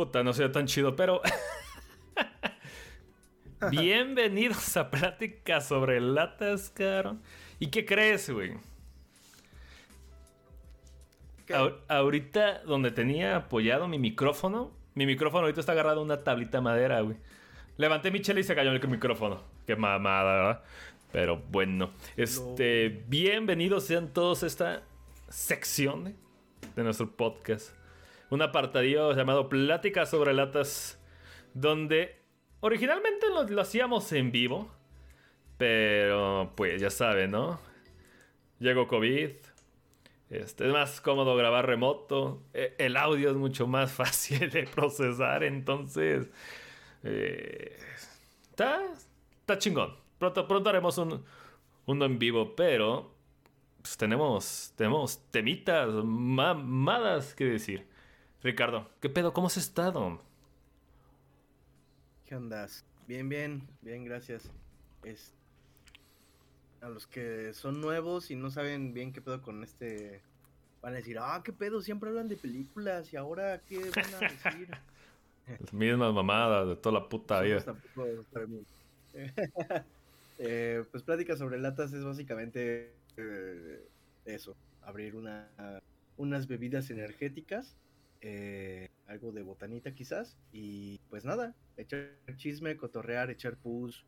Puta, no sea tan chido, pero. Bienvenidos a Plática sobre Latas, caro. ¿Y qué crees, güey? ahorita, donde tenía apoyado mi micrófono, mi micrófono ahorita está agarrado a una tablita de madera, güey. Levanté mi chela y se cayó el micrófono. Qué mamada, ¿verdad? Pero bueno, este, bienvenidos sean todos a esta sección de nuestro podcast un apartadillo llamado Plática sobre latas, donde originalmente lo, hacíamos en vivo, pero pues ya saben, ¿no? Llegó COVID, este, es más cómodo grabar remoto. E, el audio es mucho más fácil de procesar. Entonces. Eh, está, chingón. Pronto, pronto haremos un, uno en vivo. Pero. Pues, tenemos. Tenemos temitas mamadas que decir. Ricardo, ¿qué pedo? ¿Cómo has estado? ¿Qué ondas? Bien, bien, bien, gracias. Es... A los que son nuevos y no saben bien qué pedo con este... Van a decir, ah, qué pedo, siempre hablan de películas y ahora qué van a decir. Las mismas mamadas de toda la puta vida. eh, pues plática sobre latas es básicamente eh, eso, abrir una, unas bebidas energéticas eh, algo de botanita quizás, y pues nada, echar chisme, cotorrear, echar pus,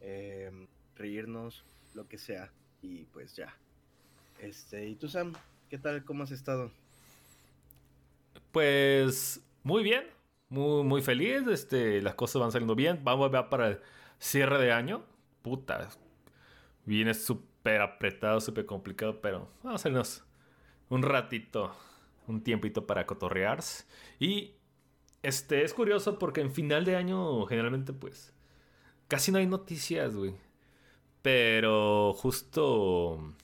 eh, reírnos, lo que sea, y pues ya. Este, ¿y tú Sam? ¿Qué tal? ¿Cómo has estado? Pues muy bien, muy, muy feliz, este, las cosas van saliendo bien, vamos a ver para el cierre de año, puta, viene súper apretado, súper complicado, pero vamos a hacernos un ratito un tiempito para cotorrear. Y este es curioso porque en final de año generalmente pues casi no hay noticias, güey. Pero justo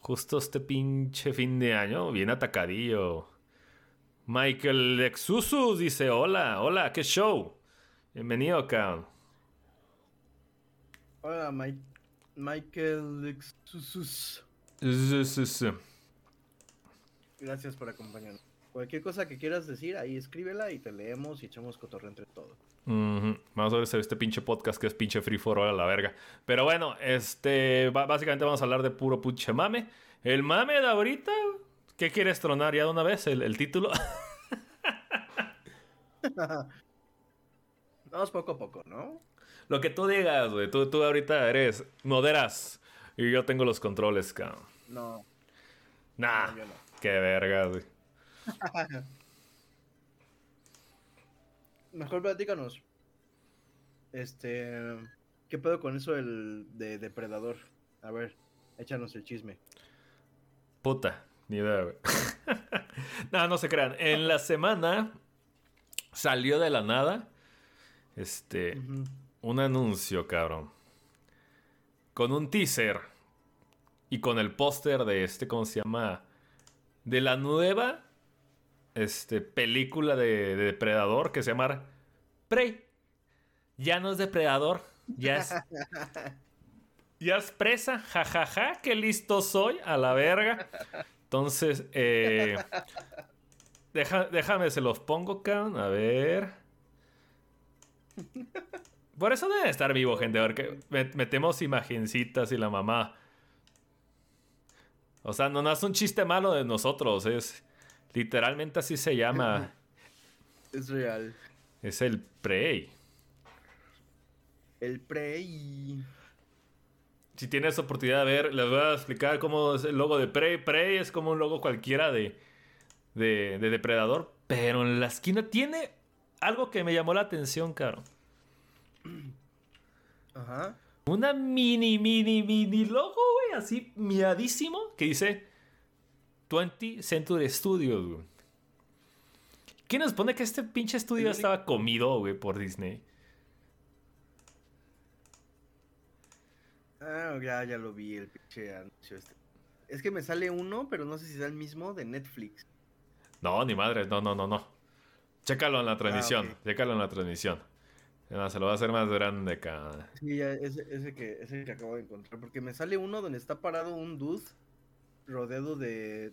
justo este pinche fin de año viene atacadillo. Michael Exusus dice, "Hola, hola, qué show." Bienvenido acá. Hola, Michael Exusus. Gracias por acompañarnos. Cualquier cosa que quieras decir, ahí escríbela y te leemos y echamos cotorreo entre todo. Vamos a ver este pinche podcast que es pinche free for all a la verga. Pero bueno, este básicamente vamos a hablar de puro pinche mame. El mame de ahorita, ¿qué quieres tronar ya de una vez? El, título. vamos poco a poco, ¿no? Lo que tú digas, güey. Tú, tú ahorita eres moderas y yo tengo los controles, cabrón. No. Nah. No, Qué verga, güey. Mejor platícanos. Este. ¿Qué pedo con eso del, de depredador? A ver, échanos el chisme. Puta, ni idea, güey. no, no se crean. En la semana salió de la nada. Este. Un anuncio, cabrón. Con un teaser. Y con el póster de este, ¿cómo se llama? De la nueva este, película de, Depredador que se llama Prey. Ya no es Depredador, ya es. ya es presa, jajaja, ja, ja, qué listo soy, a la verga. Entonces, eh, déjame, se los pongo, cabrón, a ver. Por eso debe estar vivo, gente, porque metemos imagencitas y la mamá. O sea, no, es un chiste malo de nosotros, es literalmente así se llama. Es real. Es el Prey. El Prey. Si tienes oportunidad de ver, les voy a explicar cómo es el logo de Prey. Prey es como un logo cualquiera de, de, de depredador, pero en la esquina tiene algo que me llamó la atención, caro. Ajá. Una mini, mini, mini logo, güey, así miadísimo, que dice 20 Century Studios, güey. ¿Quién nos pone que este pinche estudio estaba comido, güey, por Disney? Ah, ya, ya lo vi, el pinche anuncio este. Es que me sale uno, pero no sé si es el mismo de Netflix. No, ni madre, no, no, no, no. Chécalo en la transmisión, ah, chécalo en la transmisión se lo va a hacer más grande acá. Sí, ya, ese, que, ese que acabo de encontrar. Porque me sale uno donde está parado un dude rodeado de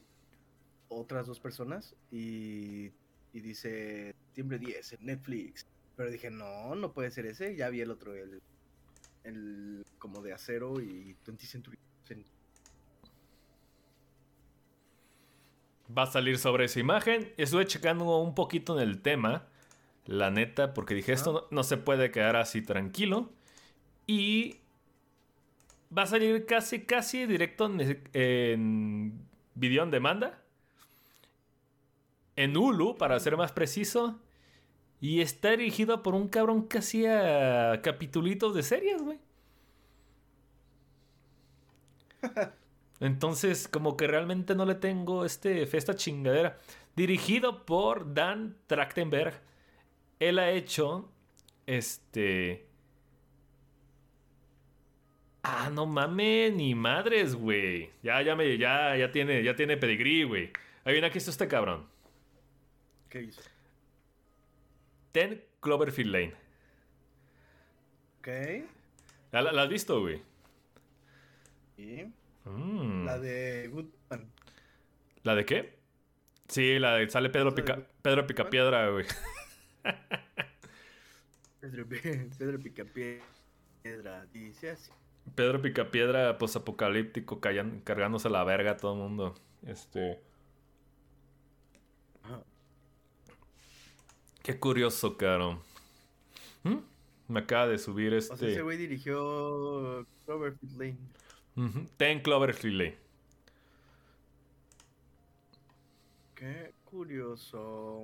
otras dos personas. Y y dice septiembre 10 en Netflix. Pero dije, no, no puede ser ese. Ya vi el otro, el, el como de acero y 20 Century. Va a salir sobre esa imagen. Estuve checando un poquito en el tema. La neta, porque dije, esto no, no se puede quedar así tranquilo. Y va a salir casi, casi directo en, en video en demanda. En Hulu, para ser más preciso. Y está dirigido por un cabrón que hacía capitulitos de series, güey. Entonces, como que realmente no le tengo este esta chingadera. Dirigido por Dan Trachtenberg. Él ha hecho este Ah, no mames, ni madres, güey. Ya, ya me, ya, ya tiene, ya tiene pedigrí, güey. Ahí viene aquí está este cabrón. ¿Qué hizo? Ten Cloverfield Lane. Ok. ¿La, la- la has visto, güey? Y Mm. la de Goodman. ¿La de qué? Sí, la de sale Pedro, ¿Esa de Pica, Pedro Picapiedra, güey. Pedro, Pedro Picapiedra dice así. Pedro Picapiedra posapocalíptico cargándose la verga a todo el mundo. Este. Qué curioso, caro. ¿Mm? Me acaba de subir O sea, este. ese güey dirigió Cloverfield Lane. Ten Cloverfield Lane. Qué curioso.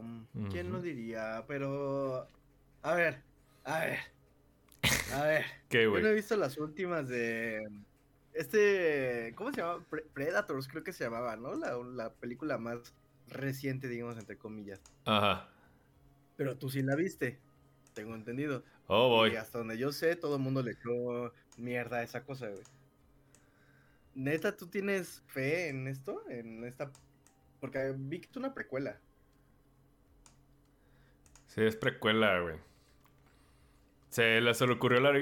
¿Quién Ujú. lo diría? Pero. A ver, a ver. A ver. ¿Qué, Yo no he visto las últimas de. Este. ¿Cómo se llama? Pre- Predators, creo que se llamaba, ¿no? La, la película más reciente, digamos, entre comillas. Ajá. Pero tú sí la viste. Tengo entendido. Oh, boy. Y hasta donde yo sé, todo el mundo le echó mierda a esa cosa, güey. Neta, ¿tú tienes fe en esto? En esta. Porque vi que es una precuela. Sí, es precuela, güey. Se le, se le ocurrió la,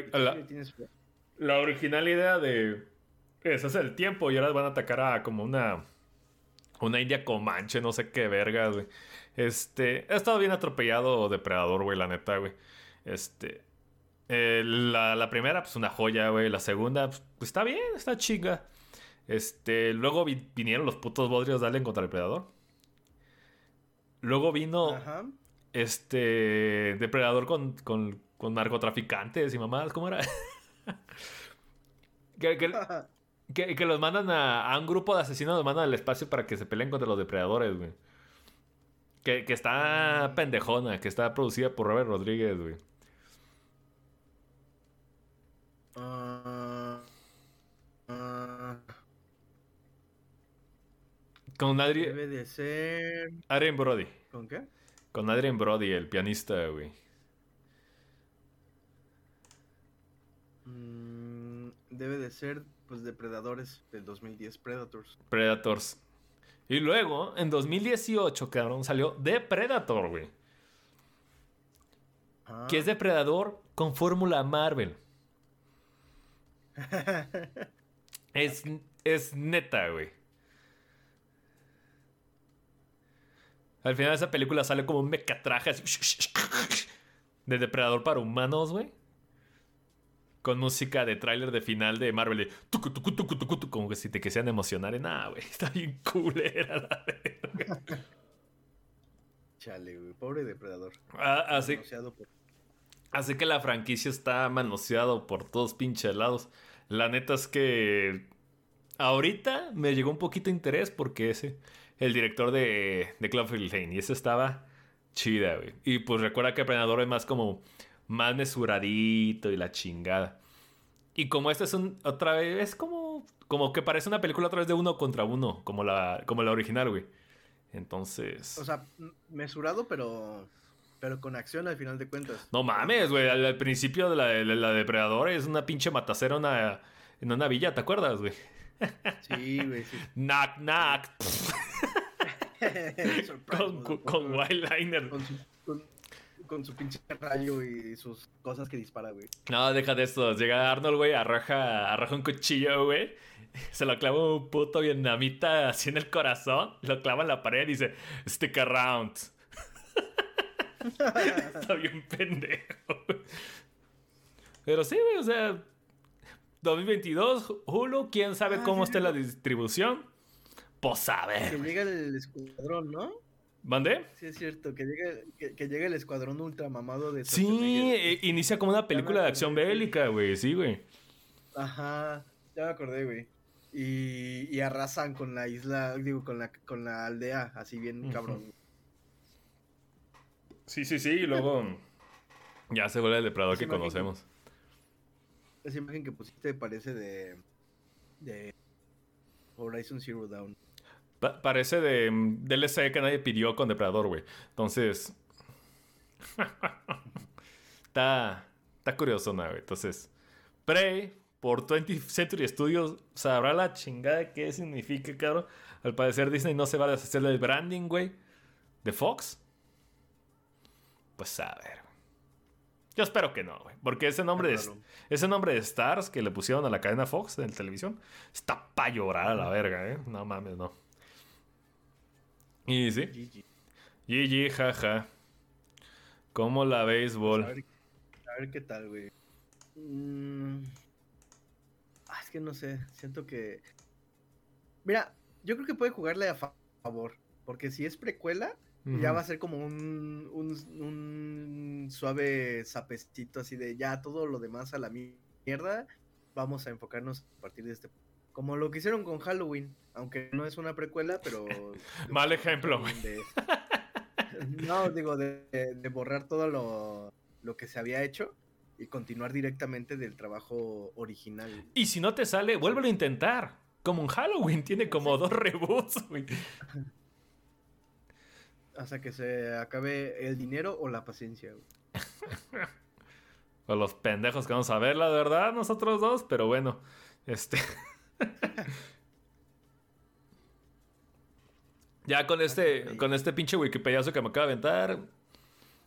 la original idea de. Ese es el tiempo y ahora van a atacar a como una. Una india comanche, no sé qué vergas, güey. Este. Ha estado bien atropellado Depredador, güey, la neta, güey. Este. eh, la, la primera, pues una joya, güey. La segunda, pues, está bien, está chinga. Este. Luego vi- vinieron los putos bodrios de Alien contra el Depredador. Luego vino Ajá. este depredador con, con, con narcotraficantes y mamadas, ¿cómo era? que, que- que- que los mandan a, a un grupo de asesinos, los mandan al espacio para que se peleen contra los depredadores, güey. Que, que está pendejona, que está producida por Robert Rodríguez, güey. Ah, Con debe de ser. Adrien Brody. ¿Con qué? Con Adrien Brody, el pianista, güey. Mm, debe de ser, pues, Depredadores del 2010, Predators. Predators. Y luego, en 2018, cabrón, salió Depredator, güey. Ah. Que es Depredador con fórmula Marvel. Es, es neta, güey. Al final de esa película sale como un mecatraje así, de depredador para humanos, güey. Con música de tráiler de final de Marvel de tucu, tucu, tucu, tucu, tucu, como que si te quisieran emocionar en nada, güey. Está bien culera la verga. Chale, güey. Pobre Depredador. Ah, así, por- así que la franquicia está manoseado por todos pinches lados. La neta es que ahorita me llegó un poquito de interés porque ese, el director de, de Cloverfield Lane, y ese estaba chida, güey. Y pues recuerda que Predador es más como más mesuradito y la chingada. Y como este es un, otra vez, es como, como que parece una película otra vez de uno contra uno, como la, como la original, güey. Entonces... O sea, mesurado, pero. Pero con acción al final de cuentas. No mames, güey. Al, al principio de la, de la depredadora es una pinche matacera una, en una villa, ¿te acuerdas, güey? Sí, güey, sí. Knock, knock. Con, con. Wildliner. Con su, con, con su pinche rayo y sus cosas que dispara, güey. No, deja de esto. Llega Arnold, güey, arroja, arroja un cuchillo, güey. Se lo clava un puto vietnamita así en el corazón. Lo clava en la pared y dice, stick around. Está bien pendejo. Pero sí, güey, o sea, 2022, Hulu, quién sabe Ah, cómo sí. la distribución. Pues a Que ver. llega el escuadrón, ¿no? ¿Mandé? Sí, es cierto, que llega, que, que llega el escuadrón ultramamado de Sí, eh, inicia como una película de acción bélica, güey, sí, güey. Ajá, ya me acordé, güey. Y, y arrasan con la isla, digo, con la, con la aldea, así bien Ujú. cabrón. Sí, sí, sí, y luego ya se vuelve el depredador que que- conocemos. Esa imagen que pusiste parece de, de Horizon Zero Dawn. Pa- parece de mm, DLC que nadie pidió con depredador, güey. Entonces... está, está curioso, ¿no, güey? Entonces, Prey por 20th Century Studios sabrá la chingada qué significa, cabrón. Al parecer Disney no se va a deshacer del branding, güey. De Fox. Pues a ver. Yo espero que no, güey. Porque ese nombre, de, ese nombre de Stars que le pusieron a la cadena Fox en televisión está pa' llorar a la verga, ¿eh? No mames, no. Y sí. GG. GG, jaja. ¿Cómo la Pues, a, béisbol? ver, a ver qué tal, güey. Mm, ah, es que no sé, siento que... Mira, yo creo que puede jugarle a fa- favor, porque si es precuela, ya va a ser como un, un, un suave sapecito así de ya todo lo demás a la mierda, vamos a enfocarnos a partir de este... Como lo que hicieron con Halloween, aunque no es una precuela, pero... Mal ejemplo, de- no, digo, de, borrar todo lo, lo que se había hecho y continuar directamente del trabajo original. Y si no te sale, vuélvelo a intentar. Como un Halloween, tiene como dos reboots, güey. Hasta que se acabe el dinero o la paciencia. güey. O los pendejos que vamos a ver, la verdad, nosotros dos, pero bueno. Este. ya con este, con este pinche Wikipediazo que me acaba de aventar.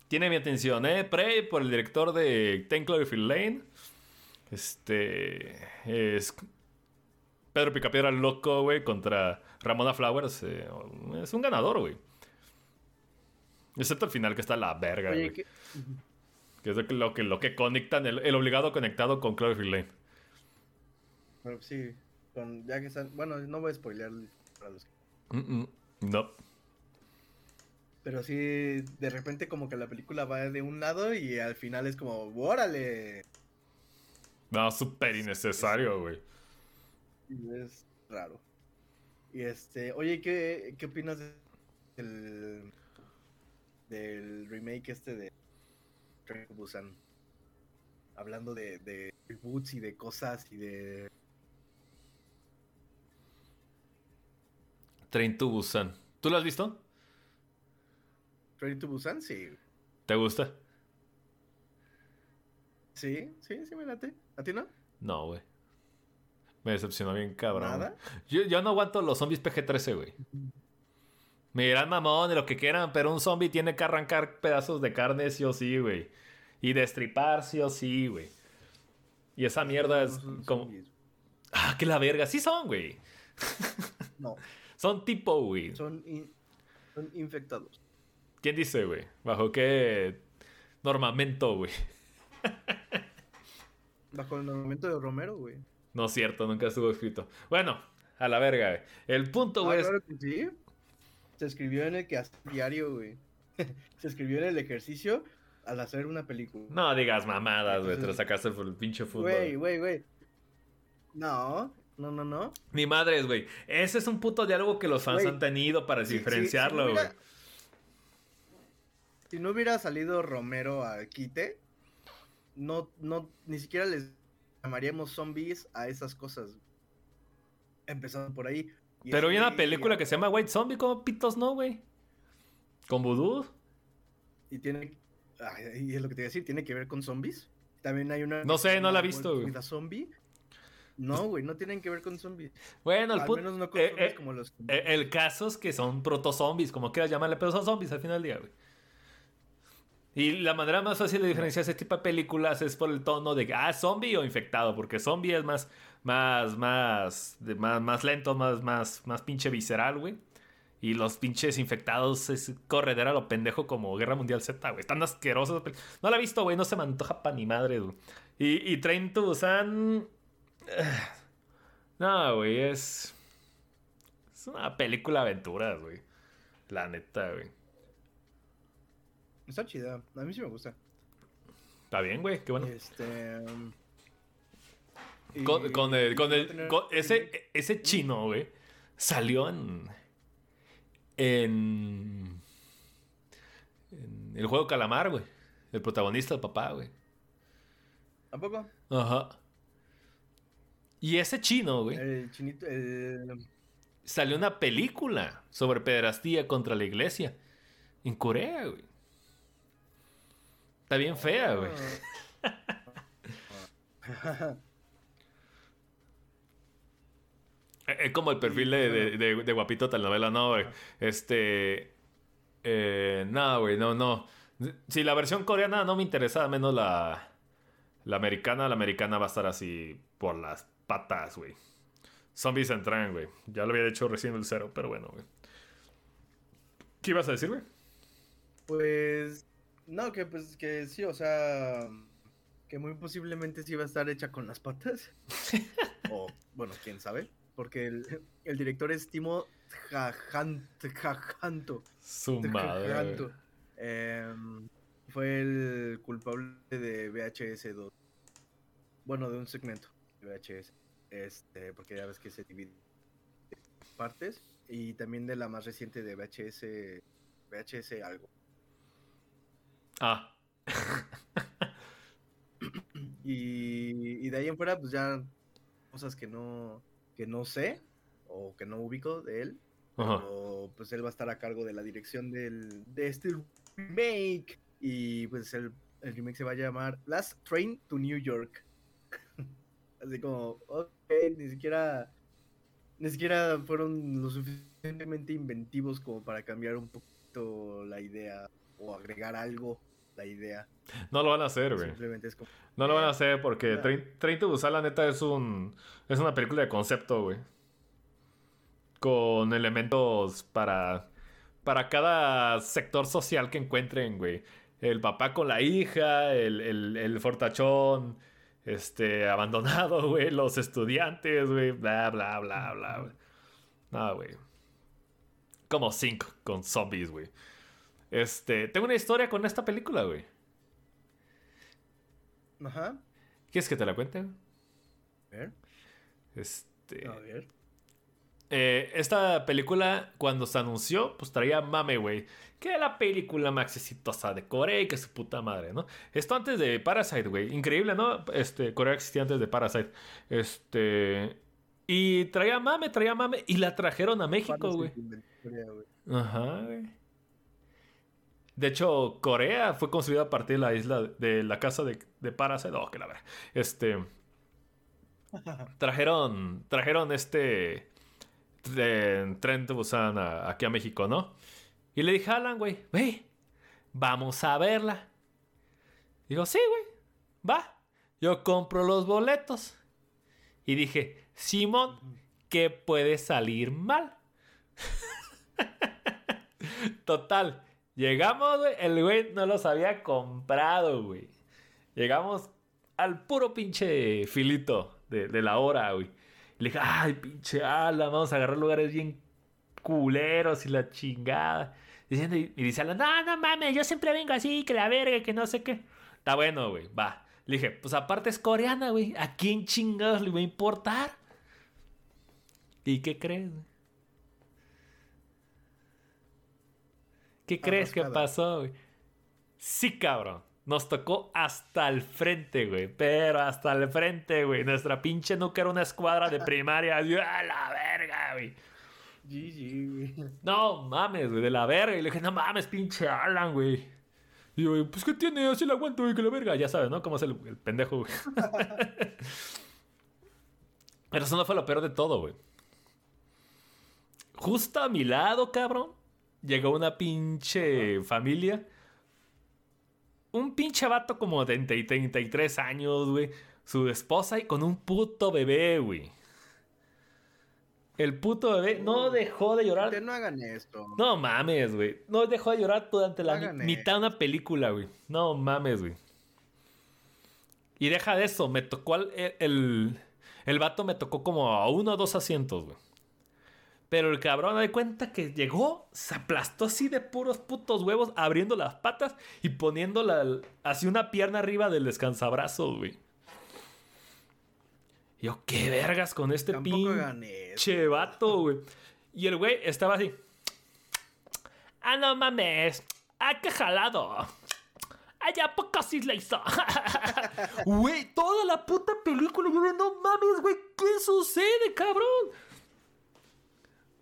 Tiene mi atención, ¿eh? Prey por el director de Ten Cloverfield Lane. Este. Es. Pedro Picapiedra loco, güey, contra Ramona Flowers. eh, es un ganador, güey. Excepto al final, que está la verga, Oye, güey. ¿qué- Que es lo que, lo que, conectan, el, el obligado conectado con Cloverfield Lane. Bueno, sí, con, ya que están... Bueno, no voy a spoilear para los que... Mm, mm, No. Pero sí, de repente como que la película va de un lado y al final es como, ¡órale! No, súper innecesario, güey. Es raro. Y este, oye, ¿qué, qué opinas de- del, del remake este de Train to Busan? Hablando de, de reboots y de cosas y de... Train to Busan. ¿Tú lo has visto? Train to Busan, sí. ¿Te gusta? Sí, sí, sí me late. ¿A ti no? No, güey. Me decepcionó bien cabrón. ¿Nada? Yo, yo no aguanto los zombies PG-13, güey. Me dirán mamón de lo que quieran, pero un zombie tiene que arrancar pedazos de carne sí o sí, güey. Y destripar sí o sí, güey. Y esa mierda es No como... zombies. Ah, que la verga. Sí son, güey. No, Son tipo, güey. son, in- son infectados. ¿Quién dice, güey? ¿Bajo qué normamento, güey? Bajo el nombramiento de Romero, güey. No es cierto, nunca estuvo escrito. Bueno, a la verga, güey. El punto, Ah, güey, es... claro que sí. Se escribió en el que hace diario, güey. Se escribió en el ejercicio al hacer una película. No digas mamadas, güey. Te lo sacaste por el pinche fútbol. Güey, güey, güey. No, no, no, no. Ni madres, güey. Ese es un puto diálogo que los fans han tenido para diferenciarlo, si no güey. Si no hubiera salido Romero al quite, no, no, ni siquiera les llamaríamos zombies a esas cosas. Empezando por ahí. Pero hay una película que se llama White Zombie, ¿cómo pitos no, güey? ¿Con vudú? Y tiene. ay, y es lo que te iba a decir, tiene que ver con zombies. También hay una. No sé, no la he visto, güey. with a Zombie. No, güey, no tienen que ver con zombies. Bueno, el Al punto... menos no con eh, zombies eh, como los. eh, el caso es que son proto-zombies, como quieras llamarle, pero son zombies al final del día, güey. Y la manera más fácil de diferenciar ese tipo de películas es por el tono de, ah, zombie o infectado, porque zombie es más, más, más, de- más, más lento, más, más, más pinche visceral, güey. Y los pinches infectados es corredera lo pendejo como Guerra Mundial Z, güey. Están asquerosos. No la he visto, güey. No se me antoja pa' ni madre, güey. Y, y Train to Busan... No, güey. Es... Es una película de aventuras, güey. La neta, güey. Está chida. A mí sí me gusta. Está bien, güey. Qué bueno. Este... um, Con, con el, con el, con ese, ese chino, güey, salió en, en, en el juego Calamar, güey. El protagonista, el papá, güey. ¿A poco? Ajá. Y ese chino, güey, El chinito... El... salió una película sobre pederastía contra la iglesia en Corea, güey. Está bien fea, güey. Ah. Es como el perfil de, de, de- de guapito telenovela, no, güey. Este. Eh, no, güey, no, no. Si la versión coreana no me interesa, menos la. La americana, la americana va a estar así por las patas, güey. Zombies en tren, güey. Ya lo había hecho recién el cero, pero bueno, güey. ¿Qué ibas a decir, güey? Pues no, que pues que sí, o sea, que muy posiblemente sí va a estar hecha con las patas. o bueno, quién sabe, porque el, el director es Timo Jajan- Jajanto. Su madre. Em, fue el culpable de VHS 2. Bueno, de un segmento de VHS. Este, porque ya ves que se divide en partes. Y también de la más reciente de VHS. VHS algo. Ah, Y, y de ahí en fuera, pues ya cosas que no, que no sé o que no ubico de él. ajá. Pero pues él va a estar a cargo de la dirección del, de este remake. Y pues el, el remake se va a llamar Last Train to New York. Así como, ok, ni siquiera, ni siquiera fueron lo suficientemente inventivos como para cambiar un poquito la idea o agregar algo la idea. No lo van a hacer, güey. Simplemente es como, No lo van a hacer porque Ya. Train, Train to Busan, la neta, es un. Es una película de concepto, güey. Con elementos para. Para cada sector social que encuentren, güey. El papá con la hija, el, el, el fortachón, este, abandonado, güey. Los estudiantes, güey. Bla, bla, bla, bla, güey. Nada, güey. Como Sync con zombies, güey. Este, tengo una historia con esta película, güey. ajá, ¿Quieres que te la cuente? a ver, Este. a ver. eh, esta película, cuando se anunció, pues traía mame, güey. Que la película más exitosa de Corea y que su puta madre, ¿no? Esto antes de Parasite, güey. Increíble, ¿no? Este, Corea existía antes de Parasite. Este. Y traía mame, traía mame. Y la trajeron a México, güey. Ajá, güey. De hecho, Corea fue construida a partir de la isla de la casa de, de Parasite. Oh, que la verdad. Este. Trajeron. Trajeron este. De, tren de Busan a- aquí a México, ¿no? Y le dije a Alan, güey, güey, vamos a verla. Digo, sí, güey, va. Yo compro los boletos. Y dije, Simón, ¿qué puede salir mal? Total, llegamos, güey, el güey no los había comprado, güey. Llegamos al puro pinche filito de, la hora, güey. Le dije, ay, pinche ala, vamos a agarrar lugares bien culeros y la chingada. Diciendo, y, y dice Alan, no, no mames, yo siempre vengo así, que la verga, que no sé qué. Está bueno, güey, va. Le dije, pues aparte es coreana, güey. ¿A quién chingados le va a importar? ¿Y qué crees? güey? ¿Qué crees que pasó, güey? Sí, cabrón. Nos tocó hasta el frente, güey. Pero hasta el frente, güey. Nuestra pinche nuca era una escuadra de primaria. ¡A la verga, güey! GG, güey. No mames, güey, de la verga. Y le dije, no mames, pinche Alan, güey. Y yo, pues ¿qué tiene? Así la aguanto, güey, que la verga. Ya sabes, ¿no? Cómo es el, el pendejo, güey. Pero eso no fue lo peor de todo, güey. Justo a mi lado, cabrón, llegó una pinche familia. Un pinche vato como de 30 y 33 años, güey. Su esposa y con un puto bebé, güey. El puto bebé no dejó de llorar. Que no hagan esto. No mames, güey. No dejó de llorar durante la mitad de una película, güey. No mames, güey. Y deja de eso, me tocó el, el, el vato me tocó como a uno o dos asientos, güey. Pero el cabrón da cuenta que llegó, se aplastó así de puros putos huevos, abriendo las patas y poniendo así una pierna arriba del descansabrazos, güey. Yo, qué vergas con este pinche vato, güey. Y el güey estaba así. Ah, no mames. Ah, qué jalado. Allá poco sí le hizo. Güey, toda la puta película. Yo no mames, güey. ¿Qué sucede, cabrón?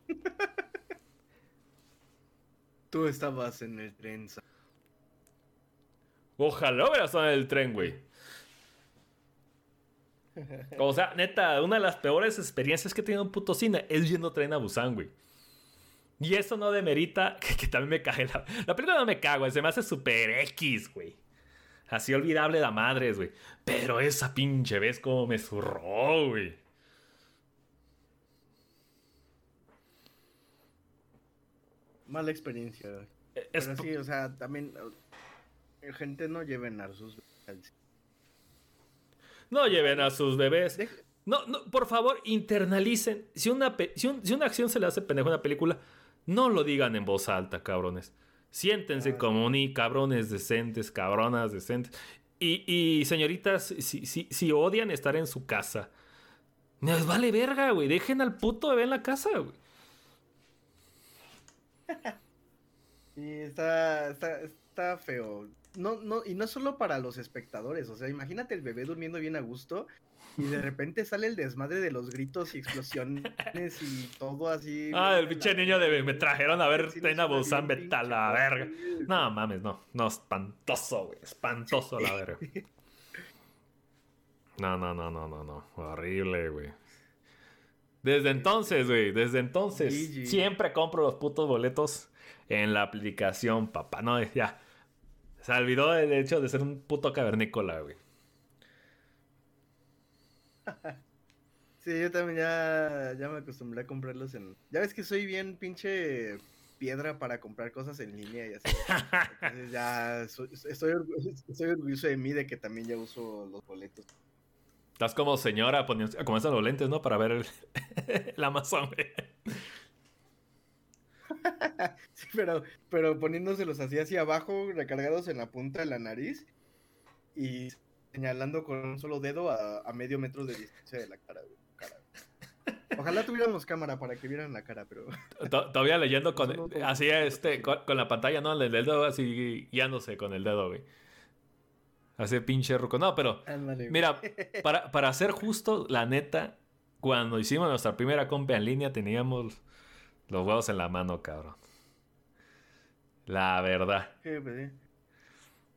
Tú estabas en el tren. Ojalá hubieras estado en el tren, güey. O sea, neta, una de las peores experiencias que he tenido en puto cine es yendo tren a Busan, güey. Y eso no demerita que, también me cae la... La película no me cago, se me hace super X, güey. Así olvidable de madres, güey. Pero esa pinche vez como me zurró, güey. Mala experiencia. Eh, Pero sí, o sea, también eh, gente no lleven a sus bebés. No lleven a sus bebés. No, no, por favor, internalicen. Si una, si, una acción se le hace pendejo a una película, no lo digan en voz alta, cabrones. Siéntense ah. como ni cabrones decentes, cabronas decentes. Y, y señoritas, si, si, si, odian estar en su casa, les vale verga, güey. Dejen al puto bebé en la casa, güey. Sí, está, está, está feo. No, no, y no solo para los espectadores, o sea, imagínate el bebé durmiendo bien a gusto y de repente sale el desmadre de los gritos y explosiones y todo así. Ah, el pinche niño de me trajeron a ver Tena Busan, vete a la verga. No mames, no, no, espantoso, güey, espantoso la verga. No, no, no, no, no, no, horrible, güey. Desde entonces, güey, desde entonces. Siempre compro los putos boletos en la aplicación, papá. No, ya. Se olvidó el hecho de ser un puto cavernícola, güey. Sí, yo también ya, ya me acostumbré a comprarlos en... Ya ves que soy bien pinche piedra para comprar cosas en línea y así. Entonces ya estoy, orgulloso de mí de que también ya uso los boletos. Estás como señora poniendo, como los lentes, ¿no? Para ver el, Amazon, sí, pero, pero poniéndoselos así hacia abajo, recargados en la punta de la nariz y señalando con un solo dedo a, medio metro de distancia de la cara, Ojalá tuviéramos cámara para que vieran la cara, pero. Todavía leyendo con. así, este, con, la pantalla, ¿no? El dedo así guiándose con el dedo, güey. Hace pinche ruco. No, pero. mira, para, para ser justo, la neta, cuando hicimos nuestra primera compra en línea, teníamos los huevos en la mano, cabrón. La verdad. ¿Qué pedí?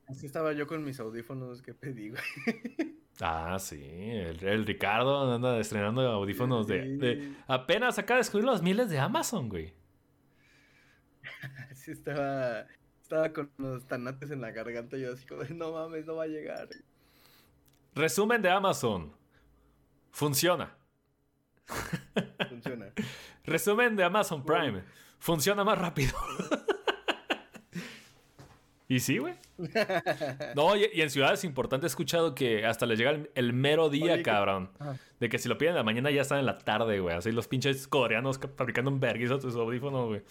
Así estaba yo con mis audífonos que pedí, güey. Ah, sí. El, Ricardo anda estrenando audífonos de, Apenas acaba de descubrir los miles de Amazon, güey. Sí, estaba estaba con los tanates en la garganta y yo así como, no mames, no va a llegar. Resumen de Amazon. Funciona. Funciona. Resumen de Amazon Prime. Funciona más rápido. y sí, güey. No, y, en ciudades importantes he escuchado que hasta les llega el, mero día, cabrón. De que si lo piden en la mañana ya están en la tarde, güey. Así los pinches coreanos fabricando un verguizo tus audífonos, güey.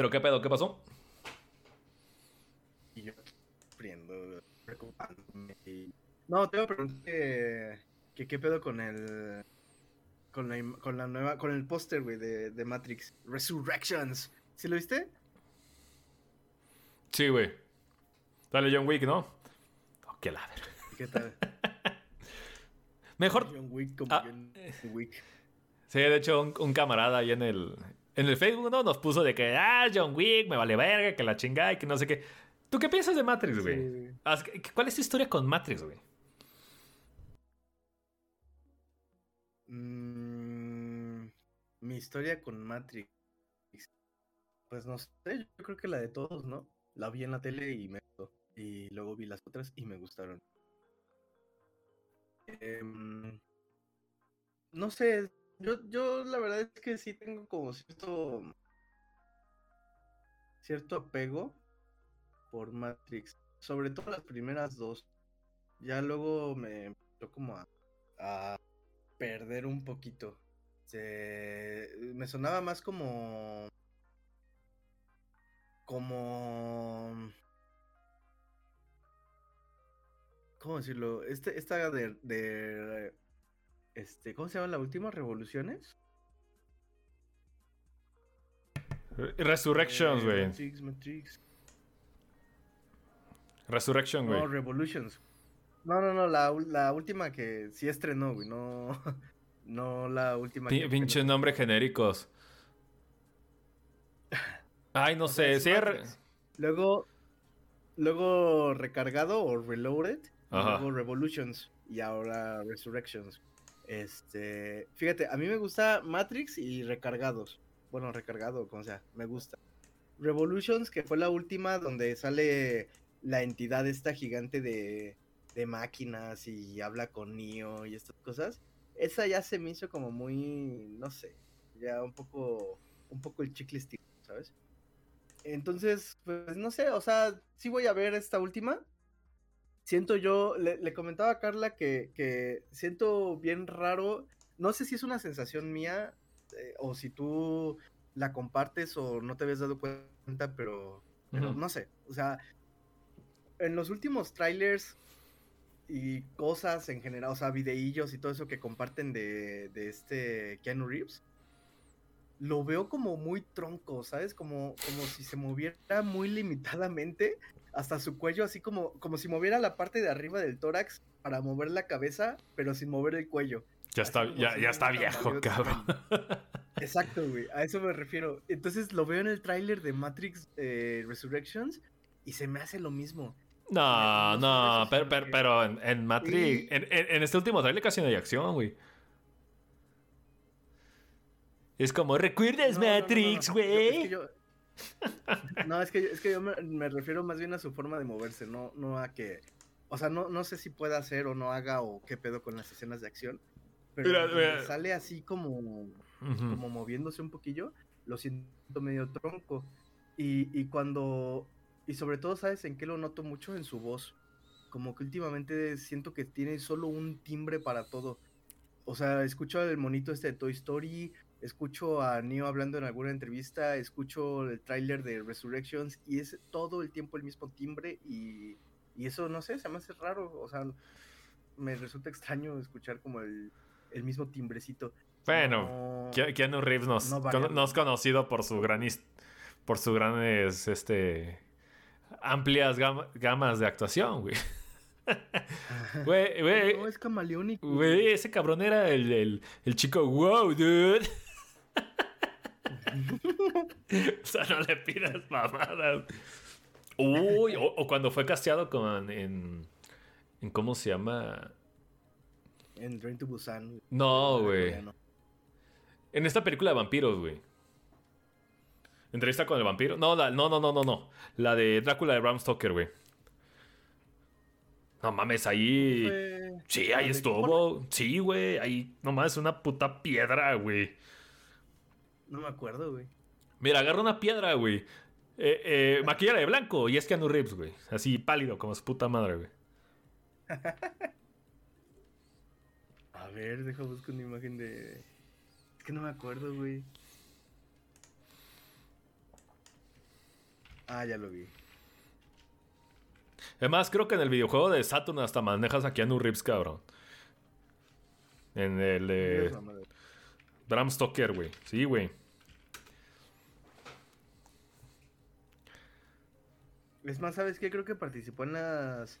¿Pero qué pedo? ¿Qué pasó? Y yo sufriendo, preocupándome. No, te voy a preguntar que, qué pedo con el. Con la, con la nueva. Con el póster, güey, de, de Matrix. Resurrections. ¿Sí lo viste? Sí, güey. Dale John Wick, ¿no? Oh, qué la ¿Qué tal? Mejor. John Wick como ah, John Wick. Sí, de hecho, un, camarada ahí en el, en el Facebook, ¿no? Nos puso de que, ah, John Wick, me vale verga, que la chingada y que no sé qué. ¿Tú qué piensas de Matrix, güey? ¿Cuál es tu historia con Matrix, güey? Mm, mi historia con Matrix. Pues no sé, yo creo que la de todos, ¿no? La vi en la tele y me gustó. Y luego vi las otras y me gustaron. Em, no sé, yo, yo la verdad es que sí tengo como cierto cierto apego por Matrix, sobre todo las primeras dos. Ya luego me empezó como a, a perder un poquito. Se, me sonaba más como como ¿cómo decirlo? Este, esta de, de este, ¿cómo se llama la última? ¿Revoluciones? Resurrections, Eh, güey. Matrix, Matrix. Resurrection, güey. No, Revolutions. No, no, no, la, última que sí estrenó, güey, no, no la última que pinche apenas- nombre genéricos. Ay, no O sea, sé. re- Matrix. Luego, luego recargado o reloaded, Ajá. luego Revolutions y ahora Resurrections. Este, fíjate, a mí me gusta Matrix y recargados. Bueno, recargado, como sea, me gusta. Revolutions, que fue la última donde sale la entidad esta gigante de, de máquinas y habla con Neo y estas cosas. Esa ya se me hizo como muy, no sé, ya un poco, un poco el chicle ¿sabes? Entonces, pues no sé, o sea, sí voy a ver esta última. Siento yo, le, le comentaba a Carla que, que siento bien raro, no sé si es una sensación mía eh, o si tú la compartes o no te habías dado cuenta, pero, no sé, o sea, en los últimos trailers y cosas en general, o sea, videillos y todo eso que comparten de, de este Keanu Reeves, lo veo como muy tronco, ¿sabes? Como, como si se moviera muy limitadamente hasta su cuello, así como, como si moviera la parte de arriba del tórax para mover la cabeza, pero sin mover el cuello. Ya está, Así ya, si ya está viejo, cabrón. Exacto, güey, a eso me refiero. Entonces lo veo en el tráiler de Matrix eh, Resurrections y se me hace lo mismo. No, no pero, pero, en, en Matrix, Sí. en, en- en este último trailer casi no hay acción, güey. Es como, ¿recuerdas No, no, no, no, Matrix, no. güey? Que yo- No, es que, yo- es que yo me, me refiero más bien a su forma de moverse, no, no a que... O sea, no, no sé si pueda hacer o no haga o qué pedo con las escenas de acción. Pero Mira, mira. sale así como, Ujú. como moviéndose un poquillo, lo siento medio tronco. Y, y cuando... Y sobre todo, ¿sabes en qué lo noto mucho? En su voz. Como que últimamente siento que tiene solo un timbre para todo. O sea, escucho al monito este de Toy Story, escucho a Neo hablando en alguna entrevista, escucho el tráiler de Resurrections y es todo el tiempo el mismo timbre y, y eso, no sé, se me hace raro. O sea, me resulta extraño escuchar como el, el mismo timbrecito. Bueno, No- Ke- Keanu Reeves nos, No variable. nos conocido por su gran por su grandes este amplias gama- gamas de actuación, güey. Güey, güey, No, es camaleónico. güey, ese cabrón era el, el, el chico wow, dude. o sea, no le pidas mamadas. Uy, o, o cuando fue casteado con en, en ¿cómo se llama? En Train to Busan. No, güey. En esta película de vampiros, güey. Entrevista con el vampiro. No, la- no, no, no, no, no. La de Drácula de Bram Stoker, güey. No mames, ahí. Fue- Sí, ahí estuvo. Sí, güey. Ahí nomás una puta piedra, güey. No me acuerdo, güey. Mira, agarra una piedra, güey. Eh, eh, maquillala de blanco y es Keanu Reeves, güey. Así pálido, como su puta madre, güey. A ver, deja buscar una imagen de. Es que no me acuerdo, güey. Ah, ya lo vi. Además, creo que en el videojuego de Saturn hasta manejas a Keanu Reeves, cabrón. En el madre. Bram Stoker, güey. Sí, güey. Es más, ¿sabes qué? Creo que participó en las.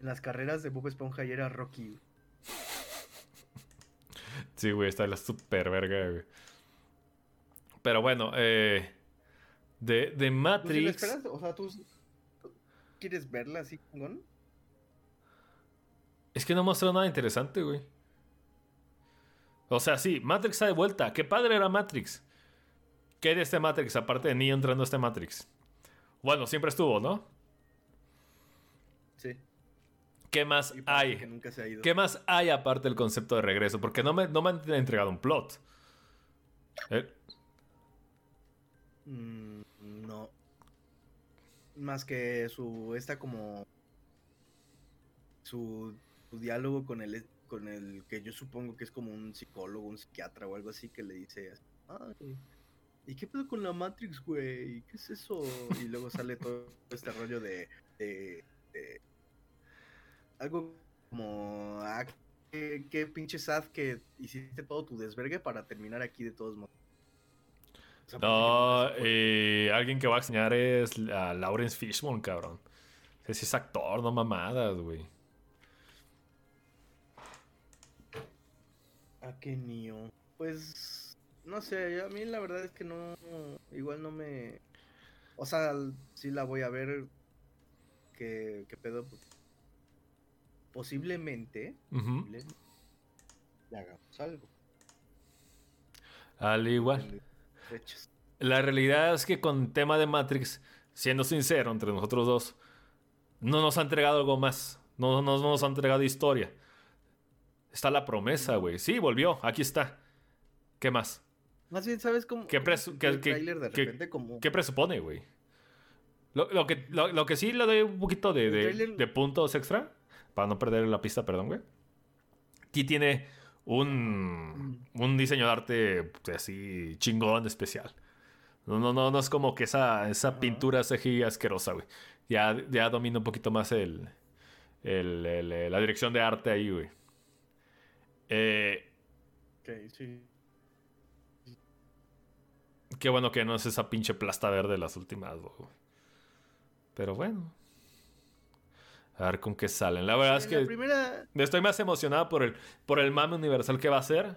En las carreras de Bob Esponja y era Rocky. Sí, güey, está la super verga, güey. Pero bueno, eh, de, de ¿Tú sí la Matrix. esperas? O sea, ¿tú tú quieres verla así, chingón? Es que no mostró nada interesante, güey. O sea, sí, Matrix está de vuelta. Qué padre era Matrix. ¿Qué de este Matrix? Aparte de Neo entrando a este Matrix. Bueno, siempre estuvo, ¿no? Sí. ¿Qué más hay? Que nunca se ha ido. ¿Qué más hay aparte del concepto de regreso? Porque no me, no me han entregado un plot. Eh, Mm, no. Más que su. Esta como. Su, su diálogo con el, con el que yo supongo que es como un psicólogo, un psiquiatra o algo así que le dice. Ay, ¿y qué pedo con la Matrix, güey? ¿Qué es eso? Y luego sale todo este rollo de. de- de- algo como. Ah, qué, qué pinche sad que hiciste todo tu desvergue para terminar aquí de todos modos. O sea, No, eh, alguien que va a enseñar es a Lawrence Fishburne, cabrón. Ese es actor, no mamadas, güey. ¿A qué niño? Pues no sé, a mí la verdad es que no, igual no me, o sea, sí la voy a ver, que, que pedo, posiblemente, Ujú. posiblemente le hagamos algo. Al igual. La realidad es que con tema de Matrix, siendo sincero entre nosotros dos, no nos ha entregado algo más. No, no nos ha entregado historia. Está la promesa, güey. Sí, volvió. Aquí está. ¿Qué más? Más bien, ¿sabes cómo? ¿Qué presu- qué- qué- como... ¿Qué presupone, güey? Lo, lo que, lo, lo que sí le doy un poquito de, de- puntos extra, para no perder la pista, perdón, güey. Aquí tiene un, un diseño de arte pues, así chingón, especial. No, no, no, no es como que esa, esa pintura CGI asquerosa, güey. Ya, ya domina un poquito más el, el- el- la dirección de arte ahí, güey. Eh, Ok, sí. Qué bueno que no es esa pinche plasta verde de las últimas, güey. Pero bueno. A ver con qué salen. La verdad es que primera... estoy más emocionado por el, por el mame universal que va a ser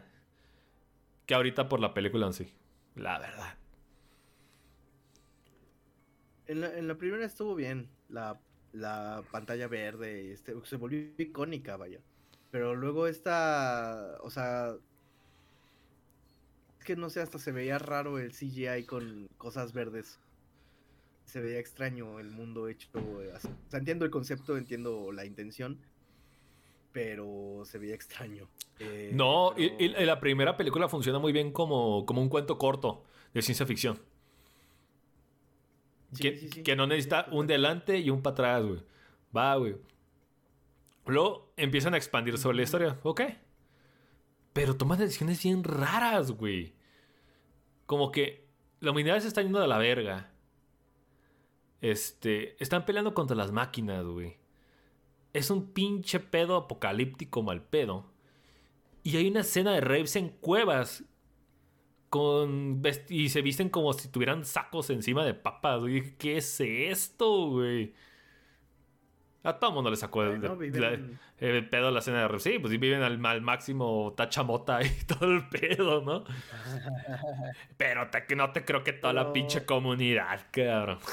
que ahorita por la película en sí. La verdad. En la, en la primera estuvo bien, la, la pantalla verde, este, se volvió icónica, vaya. Pero luego esta, o sea, que no sé, hasta se veía raro el CGI con cosas verdes. Se veía extraño el mundo hecho eh, así. O sea, entiendo el concepto, entiendo la intención, pero se veía extraño. Eh, No, y, pero- y- y la primera película funciona muy bien como, como un cuento corto de ciencia ficción. Sí, que, sí, sí. que no necesita un delante y un para atrás, güey. Va, güey. Luego empiezan a expandir sobre la historia. Ok. Pero toman decisiones bien raras, güey. Como que la humanidad se está yendo de la verga. Este. Están peleando contra las máquinas, güey. Es un pinche pedo apocalíptico mal pedo. Y hay una escena de raves en cuevas. Con y se visten como si tuvieran sacos encima de papas. güey. ¿Qué es esto, güey? A todo el mundo le sacó el, Bueno, la- el pedo a la escena de raves. Sí, pues sí, viven al, al máximo tachamota y todo el pedo, ¿no? Pero te- no te creo que toda la pinche comunidad, cabrón.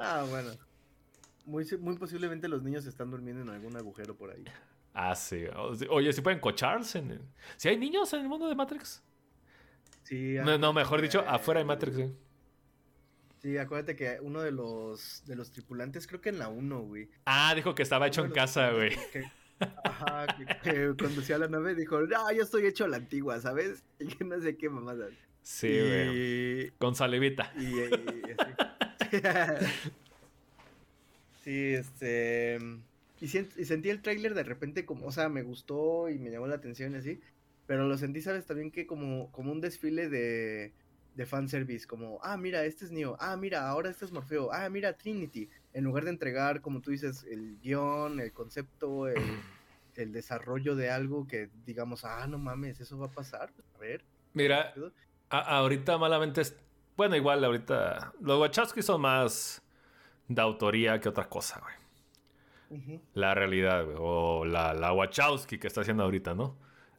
Ah, bueno. Muy, muy posiblemente los niños están durmiendo en algún agujero por ahí. Ah, sí. Oye, ¿sí pueden cocharse? en el- ¿Sí hay niños en el mundo de Matrix? Sí, No, no, mejor dicho, eh, afuera de Matrix, sí. Sí, acuérdate que uno de los de los tripulantes, creo que en la 1, güey. Ah, dijo que estaba hecho en casa, güey. que- ajá, que, que conducía la nave dijo, no, yo estoy hecho a la antigua, ¿sabes? Y que no sé qué mamadas. Sí, güey. y, Con salivita. y, y- sí, este... Y sentí el tráiler de repente como, o sea, me gustó y me llamó la atención y así. Pero lo sentí, ¿sabes? También que como, como un desfile de, de fanservice. Como, ah, mira, este es Neo. Ah, mira, ahora este es Morfeo. Ah, mira, Trinity. En lugar de entregar, como tú dices, el guion, el concepto, el, el desarrollo de algo que digamos, ah, no mames, eso va a pasar. A ver. Mira, ahorita malamente es... Bueno, igual ahorita... Los Wachowski son más de autoría que otra cosa, güey. La realidad, güey. O la, la Wachowski que está haciendo ahorita, ¿no?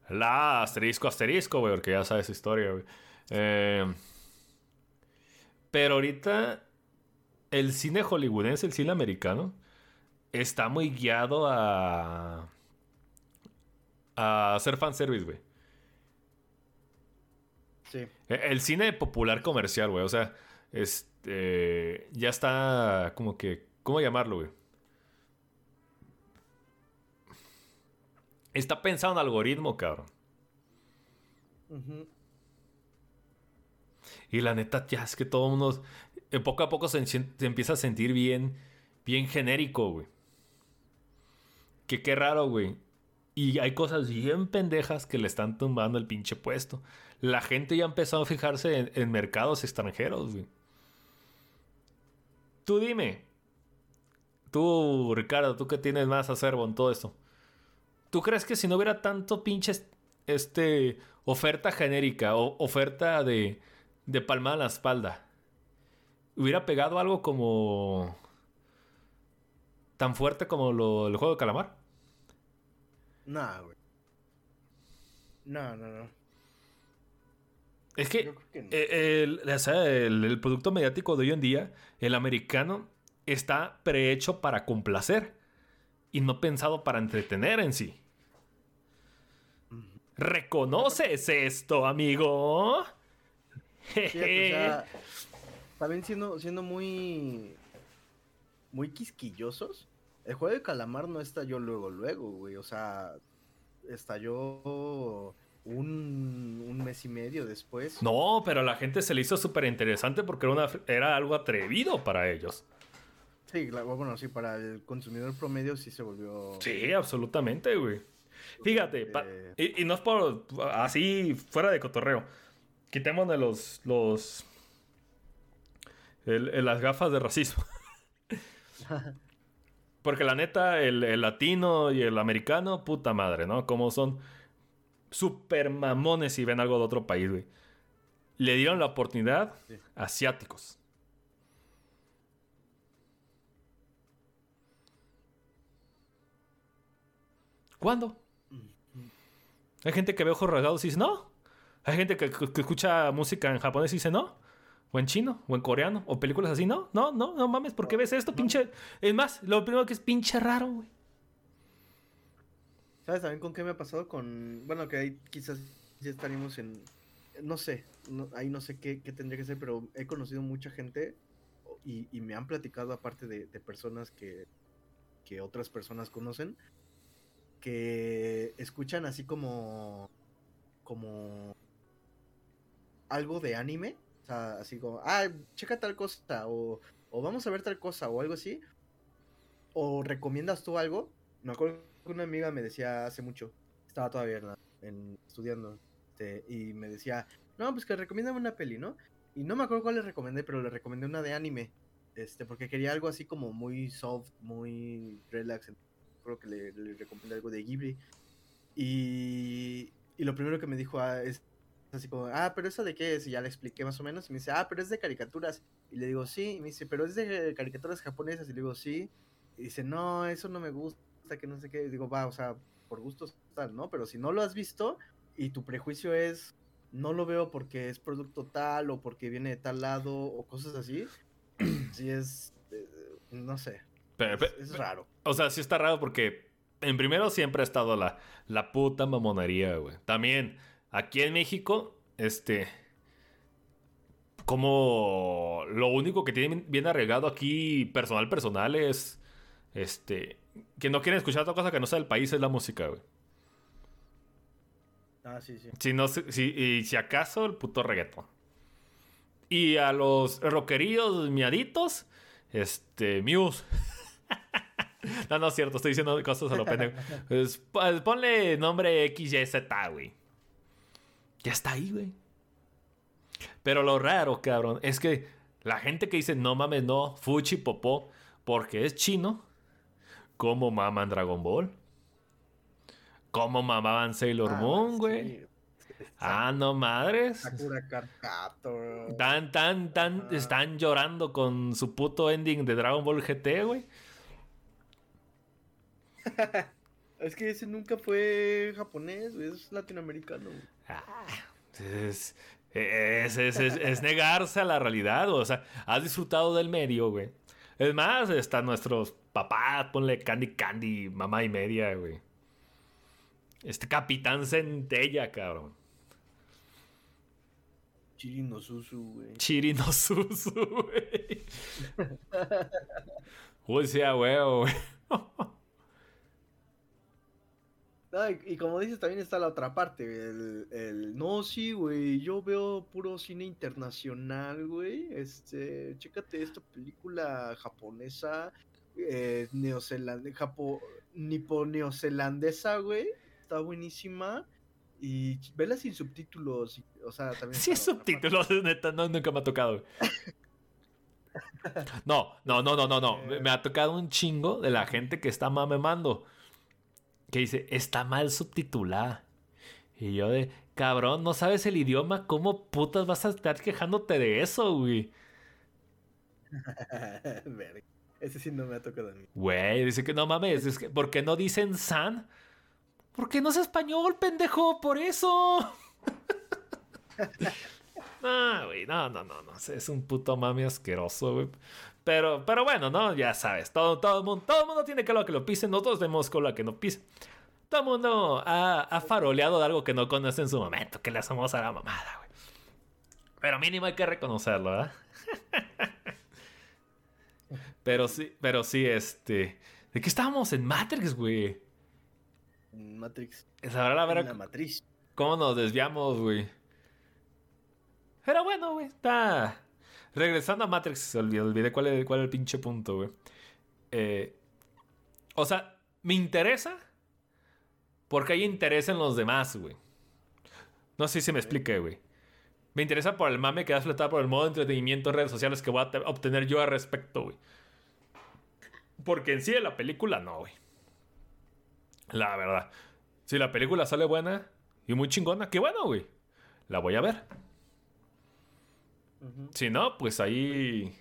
La asterisco asterisco, güey, porque ya sabes su historia, güey. Eh, pero ahorita el cine hollywoodense, el cine americano, está muy guiado a... a hacer fanservice, güey. Sí. Eh, El cine popular comercial, güey. O sea, este. Ya está como que. ¿Cómo llamarlo, güey? Está pensado en algoritmo, cabrón. Y la neta, ya es que todo el mundo, eh, poco a poco se, empieza a sentir bien, bien genérico, güey. Que qué raro, güey. Y hay cosas bien pendejas que le están tumbando el pinche puesto. La gente ya ha empezado a fijarse en, mercados extranjeros, güey. Tú dime. Tú, Ricardo, tú que tienes más acervo en todo esto. ¿Tú crees que si no hubiera tanto pinche este, oferta genérica o oferta de, de palmada en la espalda, hubiera pegado algo como tan fuerte como lo, el juego de calamar? No, güey. No, no, no. Es que, eh, el, el, producto mediático de hoy en día, el americano, está prehecho para complacer y no pensado para entretener en sí. ¿Reconoces esto, amigo? También siendo, siendo muy. Muy quisquillosos. El juego de calamar no estalló luego, luego, güey. O sea, estalló un, un, mes y medio después. No, pero a la gente se le hizo súper interesante porque era, una, era algo atrevido para ellos. Sí, bueno, sí, para el consumidor promedio sí se volvió. Sí, absolutamente, güey. Fíjate, y, no es por así fuera de cotorreo. Quitemos de los. los las gafas de racismo. Porque la neta, el, latino y el americano, puta madre, ¿no? Como son super mamones si ven algo de otro país, güey. Le dieron la oportunidad a asiáticos. ¿Cuándo? Hay gente que ve ojos rasgados y dice no. Hay gente que, escucha música en japonés y dice no. O en chino, o en coreano, o películas así, no, no, no, no mames, ¿por qué ves esto? Pinche. Es más, lo primero que es pinche raro, güey. ¿Sabes también con qué me ha pasado? Con. Bueno, que ahí quizás ya estaríamos en. No sé, ahí no sé qué, tendría que ser, pero he conocido mucha gente y, me han platicado, aparte de, de personas que, que otras personas conocen, que escuchan así como como algo de anime, o sea, así como, ah, checa tal cosa o, o vamos a ver tal cosa o algo así, o recomiendas tú algo. Me acuerdo que una amiga me decía hace mucho, estaba todavía en, estudiando, este, y me decía, no, pues que recomiéndame una peli, ¿no? Y no me acuerdo cuál le recomendé, pero le recomendé una de anime, este, porque quería algo así como muy soft, muy relax, creo que le, recomendé algo de Ghibli. Y, y lo primero que me dijo ah, es así como, ah, pero eso de qué es? Y ya le expliqué más o menos. Y me dice, ah, pero es de caricaturas. Y le digo, sí. Y me dice, pero es de caricaturas japonesas. Y le digo, sí. Y dice, no, eso no me gusta, que no sé qué. Y digo, va, o sea, por gustos tal, ¿no? Pero si no lo has visto y tu prejuicio es, no lo veo porque es producto tal o porque viene de tal lado o cosas así, sí es, eh, no sé, es, raro. O sea, sí está raro porque en primero siempre ha estado la, la puta mamonería, güey. También, aquí en México, este. Como lo único que tiene bien arreglado aquí, personal, personal, es. Este. Que no quieren escuchar otra cosa que no sea del país, es la música, güey. Ah, sí, sí. Si, no, si, y si acaso, el puto reggaetón. Y a los rockerillos miaditos, este. Muse. no, no es cierto, estoy diciendo cosas a lo pendejo. Pues, pues, ponle nombre X, Y, Z, güey. Ya está ahí, güey. Pero lo raro, cabrón, es que la gente que dice, no mames, no, Fuchi Popó, porque es chino, ¿cómo maman Dragon Ball? ¿Cómo mamaban Sailor ah, Moon, güey? Ah, no madres. Tan, tan, tan, están llorando con su puto ending de Dragon Ball GT, güey. es que ese nunca fue japonés, es latinoamericano. Ah, es, es, negarse a la realidad, o sea, has disfrutado del medio, güey. Es más, están nuestros papás, ponle Candy Candy, mamá y media, güey. Este Capitán Centella, cabrón. Chirino Susu, güey. Chirino Susu, güey. Uy, sea, güey, güey. y, como dices, también está la otra parte, el, el no, sí, güey, yo veo puro cine internacional, güey, este, chécate esta película japonesa, eh, neozelandesa, japo, nipo-neozelandesa, güey, está buenísima, y vela sin subtítulos, o sea, también... Sí, subtítulos, neta, no, nunca me ha tocado, No, no, no, no, no, no. Me, me, ha tocado un chingo de la gente que está mamemando que dice, está mal subtitulada. Y yo de, cabrón, no sabes el idioma, ¿cómo putas vas a estar quejándote de eso, güey? Ese sí no me ha tocado a mí. Güey, dice que no mames, es que, ¿por qué no dicen san? Porque no es español, pendejo, por eso. no, güey, no, no, no, no, es un puto mami asqueroso, güey. Pero, pero bueno, ¿no? Ya sabes, todo, todo, el mundo, todo el mundo tiene lo que lo pisen, nosotros tenemos con la que no pise. Todo el mundo ha, faroleado de algo que no conoce en su momento, que le hacemos a la mamada, güey. Pero mínimo hay que reconocerlo, ¿verdad? pero sí, pero sí, este... ¿De qué estábamos en Matrix, güey? En Matrix. Ahora la verdad. matriz. ¿Cómo nos desviamos, güey? Pero bueno, güey, está... Regresando a Matrix, olvidé, cuál, es, el pinche punto, güey. Eh, o sea, me interesa porque hay interés en los demás, güey. No sé si me expliqué, güey. Me interesa por el mame que va a flotar por el modo de entretenimiento en redes sociales que voy a obtener yo al respecto, güey. Porque en sí de la película, no, güey. La verdad. Si la película sale buena y muy chingona, qué bueno, güey. La voy a ver. Si no, pues ahí.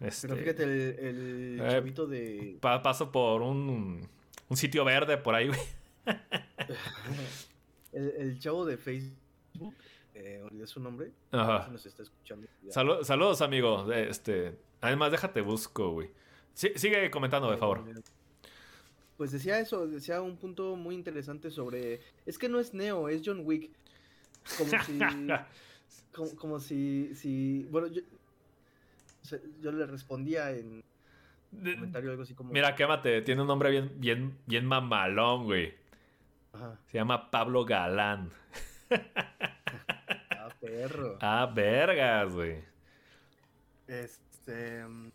Este, Pero fíjate, el, el eh, de. paso por un, un sitio verde por ahí, güey. el, chavo de Facebook, eh, olvidé su nombre. Ajá. Nos está escuchando. saludos, amigo. Este, además, déjate busco, güey. sigue comentando, de favor. Pues decía eso, decía un punto muy interesante sobre. Es que no es Neo, es John Wick. Como si. Como, si, si. Bueno, yo, yo le respondía en comentario algo así como. Mira, quémate, tiene un nombre bien, bien, bien mamalón, güey. Ajá. Se llama Pablo Galán. ah, perro. Ah, vergas, güey. Este. Mm,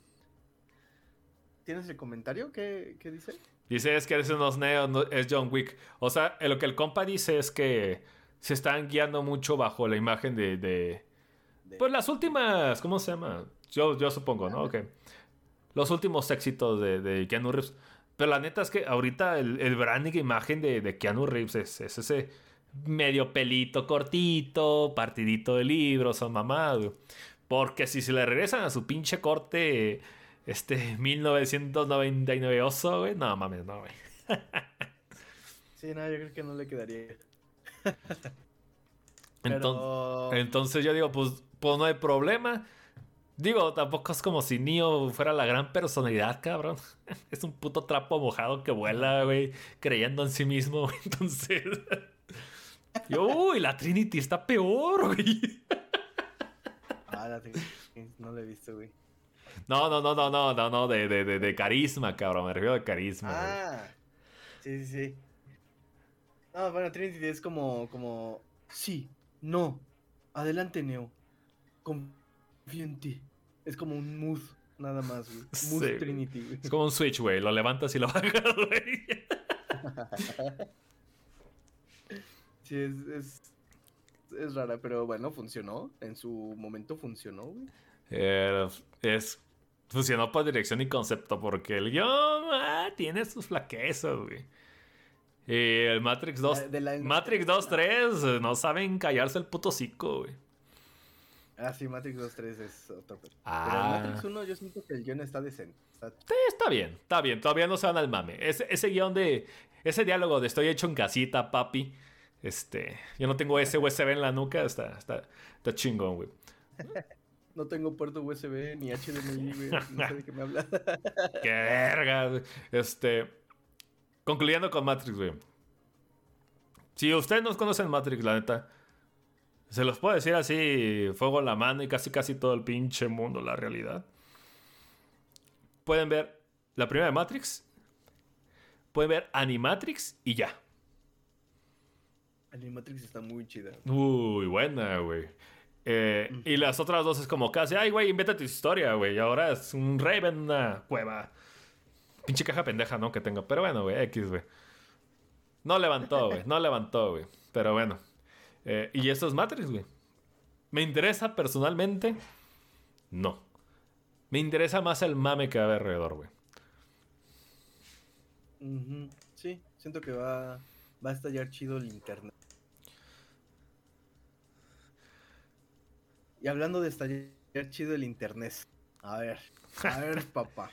¿Tienes el comentario? ¿Qué, qué dice? Dice es que es unos neos, es John Wick. O sea, lo que el compa dice es que se están guiando mucho bajo la imagen de, de, pues las últimas, ¿cómo se llama? Yo, yo supongo, ¿no? Ok. Los últimos éxitos de, de Keanu Reeves. Pero la neta es que ahorita el, el branding imagen de, de Keanu Reeves es, ese medio pelito cortito, partidito de libros, son mamados. Porque si se le regresan a su pinche corte, este 1999 oso, güey, no mames, no, güey. sí, no, yo creo que no le quedaría. entonces, yo digo, pues, pues no hay problema. Digo, tampoco es como si Neo fuera la gran personalidad, cabrón. Es un puto trapo mojado que vuela, güey, creyendo en sí mismo. Entonces. uy, la Trinity está peor, güey. Ah, la Trinity no la he visto, güey. No, no, no, no, no, no, no, de, de, de, carisma, cabrón. Me refiero de carisma. Ah, sí, sí, sí. No, bueno, Trinity es como, como, sí, no, adelante Neo, confío en ti. Es como un mood, nada más, güey. Mood Trinity, güey. Es como un switch, güey, lo levantas y lo bajas, güey. sí, es, es, es, rara, pero bueno, funcionó. En su momento funcionó, güey. Eh, es, funcionó por dirección y concepto, porque el guion ah, tiene sus flaquezas, güey. Y el Matrix 2. Matrix 2, 3, no saben callarse el puto cico, güey. Ah, sí, Matrix 2, 3 es otro. Ah. Pero en Matrix 1 yo siento que el guion está decente. Está... Sí, está bien, está bien. Todavía no se van al mame. Ese, ese guion de. Ese diálogo de estoy hecho en casita, papi. Este. Yo no tengo ese USB en la nuca. Está, está, está chingón, güey. No tengo puerto USB ni HDMI, güey. No sé de qué me habla. qué verga, Este. Concluyendo con Matrix, güey. Si ustedes no conocen Matrix, la neta, se los puedo decir así, fuego en la mano y casi casi todo el pinche mundo, la realidad. Pueden ver la primera de Matrix, pueden ver Animatrix y ya. Animatrix está muy chida. Uy, buena, güey. Eh, y las otras dos es como casi, ay, güey, inventa tu historia, güey. Y ahora es un Raven en una cueva. Pinche caja pendeja, ¿no? Que tengo. Pero bueno, güey, X, güey. No levantó, güey. No levantó, güey. Pero bueno. Eh, y esto es Matrix, güey. ¿Me interesa personalmente? No. Me interesa más el mame que va alrededor, güey. Sí, siento que va, va a estallar chido el internet. Y hablando de estallar chido el internet. A ver, a ver, papá.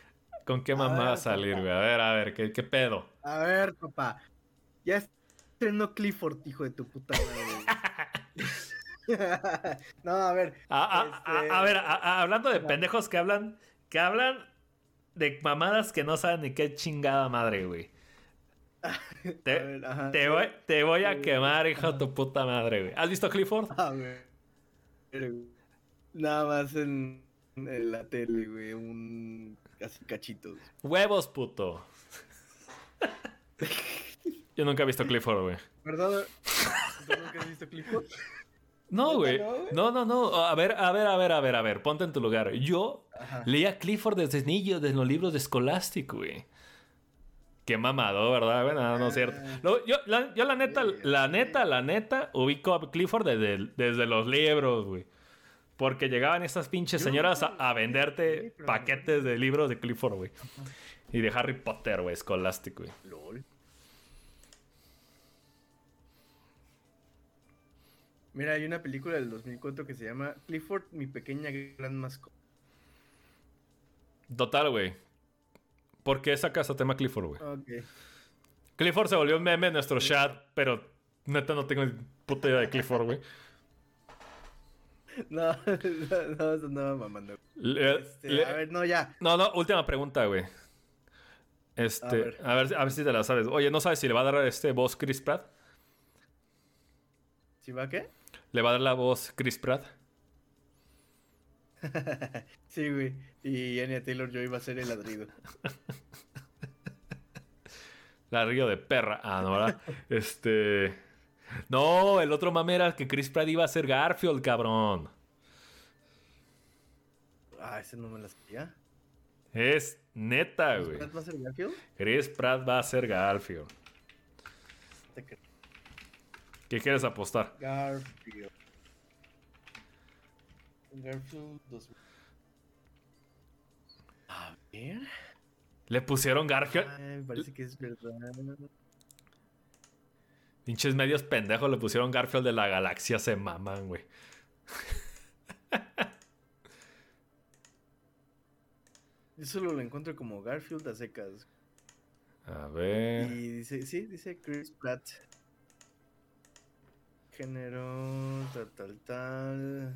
¿Con qué mamá va a salir, güey? A ver, a ver, ¿qué, ¿qué, pedo? A ver, papá. Ya estrenó Clifford, hijo de tu puta madre. no, a ver. A, este, ver, hablando de pendejos que hablan, que hablan de mamadas que no saben ni qué chingada madre, güey. Te, voy, te voy a quemar, hijo de tu puta madre, güey. ¿Has visto Clifford? A ver. Nada más en, la tele, güey. Un. Casi cachitos. Huevos, puto. Yo nunca he visto Clifford, güey. ¿Verdad? ¿Tú nunca has visto Clifford? No, güey. No, no, no. A ver, a ver, a ver, a ver, a ver. Ponte en tu lugar. Yo leía Clifford desde niño, desde los libros de Scholastic, güey. Qué mamado, ¿verdad? Bueno, no, es cierto. Ah. yo, la, yo, la, neta, la neta, la neta, ubico a Clifford desde, desde los libros, güey. Porque llegaban estas pinches señoras a, venderte paquetes de libros de Clifford, güey. Y de Harry Potter, güey, Scholastic, güey. LOL. Mira, hay una película del 2004 que se llama Clifford, mi pequeña gran mascota. Total, güey. ¿Por qué sacas a tema Clifford, güey? Ok. Clifford se volvió un meme en nuestro chat, pero neta no tengo ni puta idea de Clifford, güey. No, no, no, no, mamando. Este, a ver, no, ya. No, no, última pregunta, güey. Este, a ver. a ver, si te la sabes. Oye, ¿no sabes si le va a dar este voz Chris Pratt? ¿Si va a qué? ¿Le va a dar la voz Chris Pratt? sí, güey. Y Anya Taylor yo iba a ser el ladrido. ladrido de perra. Ah, no, ¿verdad? este. No, el otro mame era que Chris Pratt iba a ser Garfield, cabrón. Ah, ese no me lo sabía. Es neta, güey. ¿Chris Pratt va a ser Garfield? Chris Pratt va a ser Garfield. ¿Qué quieres apostar? Garfield. Garfield 2000. A ver. Le pusieron Garfield. Ay, parece que es verdad. Pinches medios pendejos le pusieron Garfield de la galaxia, se maman, güey. Yo solo lo encuentro como Garfield a secas. A ver. Y dice, sí, dice Chris Pratt. Género, tal, tal, tal.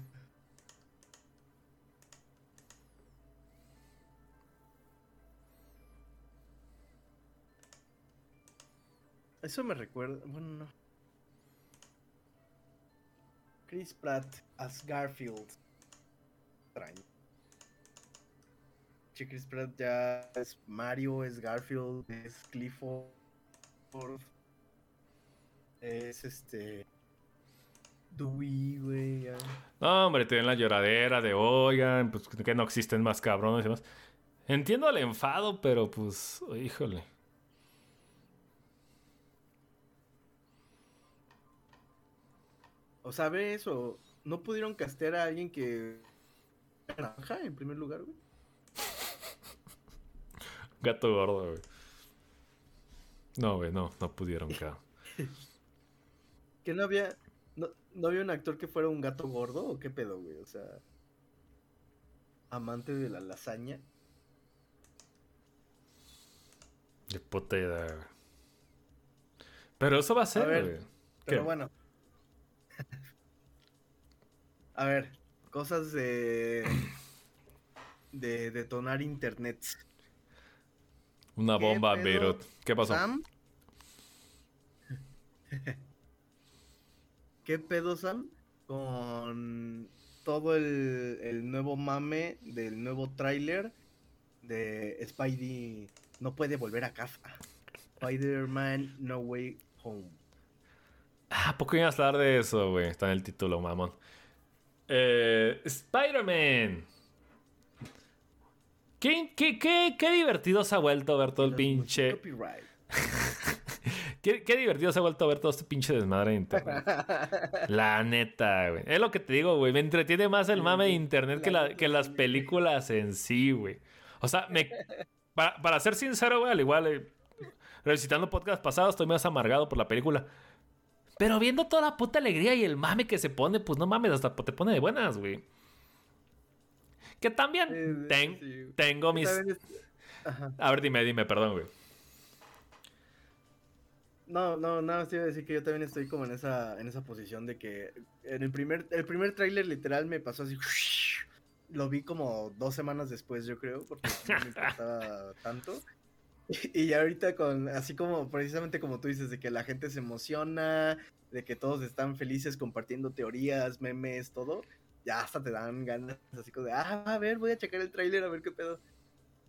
Eso me recuerda. Bueno, no. Chris Pratt as Garfield. Extraño. Chris Pratt ya es Mario, es Garfield, es Clifford. Es este. Dewey, güey. No, hombre, tienen la lloradera de oigan, pues que no existen más cabrones y demás. Entiendo el enfado, pero pues, híjole. O sabes, o no pudieron castear a alguien que naranja en primer lugar, güey. Gato gordo, güey. No, güey, no, no pudieron, cabrón. que no había, no, no había un actor que fuera un gato gordo o qué pedo, güey, o sea, amante de la lasaña. De puta idea, Pero eso va a ser, güey. Pero bueno, a ver, cosas de. de detonar internet. Una bomba en Beirut. ¿Qué pasó? Sam? ¿Qué pedo, Sam? Con todo el, el nuevo mame del nuevo tráiler de Spidey no puede volver a casa. Spider-Man No Way Home. Ah, ¿por qué ibas a hablar de eso, güey? Está en el título, mamón. Eh, Spider-Man. ¿Qué, qué, qué, qué divertido se ha vuelto ver todo el pinche. copyright. Qué, qué divertido se ha vuelto ver todo este pinche desmadre de internet. La neta, güey. Es lo que te digo, güey. Me entretiene más el mame de internet que, la- que las películas en sí, güey. O sea, me... para, para ser sincero, güey, al igual, eh, revisitando podcast pasados, estoy más amargado por la película. Pero viendo toda la puta alegría y el mame que se pone, pues no mames, hasta te pone de buenas, güey. Que también Sí, sí, ten- sí. tengo mis... es-. A ver, dime, dime, perdón, güey. No, no, nada más te iba a decir que yo también estoy como en esa, en esa posición de que en el primer, el primer tráiler literal me pasó así. Lo vi como dos semanas después, yo creo, porque no me importaba tanto. Y, y ahorita con, así como, precisamente como tú dices, de que la gente se emociona, de que todos están felices compartiendo teorías, memes, todo, ya hasta te dan ganas, así como de, ah, a ver, voy a checar el tráiler a ver qué pedo.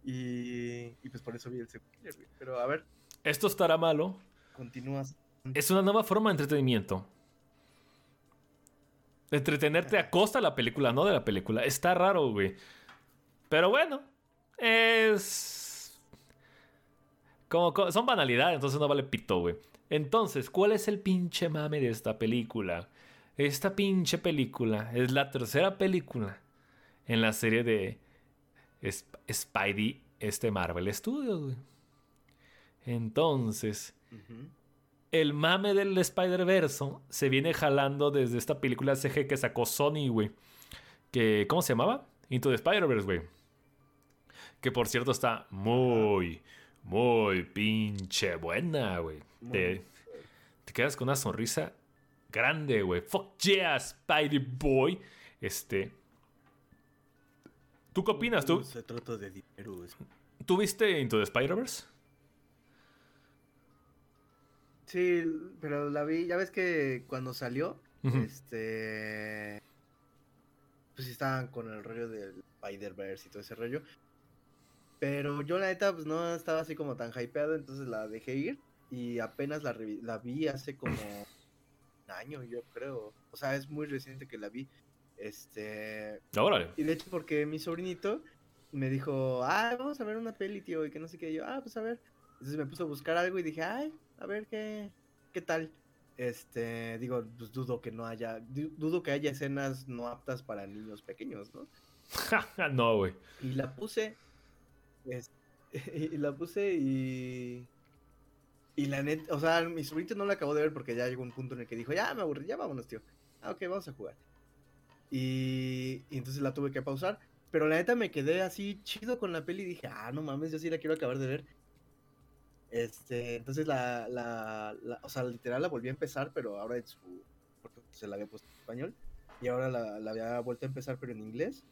Y, y pues por eso vi el segundo, güey. Pero a ver, Esto estará malo. continúas. Es una nueva forma de entretenimiento. Entretenerte a costa de la película, no de la película. Está raro, güey. Pero bueno, es... Como, son banalidades, entonces no vale pito, güey. Entonces, ¿cuál es el pinche mame de esta película? Esta pinche película es la tercera película en la serie de Sp- Spidey, este Marvel Studios, güey. Entonces, el mame del Spider-Verse se viene jalando desde esta película CG que sacó Sony, güey. Que, ¿cómo se llamaba? Into the Spider-Verse, güey. Que por cierto está muy, muy pinche buena, güey. Te, te quedas con una sonrisa grande, güey. Fuck yeah, Spidey Boy. Este. ¿Tú qué opinas? ¿Tú, Uh, Se trata de dinero. ¿tú viste Into the Spider-Verse? Sí, pero la vi, ya ves que cuando salió, este... Pues estaban con el rollo del Spider-Verse y todo ese rollo. Pero yo la neta pues no estaba así como tan hypeado, entonces la dejé ir. Y apenas la, la vi hace como un año, yo creo. O sea, es muy reciente que la vi. Este... Órale. Y de hecho porque mi sobrinito me dijo, ah, vamos a ver una peli, tío, y que no sé qué. Y yo, ah, pues a ver. Entonces me puso a buscar algo y dije, ay, a ver qué, qué tal. Este, digo, pues dudo que no haya, du- dudo que haya escenas no aptas para niños pequeños, ¿no? no, güey. Y la puse, es- y la puse y... Y la neta, o sea, mi sobrinito no la acabó de ver porque ya llegó un punto en el que dijo, ya me aburrí, ya vámonos, tío. Ah, ok, vamos a jugar. Y, y entonces la tuve que pausar. Pero la neta me quedé así chido con la peli y dije, ah, no mames, yo sí la quiero acabar de ver. Este, entonces la, la, la- o sea, literal la volví a empezar, pero ahora en su, porque se la había puesto en español. Y ahora la, la había vuelto a empezar, pero en inglés.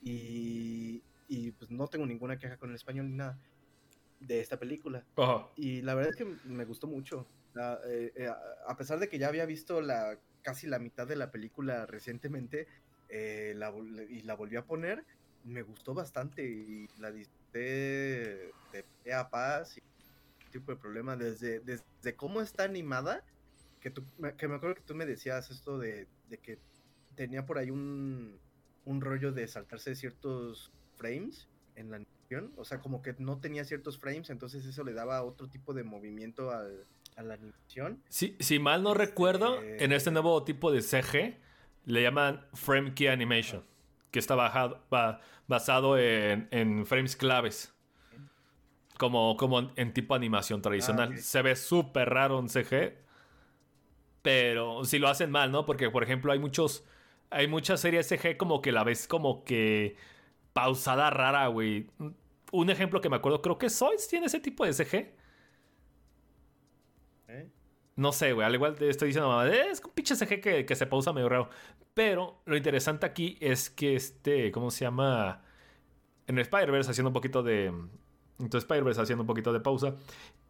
Y, y pues no tengo ninguna queja con el español ni nada de esta película. Y la verdad es que me gustó mucho. La- eh, eh, a pesar de que ya había visto la casi la mitad de la película recientemente eh, la y la volví a poner, me gustó bastante y la disfruté de pe a paz y tipo de problema desde, desde cómo está animada, que, tú, me- que me acuerdo que tú me decías esto de, de que tenía por ahí un, un rollo de saltarse ciertos frames en la animación, o sea, como que no tenía ciertos frames, entonces eso le daba otro tipo de movimiento al- a la animación. Si, si mal no recuerdo, Este- en este nuevo tipo de CG le llaman Frame Key Animation, que está bajado, ba- basado en, en frames claves. Como, como en, tipo animación tradicional. ok. Se ve súper raro en CG. Pero si lo hacen mal, ¿no? Porque, por ejemplo, hay muchos. Hay muchas series CG como que la ves como que pausada rara, güey. Un ejemplo que me acuerdo, creo que Zoids tiene ese tipo de CG. ¿eh? No sé, güey. Al igual te estoy diciendo, mamá, es un pinche CG que, que se pausa medio raro. Pero lo interesante aquí es que este, ¿cómo se llama? En Spider-Verse haciendo un poquito de. Entonces, Spider-Verse haciendo un poquito de pausa.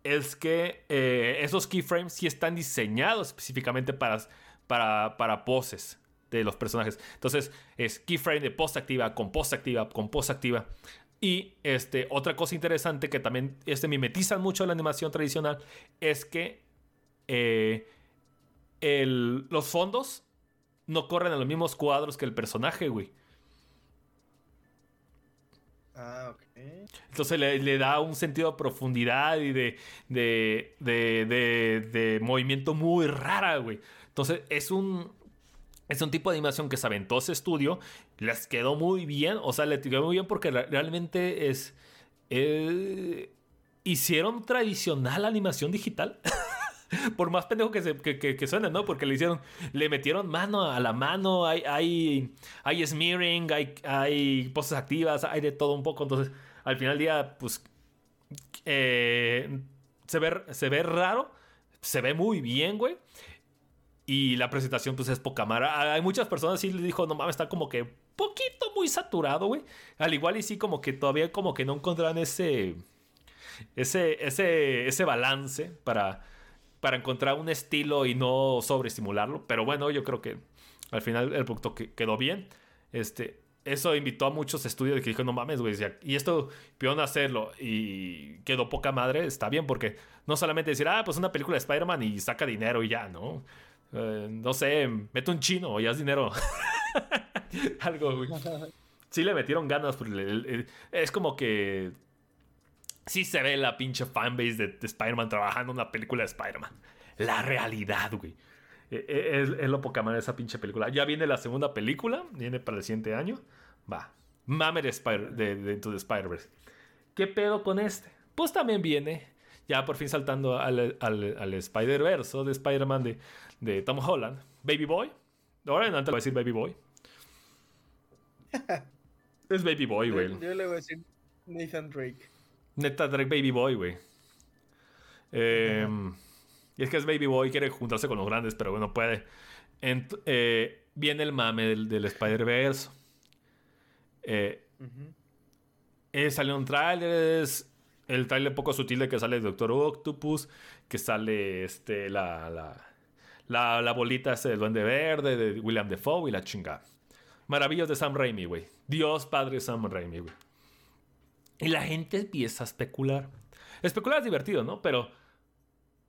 Es que eh, esos keyframes sí están diseñados específicamente para, para, para poses de los personajes. Entonces, es keyframe de post activa, con post activa, con post activa. Y este, otra cosa interesante que también este, mimetizan mucho la animación tradicional es que eh, los fondos no corren en los mismos cuadros que el personaje, güey. Ah, ok. Entonces le, da un sentido de profundidad y de, de, de, de, movimiento muy rara, güey. Entonces es un, es un tipo de animación que se aventó ese estudio, les quedó muy bien, o sea, le quedó muy bien porque realmente es... Eh, hicieron tradicional animación digital. Por más pendejo que, se, que, suene, ¿no? Porque le hicieron, le metieron mano a la mano, hay, hay, hay smearing, hay, hay poses activas, hay de todo un poco. Entonces, al final del día, pues, eh, se, ve, se ve raro, se ve muy bien, güey. Y la presentación, pues, es poca mara. Hay muchas personas sí le dijo, no mames, está como que poquito muy saturado, güey. Al igual y sí, como que todavía como que no encontraron ese... Ese, ese, ese balance para, para encontrar un estilo y no sobreestimularlo. Pero bueno, yo creo que al final el producto quedó bien. Este, eso invitó a muchos estudios que dijeron, no mames, güey, y esto pudieron hacerlo y quedó poca madre, está bien, porque no solamente decir, ah, pues una película de Spider-Man y saca dinero y ya, ¿no? Eh, no sé, mete un chino y haz dinero. Algo, güey. Sí le metieron ganas, es como que sí se ve la pinche fanbase de, Spider-Man trabajando en una película de Spider-Man. La realidad, güey. E, e, es, lo poca madre esa pinche película. Ya viene la segunda película, viene para el siguiente año. Va. Mame de, Spider de, de Spider-Verse. ¿Qué pedo con este? Pues también viene, ya por fin saltando al, al, Spider-Verse de Spider-Man de, de Tom Holland. Baby Boy. Ahora en antes le voy a decir Baby Boy. es Baby Boy, güey. Yo le voy a decir Nathan Drake. Neta, Drake Baby Boy, güey. Em, y es que es Baby Boy, quiere juntarse con los grandes, pero bueno, puede. Eh, viene el mame del, Spider-Verse. Eh, eh, salió un tráiler, el tráiler poco sutil de que sale el Doctor Octopus, que sale este, la, la, la, bolita ese del Duende Verde, de William Defoe y la chingada. Maravillas de Sam Raimi, güey. Dios Padre Sam Raimi, güey. Y la gente empieza a especular. Especular es divertido, ¿no? Pero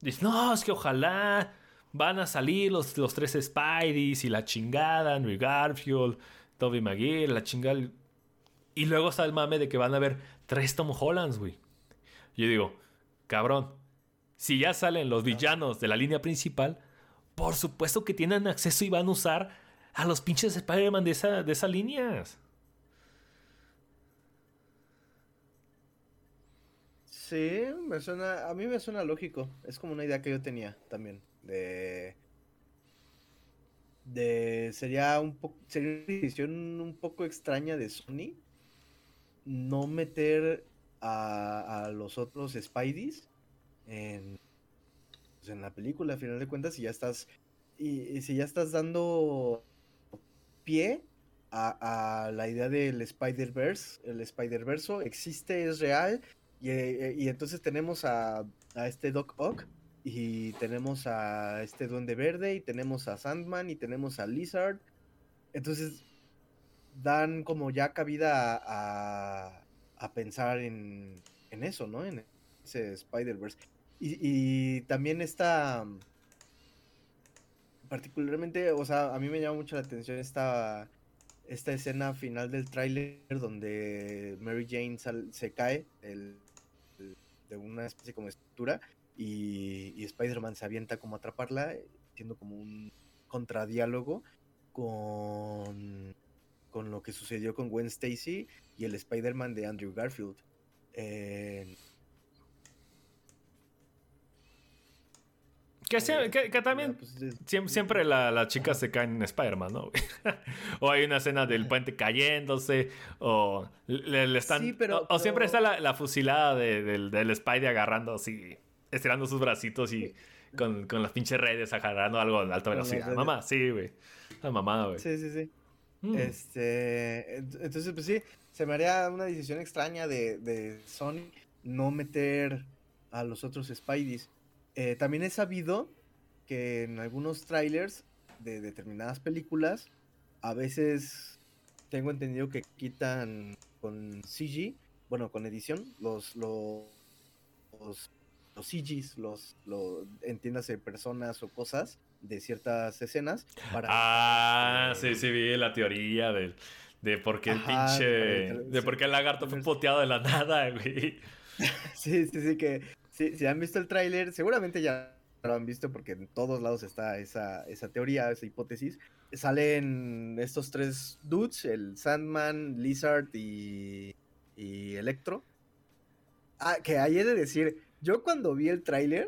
dice, no, es que ojalá van a salir los, los tres Spideys y la chingada, Andrew Garfield, Toby Maguire, la chingada. Y luego está el mame de que van a haber tres Tom Hollands, güey. Yo digo, cabrón, si ya salen los villanos de la línea principal, por supuesto que tienen acceso y van a usar a los pinches Spider-Man de, esa, de esas líneas. Sí, me suena, a mí me suena lógico. Es como una idea que yo tenía también. De. De. Sería un. Sería una decisión un poco extraña de Sony. No meter a, a los otros Spideys en, pues, en la película, a final de cuentas, si ya estás. Y, si ya estás dando pie a, la idea del Spider-Verse, el Spider-Verso existe, es real y, entonces tenemos a, este Doc Ock y tenemos a este Duende Verde y tenemos a Sandman y tenemos a Lizard. Entonces dan como ya cabida a, a pensar en, en, eso, ¿no? En ese Spider-Verse. Y, y, también está particularmente, o sea, a mí me llama mucho la atención esta, esta escena final del tráiler donde Mary Jane se cae el, de una especie como estructura y, y Spider-Man se avienta como a atraparla, siendo como un contradiálogo con, con lo que sucedió con Gwen Stacy y el Spider-Man de Andrew Garfield. Que, que, también pues, siempre, las chicas se caen en Spider-Man, ¿no? o hay una escena del puente cayéndose, o le, están... o, siempre está la, fusilada del, del Spider agarrando así, estirando sus bracitos y con, con las pinches redes agarrando algo en alta velocidad. Mamá, sí, güey. La mamada, güey. Sí, sí, sí. Mm. Este, entonces, pues sí, se me haría una decisión extraña de, de Sony no meter a los otros Spideys. Eh, también he sabido que en algunos trailers de determinadas películas, a veces tengo entendido que quitan con CG bueno, con edición, los, los, los, los CGs, los, los, entiéndase, personas o cosas de ciertas escenas. Para, ah, sí, sí, vi la teoría del, de por qué el pinche. De por qué el lagarto fue poteado de la nada, güey. sí, sí, sí, que si han visto el tráiler, seguramente ya lo han visto porque en todos lados está esa, esa teoría, esa hipótesis. Salen estos tres dudes, el Sandman, Lizard y, y Electro. Ah, que hay de decir, yo cuando vi el tráiler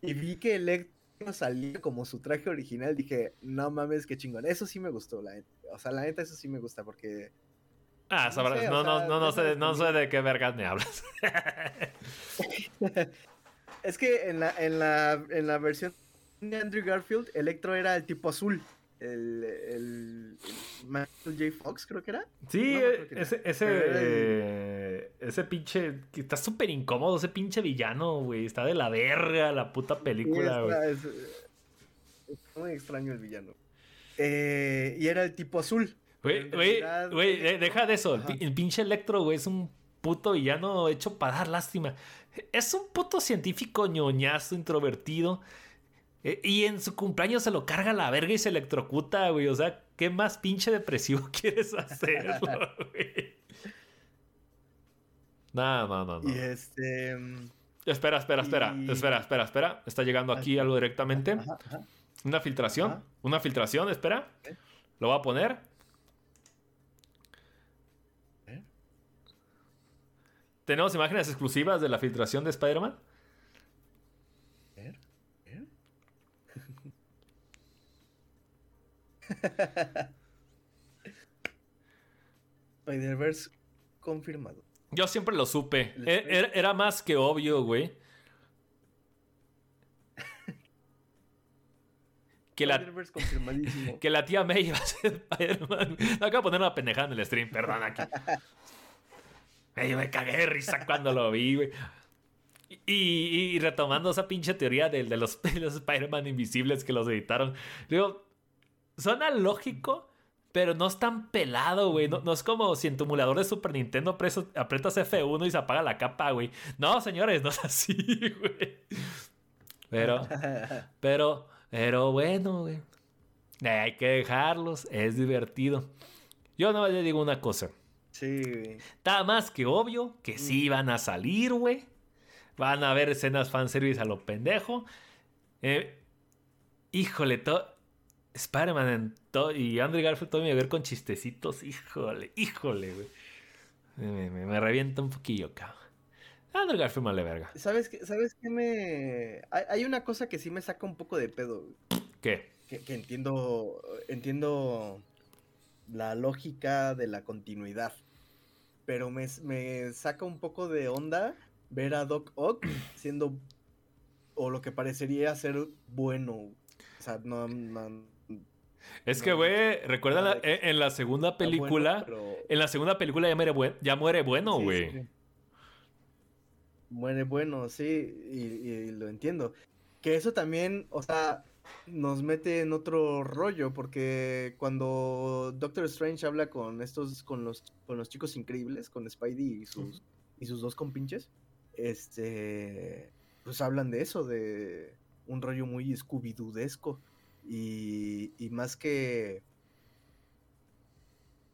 y vi que Electro salía como su traje original, dije, no mames, qué chingón. Eso sí me gustó, la neta. O sea, la neta, eso sí me gusta porque... Ah, sabrás, no, no, no, no, sé, no sé de qué vergas me hablas. Es que en la, en la, en la versión de Andrew Garfield, Electro era el tipo azul. El, el, Michael J. Fox, creo que era. Sí, ese, ese, ese pinche. Está súper incómodo, ese pinche villano, güey. Está de la verga la puta película, güey. Es, muy extraño el villano. Eh, y era el tipo azul. Güey, güey, güey, deja de eso. El pinche Electro, güey, es un puto villano hecho para dar lástima. Es un puto científico ñoñazo, introvertido. E, y en su cumpleaños se lo carga la verga y se electrocuta, güey. O sea, ¿qué más pinche depresivo quieres hacer, güey? No, no, no, no. Y este. Mm, espera, espera, espera. Espera, espera, espera. Está llegando aquí algo directamente. Una filtración. Una filtración, espera. Lo voy a poner. ¿Tenemos imágenes exclusivas de la filtración de Spider-Man? Spider-Verse confirmado. Yo siempre lo supe. E-, era, más que obvio, güey. Que la, que la tía May iba a ser Spider-Man. Acabo de poner una pendejada en el stream, perdón aquí. Me cagué de risa cuando lo vi, güey. Y, retomando esa pinche teoría de, de los, los Spider-Man invisibles que los editaron, digo, suena lógico, pero no es tan pelado, güey. No, es como si en tu emulador de Super Nintendo preso, aprietas F1 y se apaga la capa, güey. No, señores, no es así, güey. Pero, pero, pero bueno, güey. Hay que dejarlos, es divertido. Yo no le digo una cosa. Sí, güey. Está más que obvio que sí van a salir, güey. Van a haber escenas fanservice a lo pendejo. Eh, híjole, Spider-Man y Andrew Garfield todo me ver con chistecitos. Híjole, híjole, güey. Me, revienta un poquillo, cabrón. Andrew Garfield le verga. ¿Sabes qué, ¿Sabes qué me...? Hay, una cosa que sí me saca un poco de pedo. ¿Qué? Que, que entiendo... Entiendo la lógica de la continuidad pero me, me saca un poco de onda ver a Doc Ock siendo o lo que parecería ser bueno. O sea, no, es que, güey, recuerda e, en la segunda película. En la segunda película ya muere, ya muere bueno, güey. Muere bueno, sí, y, lo entiendo. Que eso también, o sea, nos mete en otro rollo, porque cuando Doctor Strange habla con estos, con los, con los chicos increíbles, con Spidey y sus, y sus dos compinches, este, pues hablan de eso, de un rollo muy scooby y, y más que,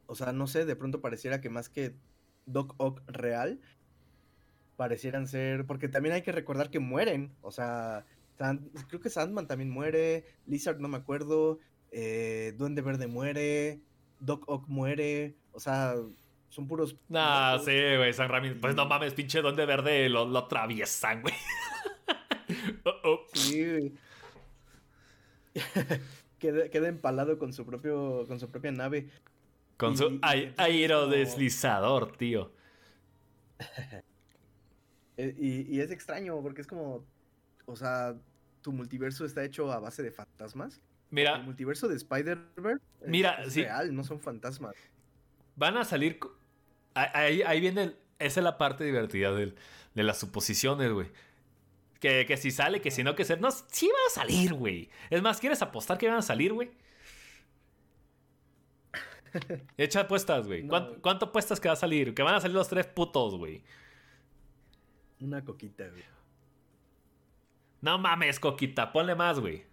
o sea, no sé, de pronto pareciera que más que Doc Ock real, parecieran ser, porque también hay que recordar que mueren, o sea, creo que Sandman también muere, Lizard no me acuerdo, eh, Duende Verde muere, Doc Ock muere, o sea, son puros... Nah, sí, güey, San Ramin, pues no mames, pinche Duende Verde lo, lo atraviesan, güey. Sí, queda, empalado con su propio con su propia nave. Con su aerodeslizador, tío. Eh, y, y, es extraño porque es como, o sea, tu multiverso está hecho a base de fantasmas. Mira. El multiverso de Spider-Man Mira, es real, no son fantasmas. Van a salir. Ahí, ahí viene. Esa es la parte divertida de, de las suposiciones, güey. Que, que, si sale, que si no, que ser. No, sí van a salir, güey. Es más, ¿quieres apostar que van a salir, güey? Echa apuestas, güey. ¿Cuánto, ¿Cuánto apuestas que va a salir? Que van a salir los tres putos, güey. Una coquita, güey. No mames, coquita. Ponle más, güey.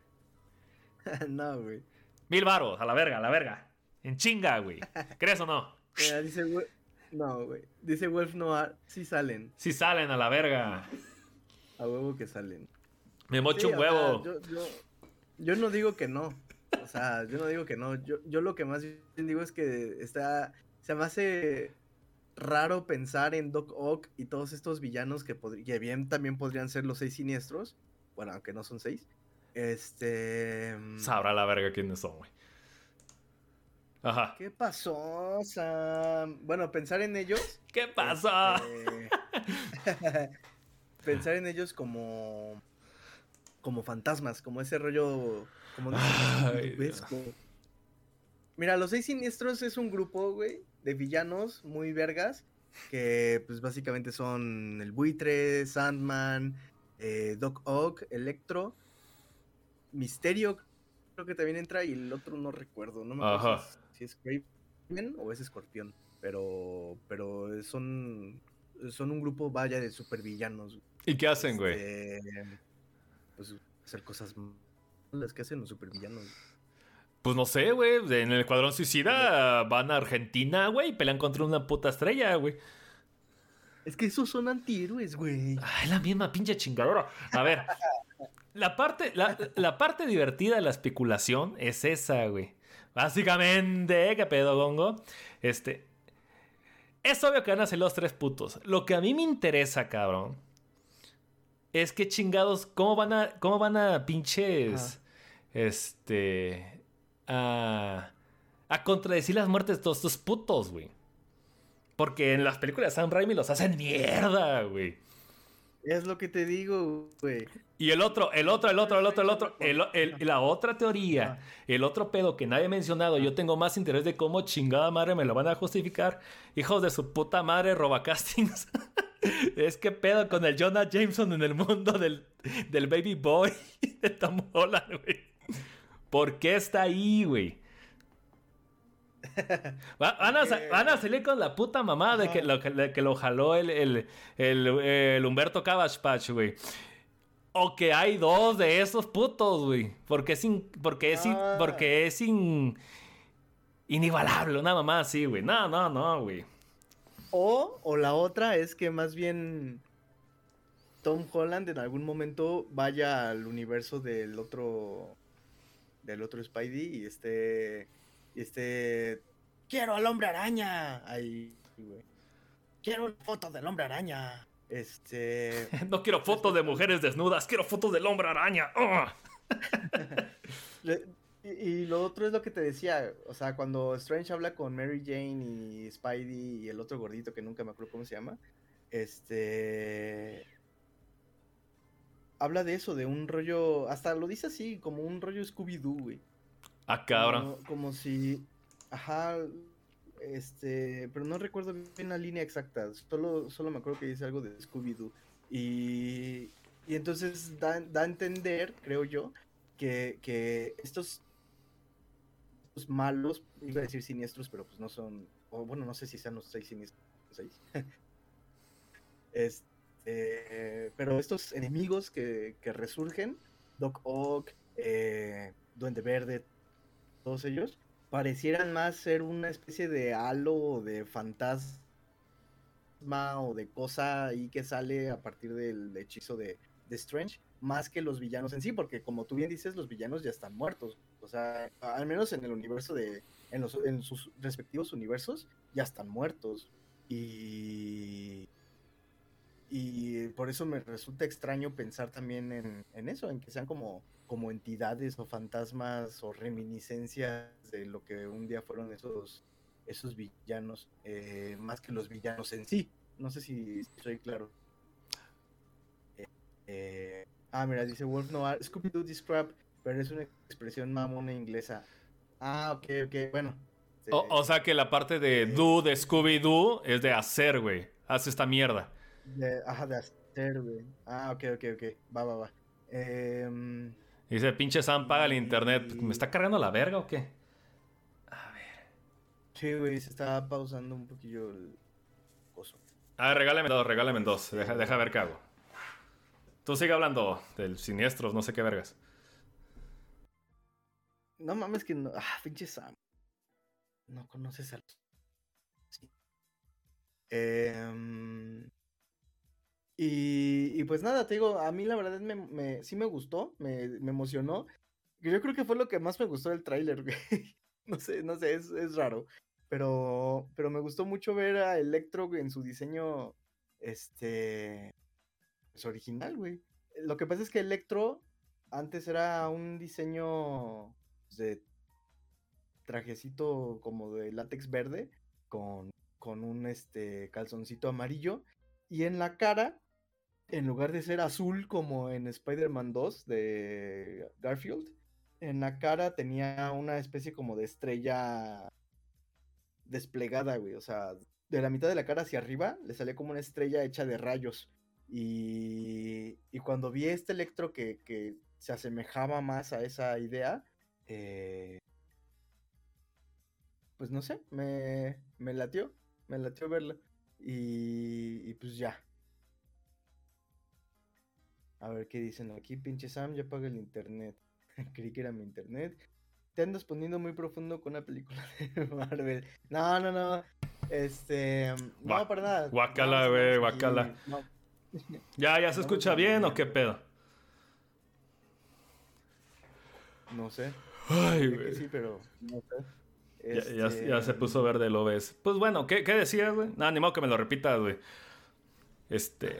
no, güey. Mil varos, a la verga, a la verga. En chinga, güey. ¿Crees o no? Mira, dice, güey. No, güey. Dice Wolf Noir, sí salen. Sí salen a la verga. A huevo que salen. Me mocho Sí, un sea, huevo. yo, yo- yo no digo que no. O sea, yo no digo que no. Yo, yo lo que más bien digo es que está. Se me hace raro pensar en Doc Ock y todos estos villanos que, que bien también podrían ser los seis siniestros. Bueno, aunque no son seis. Este. mm, Sabrá la verga quiénes son, güey. Ajá. ¿Qué pasó, Sam? Bueno, pensar en ellos. ¿Qué pasó? este, pensar en ellos como. Como fantasmas, como ese rollo. Como Ay. Mira, los seis siniestros es un grupo, güey, de villanos muy vergas. Que pues básicamente son el buitre, Sandman, eh, Doc Ock, Electro, Misterio, creo que también entra, y el otro no recuerdo, no me acuerdo Ajá. si es, Craven o es Escorpión. Pero, pero son, son un grupo, vaya, de supervillanos. ¿Y qué hacen, güey? Este, pues hacer cosas malas que hacen los supervillanos. Pues no sé, güey. En el Escuadrón Suicida van a Argentina, güey, y pelean contra una puta estrella, güey. Es que esos son antihéroes, güey. Ay, la misma pinche chingadora. A ver. La parte, la, la parte divertida de la especulación es esa, güey. Básicamente, ¿qué pedo, Gongo? Este. Es obvio que van a ser los tres putos. Lo que a mí me interesa, cabrón, es que chingados, ¿cómo van a, cómo van a pinches. Este. A. A contradecir las muertes de todos estos putos, güey. Porque en las películas de Sam Raimi los hacen mierda, güey. Es lo que te digo, güey. Y el otro, el otro, el otro, el otro, el otro, el, el- la otra teoría, el otro pedo que nadie ha mencionado, yo tengo más interés de cómo chingada madre me lo van a justificar. Hijos de su puta madre, robacastings. es que pedo con el Jonah Jameson en el mundo del, del Baby Boy de Tom Holland, güey. ¿Por qué está ahí, güey? Va- Van a, van salir con la puta mamá de que lo, que, de que lo jaló el, el, el, el Humberto Cabbage Patch, güey. O que hay dos de esos putos, güey. Porque es, in- porque es, in- Ah. porque es in- inigualable, una mamá así, güey. No, no, no, güey. O, o la otra es que más bien Tom Holland en algún momento vaya al universo del otro del otro Spidey y esté y esté quiero al hombre araña ahí güey. quiero una foto del hombre araña este No quiero fotos de mujeres desnudas, quiero fotos del hombre araña. Y, y lo otro es lo que te decía, o sea, cuando Strange habla con Mary Jane y Spidey y el otro gordito que nunca me acuerdo cómo se llama, este habla de eso, de un rollo, hasta lo dice así, como un rollo Scooby-Doo, güey. Ah, cabrón. Como, si, ajá, este, pero no recuerdo bien la línea exacta, solo, solo me acuerdo que dice algo de Scooby-Doo. Y, y entonces da, da a entender, creo yo, que, que estos, malos, iba a decir siniestros, pero pues no son, o bueno, no sé si sean los seis siniestros, seis. Este, pero estos enemigos que, que resurgen, Doc Ock, eh, Duende Verde, todos ellos, parecieran más ser una especie de halo o de fantasma o de cosa ahí que sale a partir del hechizo de, de Strange, más que los villanos en sí, porque como tú bien dices, los villanos ya están muertos. O sea, al menos en el universo de, en, los, en sus respectivos universos, ya están muertos. Y, y por eso me resulta extraño pensar también en, en eso, en que sean como, como entidades o fantasmas o reminiscencias de lo que un día fueron esos, esos villanos, eh, más que los villanos en sí. No sé si estoy claro. Eh, eh, ah, mira, dice Wolf Noir, Scooby-Doo Describe, pero es una expresión mamona inglesa. Ah, ok, ok, bueno. O, o sea que la parte de do de Scooby-Doo es de hacer, güey. Haz esta mierda. De, ajá, de hacer, güey. Ah, ok, ok, ok. Va, va, va. Em, Dice, pinche Sam, paga el internet. ¿Me está cargando la verga o qué? A ver. Sí, güey, se está pausando un poquillo el coso. Ah, regálame dos, regálame dos. Deja, deja ver qué hago. Tú sigue hablando del siniestros, no sé qué vergas. No mames que no. Ah, pinche Sam. No conoces a los. Sí. Em, y, y, pues nada, te digo, a mí la verdad me, sí me gustó, me, me, emocionó. Yo creo que fue lo que más me gustó del tráiler. No sé, no sé, es, es, raro. Pero, pero me gustó mucho ver a Electro en su diseño, este, pues original, güey. Lo que pasa es que Electro antes era un diseño de trajecito como de látex verde con, con un este calzoncito amarillo y en la cara en lugar de ser azul como en Spider-Man 2 de Garfield en la cara tenía una especie como de estrella desplegada, güey, o sea, de la mitad de la cara hacia arriba le salía como una estrella hecha de rayos y, y cuando vi este electro que, que se asemejaba más a esa idea, eh, pues no sé, me, me latió, me latió verla. Y, y, pues ya. A ver qué dicen aquí, pinche Sam, ya paga el internet. Creí que era mi internet. Te andas poniendo muy profundo con una película de Marvel. No, no, no. Este. No, para nada. Guacala, güey, guacala. ¿Ya, ya se escucha bien o qué pedo? No sé. Ay, güey. Sí, pero no sé. Este... Ya, ya, ya, se puso verde, lo ves. Pues bueno, ¿qué, qué decías, güey? No, ni modo que me lo repitas, güey. Este.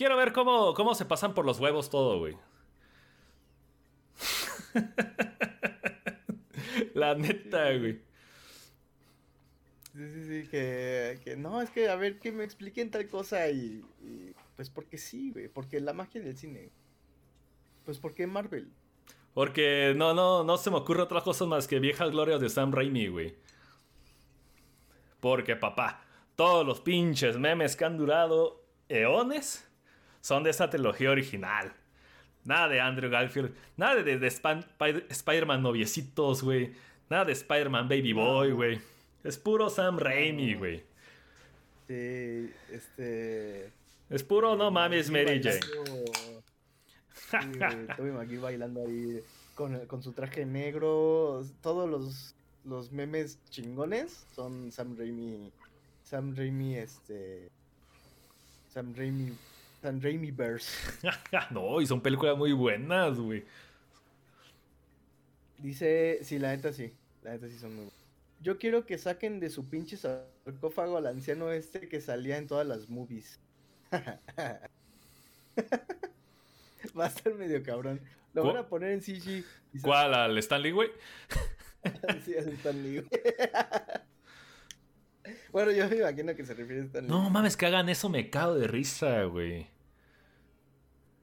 Quiero ver cómo, cómo se pasan por los huevos todo, güey. La neta, güey. Sí, sí, sí, que, que, no, es que a ver que me expliquen tal cosa y, y pues porque sí, güey, porque la magia del cine. Pues porque Marvel. Porque no, no, no se me ocurre otra cosa más que viejas glorias de Sam Raimi, güey. Porque, papá, todos los pinches memes que han durado eones son de esa trilogía original. Nada de Andrew Garfield, nada de, de, de Spider-Man noviecitos, güey. Nada de Spider-Man Baby Boy, güey. Es puro Sam Raimi, güey. Sí, este. Es puro no mames, Mary Jane. Tommy McGee bailando ahí con, con, su traje negro. Todos los, los memes chingones son Sam Raimi. Sam Raimi, este. Sam Raimi. Sam Raimi Verse. no, y son películas muy buenas, güey. Dice, sí, la neta sí. La neta sí son muy buenas. Yo quiero que saquen de su pinche sarcófago al anciano este que salía en todas las movies. Va a estar medio cabrón. Lo van a poner en CG. ¿Cuál? ¿Al Stanley, güey? sí, al Stanley, güey. Bueno, yo me imagino que se refiere a Stanley. No mames, que hagan eso, me cago de risa, güey.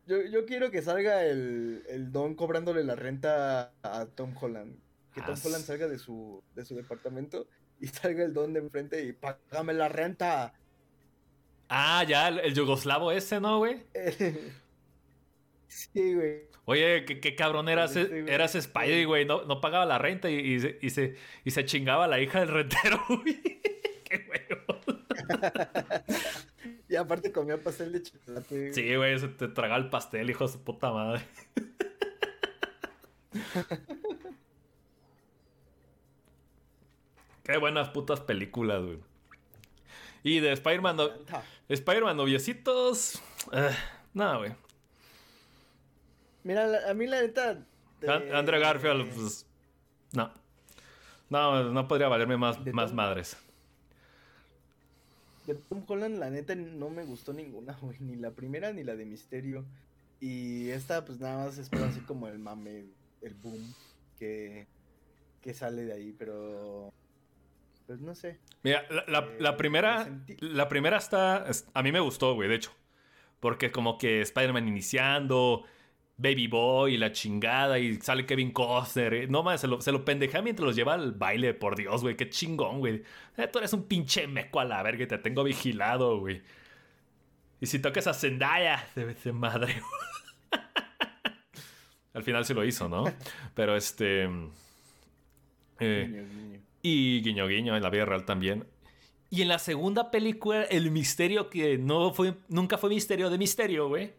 Yo, yo quiero que salga el, el Don cobrándole la renta a Tom Holland. Que Tom Holland salga de su, de su departamento y salga el Don de enfrente y págame la renta. Ah, ya, el, el yugoslavo ese, ¿no, güey? sí, güey. Oye, ¿qué, qué cabrón eras, sí, eras Spidey, güey. No, no, pagaba la renta y, y, se, y, se, y se chingaba a la hija del rentero, güey. Qué huevo. y aparte comía pastel de chocolate. Güey. Sí, güey, se te tragaba el pastel, hijo de su puta madre. Qué buenas putas películas, güey. Y de Spider-Man. No... Noviecitos. Uh, no, güey. Mira, a mí la neta. De... Andrew Garfield, pues. No. No, no podría valerme más, más madres. De Tom Holland, la neta, no me gustó ninguna, güey. Ni la primera ni la de Misterio. Y esta, pues nada más espero así como el mame, el boom que, que sale de ahí, pero pues no sé. Mira, la, la, eh, la primera, la primera está, a mí me gustó, güey, de hecho. Porque como que Spider-Man iniciando, Baby Boy y la chingada, y sale Kevin Costner. No mames, se lo, se lo pendeja mientras los lleva al baile, por Dios, güey, qué chingón, güey. Eh, tú eres un pinche meco a la verga, te tengo vigilado, güey. Y si tocas a Zendaya, debe ser madre. Al final se lo hizo, ¿no? Pero este. Eh, y guiño guiño en la vida real también. Y en la segunda película, el misterio que no fue, nunca fue misterio de misterio, güey.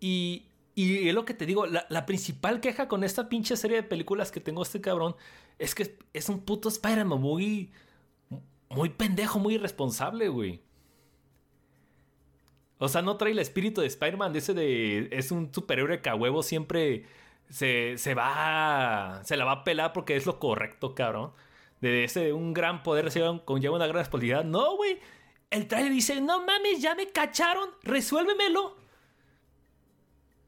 Y, y es lo que te digo, la, la, principal queja con esta pinche serie de películas que tengo este cabrón es que es un puto Spider-Man muy, muy pendejo, muy irresponsable, güey. O sea, no trae el espíritu de Spider-Man, de ese de. Es un superhéroe que a huevo siempre se, se va. Se la va a pelar porque es lo correcto, cabrón. De ese un gran poder se conlleva una gran responsabilidad. No, güey. El trailer dice: No mames, ya me cacharon, resuélvemelo.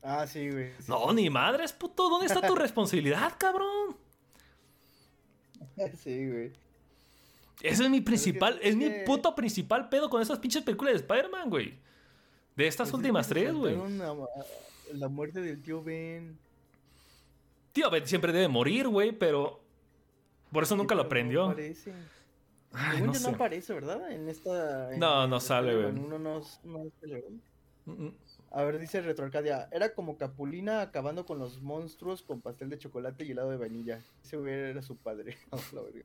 Ah, sí, güey. no, ni madres, puto. ¿Dónde está tu responsabilidad, cabrón? Sí, güey. Ese es mi principal, es, mi puto principal pedo con esas pinches películas de Spider-Man, güey. De estas últimas tres, güey. La muerte del tío Ben. Tío Ben siempre debe morir, güey, pero. Por eso nunca lo aprendió. No aparece. Ay, no, no, aparece, ¿verdad? En esta. no, no sale, güey. Uno no, no A ver, dice Retroarcadia. Era como Capulina acabando con los monstruos con pastel de chocolate y helado de vainilla. Ese güey era su padre. verga.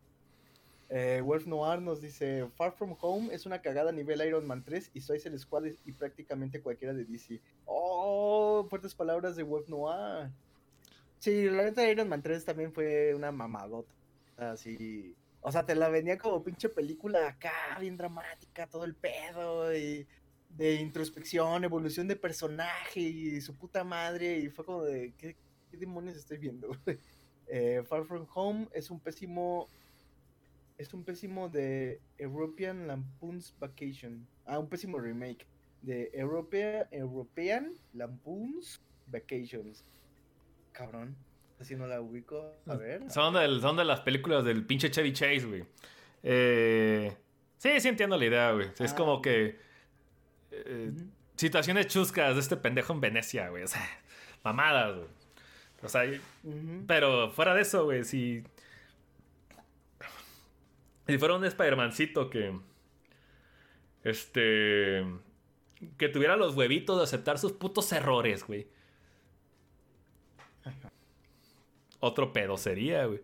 Eh, Wolf Noir nos dice: Far From Home es una cagada a nivel Iron Man 3 y Suicide Squad y prácticamente cualquiera de DC. ¡Oh! Fuertes palabras de Wolf Noir. Sí, la neta de Iron Man 3 también fue una mamadota. Así. O sea, te la venía como pinche película acá, bien dramática, todo el pedo, y de introspección, evolución de personaje y su puta madre. Y fue como de: ¿qué, demonios estoy viendo? eh, Far From Home es un pésimo es un pésimo de European Lampoon's Vacation. Ah, un pésimo remake de Europea, European Lampoon's Vacations. Cabrón, así no la ubico. A ver. Son de, son de las películas del pinche Chevy Chase, güey. Eh, sí, sí entiendo la idea, güey. Es ah, como que... Eh, situaciones chuscas de este pendejo en Venecia, güey. O sea, mamadas, güey. O sea, pero fuera de eso, güey, si si fuera un Spider-Mancito que. Este. Que tuviera los huevitos de aceptar sus putos errores, güey. Otro pedo sería, güey.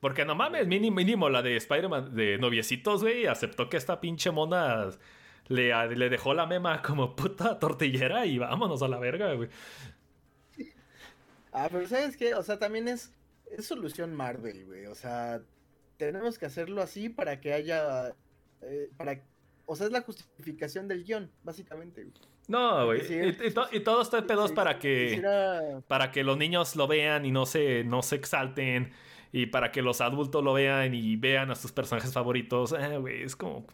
Porque no mames, mínimo, mínimo la de Spider-Man de noviecitos, güey, aceptó que esta pinche mona le, le, dejó la mema como puta tortillera y vámonos a la verga, güey. Ah, pero ¿sabes qué? O sea, también es, es solución Marvel, güey. O sea, tenemos que hacerlo así para que haya, eh, para, o sea, es la justificación del guion, básicamente. No, güey. y, todo está en pedos para que para que los niños lo vean y no se no se exalten y para que los adultos lo vean y vean a sus personajes favoritos. Eh, güey, es como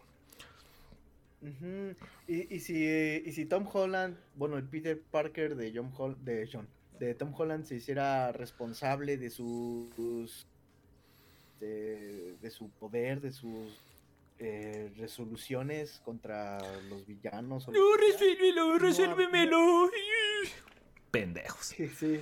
y, y, si, y si Tom Holland, bueno, el Peter Parker de John de John, de Tom Holland se hiciera responsable de sus de, su poder, de sus eh, resoluciones contra los villanos. No, resuélvelo, resuélvemelo. Pendejos. Sí, sí.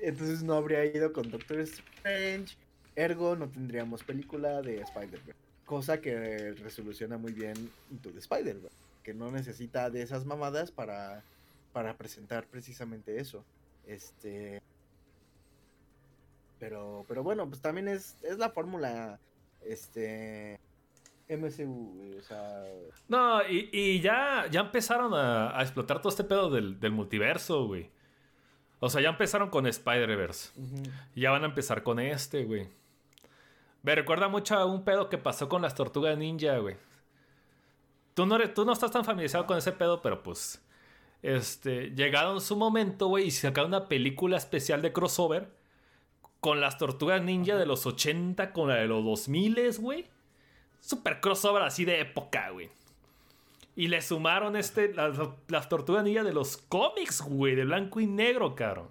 Entonces no habría ido con Doctor Strange. Ergo, no tendríamos película de Spider-Man. Cosa que resoluciona muy bien Into the Spider-Man. Que no necesita de esas mamadas para, para presentar precisamente eso. Este. Pero, pero bueno, pues también es, es la fórmula, este, MCU, o sea... No, y, ya, ya empezaron a, explotar todo este pedo del, multiverso, güey. O sea, ya empezaron con Spider-Verse. Y ya van a empezar con este, güey. Me recuerda mucho a un pedo que pasó con las tortugas ninja, güey. Tú no, tú no estás tan familiarizado con ese pedo, pero pues... Este, llegaron su momento, güey, y sacaron una película especial de crossover con las tortugas ninja de los 80 con la de los 2000, güey. Super crossover así de época, güey. Y le sumaron este, las, tortugas ninja de los cómics, güey, de blanco y negro, cabrón.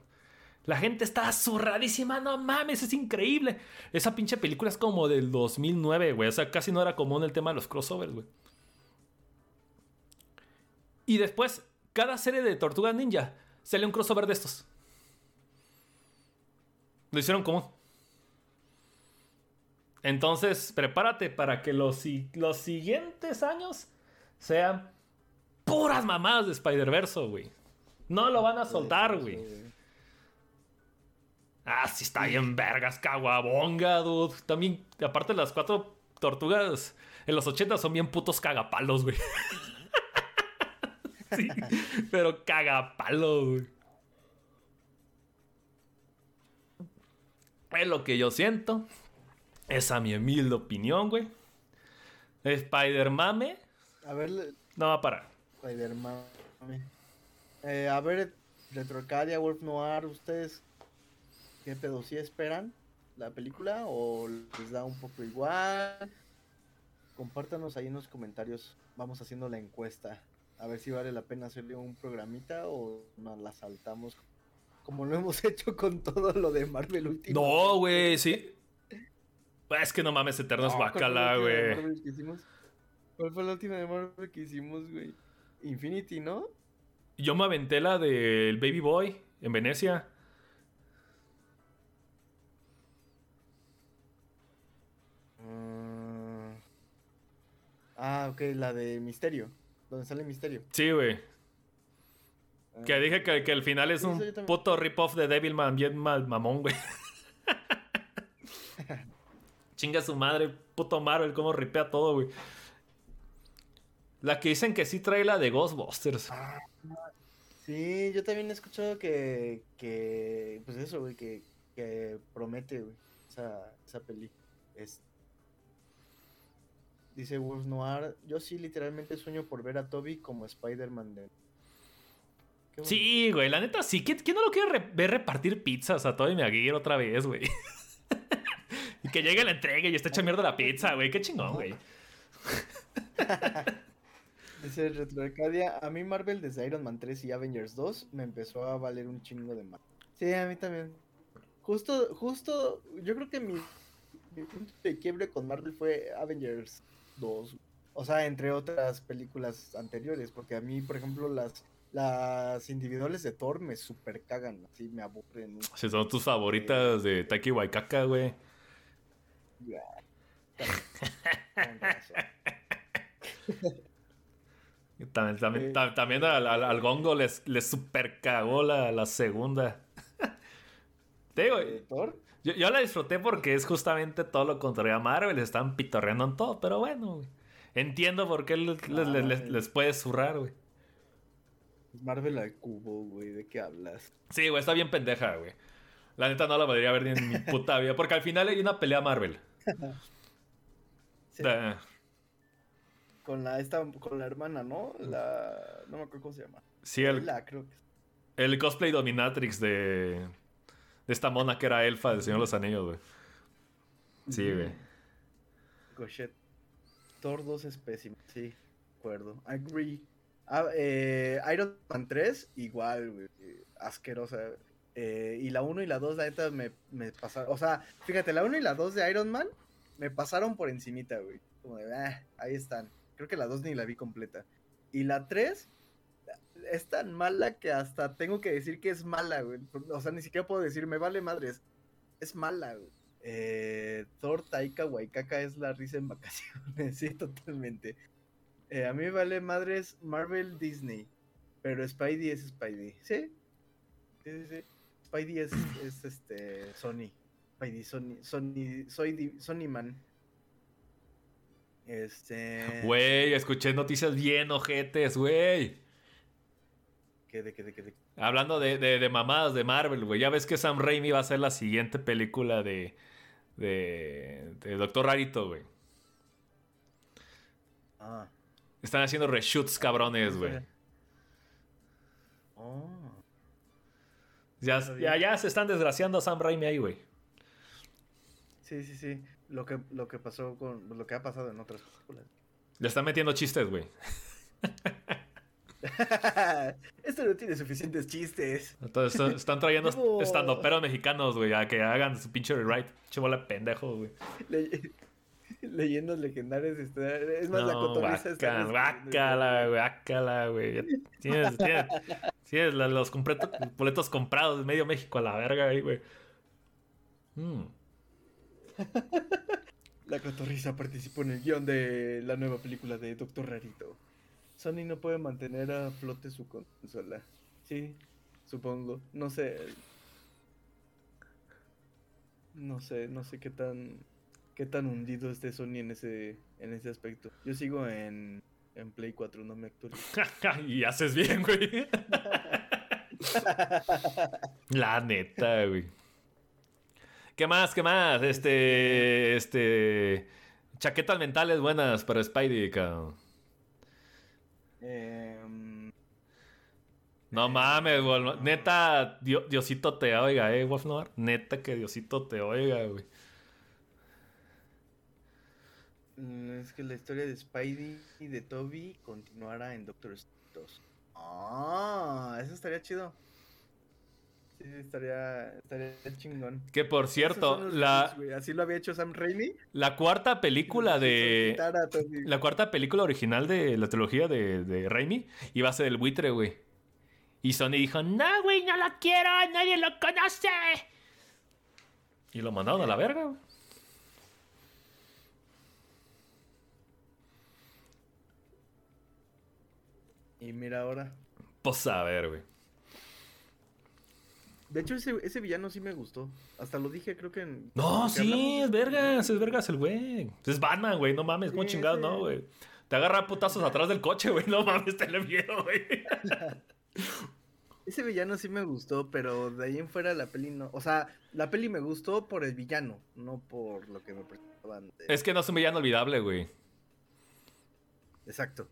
La gente estaba zurradísima, no mames, es increíble. Esa pinche película es como del 2009, güey. O sea, casi no era común el tema de los crossovers, güey. Y después, cada serie de Tortugas Ninja sale un crossover de estos. Lo hicieron común. Entonces, prepárate para que los, los siguientes años sean puras mamadas de Spider-Verse, güey. No lo van a soltar, güey. Ah, sí está bien vergas, caguabonga, dude. También, aparte las cuatro tortugas en los 80 son bien putos cagapalos, güey. sí, pero cagapalos, güey. Es lo que yo siento. Esa mi humilde opinión, güey. Spider-Man. A ver, No va a parar. Spider-Man. Eh, a ver, Retrocadia, Wolf Noir, ¿ustedes qué pedo? ¿Sí esperan la película o les da un poco igual? Compártanos ahí en los comentarios. Vamos haciendo la encuesta. A ver si vale la pena hacerle un programita o nos la saltamos. Como lo hemos hecho con todo lo de Marvel último. No, güey, sí. Es que no mames, Eterno es No, ¿cuál fue la bacala, güey. ¿Cuál fue la última de Marvel que hicimos, güey? Infinity, ¿no? Yo me aventé la del Baby Boy en Venecia. Ah, ok, la de Misterio. Donde sale Misterio. Sí, güey. Ah. Que dije que, que el final es Sí, un puto rip-off de Devilman bien mal mamón, güey. Chinga su madre, puto Marvel, cómo ripea todo, güey. La que dicen que sí trae la de Ghostbusters. Sí, yo también he escuchado que, que pues eso, güey, que, que promete, güey, esa, esa peli. Es... Dice Wolf Noir, yo sí literalmente sueño por ver a Toby como Spider-Man de... Sí, güey, la neta sí. ¿Quién, quién no lo quiere re- ver repartir pizzas a Tobey Maguire otra vez, güey? y que llegue la entrega y esté hecha mierda la pizza, güey. Qué chingón, güey. Dice Retroarcadia, a mí Marvel desde Iron Man 3 y Avengers 2 me empezó a valer un chingo de más. Sí, a mí también. Justo, justo, yo creo que mi, mi punto de quiebre con Marvel fue Avengers 2. O sea, entre otras películas anteriores, porque a mí, por ejemplo, las, las individuales de Thor me super cagan, así me aburren. Si son tus favoritas de Taiki Waikaka, güey. También, también, también al, al- al Gongo les, les super cagó la, la segunda. Te digo, ¿De Thor? Yo, yo la disfruté porque es justamente todo lo contrario a Marvel. Les están pitorreando en todo, pero bueno, güey. Entiendo por qué les, les- les- les- les puede zurrar, güey. Marvel al cubo, güey, ¿de qué hablas? Sí, güey, está bien pendeja, güey. La neta no la podría ver ni en mi puta vida. Porque al final hay una pelea Marvel. Sí. Da- Con la esta, con la hermana, ¿no? La. No me acuerdo cómo se llama. Sí, el, La, creo que. el cosplay Dominatrix de, de esta mona que era elfa del Señor de los Anillos, güey. Sí, güey. Goshet. Thor 2 es pésimo, sí, de acuerdo. Agree. Ah, eh, Iron Man 3, igual, güey. Asquerosa. Eh, y la 1 y la 2, la neta, me, me pasaron. O sea, fíjate, la 1 y la 2 de Iron Man me pasaron por encimita, güey. Como de, ah, ahí están. Creo que la 2 ni la vi completa. Y la 3 es tan mala que hasta tengo que decir que es mala, güey. O sea, ni siquiera puedo decir, me vale madres. Es mala, güey. Eh, Thor Taika Waikaka es la risa en vacaciones, sí, totalmente. Eh, a mí me vale madres Marvel Disney, pero Spidey es Spidey, ¿sí? Sí, sí, sí. Spidey es, es este Sony. Spidey, Sony, Sony, soy Sony Man. Este. Güey, escuché noticias bien ojetes, güey. ¿Qué de qué de qué de Hablando de, de, mamadas de Marvel, güey. Ya ves que Sam Raimi va a ser la siguiente película de, de, Doctor Rarito, güey. Ah. Están haciendo reshoots cabrones, güey. Oh. Ya, ya, ya se están desgraciando a Sam Raimi ahí, güey. Sí, sí, sí. Lo que, lo que pasó con. Lo que ha pasado en otras películas. Le están metiendo chistes, güey. Esto no tiene suficientes chistes. Entonces están, están trayendo Llevo- estandoperos mexicanos, güey, a que hagan su pinche rewrite. De pendejo, güey. Le- Leyendas legendarias está... Es más, la cotorriza está... guácala, güey, güey. Tienes, tienes, los boletos comprados de medio México a la verga ahí, güey. Mm. La cotorriza participó en el guion de la nueva película de Doctor Rarito. Sony no puede mantener a flote su consola. Sí, supongo. No sé. No sé, no sé qué tan qué tan hundido esté Sony en ese en ese aspecto. Yo sigo en, en Play 4, no me actualizo. y haces bien, güey. La neta, güey. ¿Qué más? ¿Qué más? Este. Este. Chaquetas mentales buenas para Spidey, cabrón. Em, No mames, güey. Neta, Dio- Diosito te oiga, eh, Wolfnor. Neta que Diosito te oiga, güey. mm, es que la historia de Spidey y de Toby continuará en Doctor Strange 2. Ah, eso estaría chido. Sí, estaría, estaría chingón. Que por cierto, la. Así lo había hecho Sam Raimi. la cuarta película de. La cuarta película original de la trilogía de, de Raimi iba a ser el buitre, güey. Y Sony dijo, no, güey, no lo quiero, nadie lo conoce. Y lo mandaron a la verga, güey. Y mira ahora. Pues a ver, güey. De hecho, ese, ese villano sí me gustó. Hasta lo dije, creo que en. No, sí, hablamos es vergas, es vergas el güey. Es Batman, güey, no mames, como Sí, chingados, sí. no, güey. Te agarra putazos atrás del coche, güey, no mames, tenle miedo, güey. Ese villano sí me gustó, pero de ahí en fuera la peli no. O sea, la peli me gustó por el villano, no por lo que me presentaban. de- Es que no es un villano olvidable, güey. Exacto.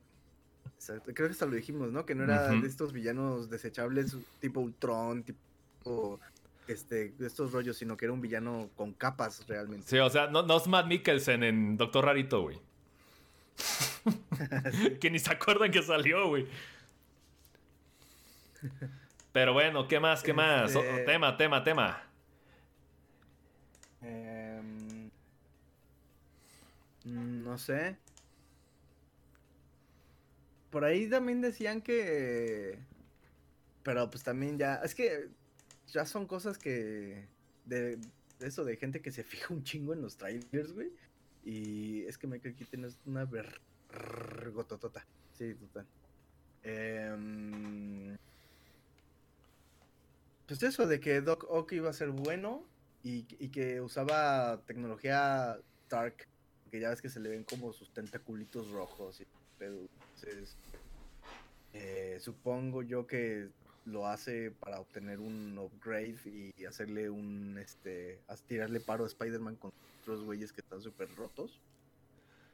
Exacto. Creo que hasta lo dijimos, ¿no? Que no era de estos villanos desechables tipo Ultron, tipo este, de estos rollos, sino que era un villano con capas realmente. Sí, o sea, no, no es Matt Mikkelsen en Doctor Rarito, güey. que ni se acuerdan que salió, güey. Pero bueno, ¿qué más? ¿Qué más? Este- tema, tema, tema. Em, no sé. Por ahí también decían que... Pero pues también ya... Es que ya son cosas que... De, eso, de gente que se fija un chingo en los trailers, güey. Y es que Michael Keaton es una vergototota. Sí, total. Em, pues eso, de que Doc Ock iba a ser bueno y, que usaba tecnología Dark, que ya ves que se le ven como sus tentaculitos rojos y. Entonces, eh, supongo yo que lo hace para obtener un upgrade y hacerle un, este, tirarle paro a Spider-Man con otros güeyes que están súper rotos.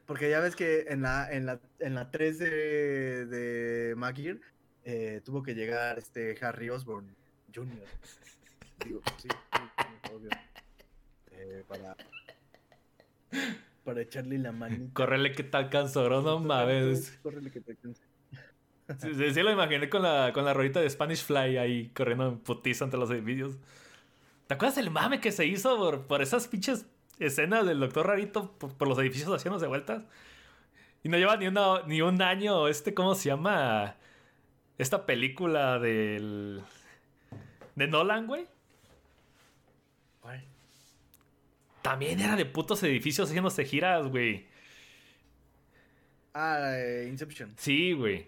Porque ya ves que en la, en la, en la 3 de, de Maguire eh, tuvo que llegar este Harry Osborn Jr. Digo, sí, obvio. Eh, para, para echarle la manita. Correle que te alcanzó, no mames. Córrele que te alcance. Sí, sí, sí lo imaginé con la, con la rolita de Spanish Fly ahí corriendo en putiza entre los edificios. ¿Te acuerdas el mame que se hizo por, por esas pinches escenas del Doctor Rarito por, por los edificios haciéndose vueltas? Y no lleva ni, una, ni un año, este, ¿cómo se llama? Esta película del... De Nolan, güey. También era de putos edificios haciéndose giras, güey. Ah, eh, Inception. Sí, güey.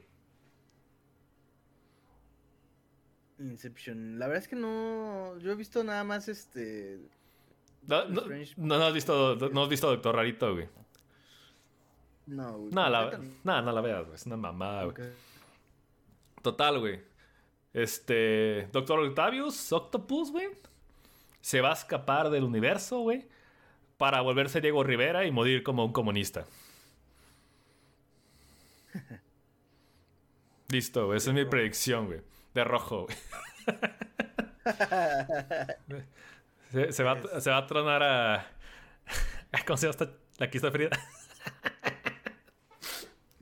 Inception. La verdad es que no. Yo he visto nada más este. No, no, Strange. no, no has visto, no has visto Doctor Rarito, güey. No, güey, No, la, no, no la veas, güey. Es una mamada, güey. Total, güey. Este. Doctor Octavius, Octopus, güey. Se va a escapar del universo, güey. Para volverse Diego Rivera y morir como un comunista. Listo, güey. Esa es mi predicción, güey. De rojo, güey. Se, se va, se va a tronar a. ¿Cómo se llama esta? La que está Frida.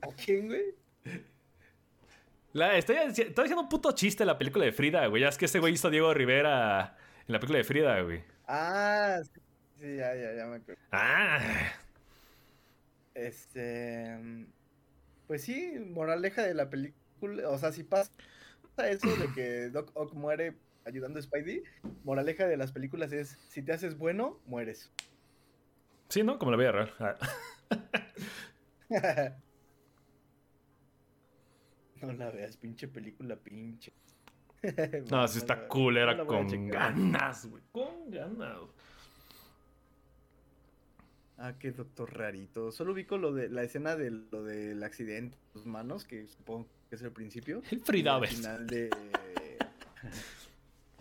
¿A quién, güey? La, estoy, estoy haciendo un puto chiste en la película de Frida, güey. Ya es que ese güey hizo Diego Rivera en la película de Frida, güey. Ah, sí, sí, ya, ya, ya me acuerdo. Ah. Este. Pues sí, moraleja de la película. O sea, si pasa eso de que Doc Ock muere ayudando a Spidey, moraleja de las películas es: si te haces bueno, mueres. Sí, ¿no? Como la vida real. Ah. no la veas, pinche película, pinche. No, sí la está cool, era No con ganas, güey. Con ganas. Ah, qué doctor rarito. Solo ubico lo de la escena de lo del accidente de sus manos, que supongo que es el principio. El y Frida el final de.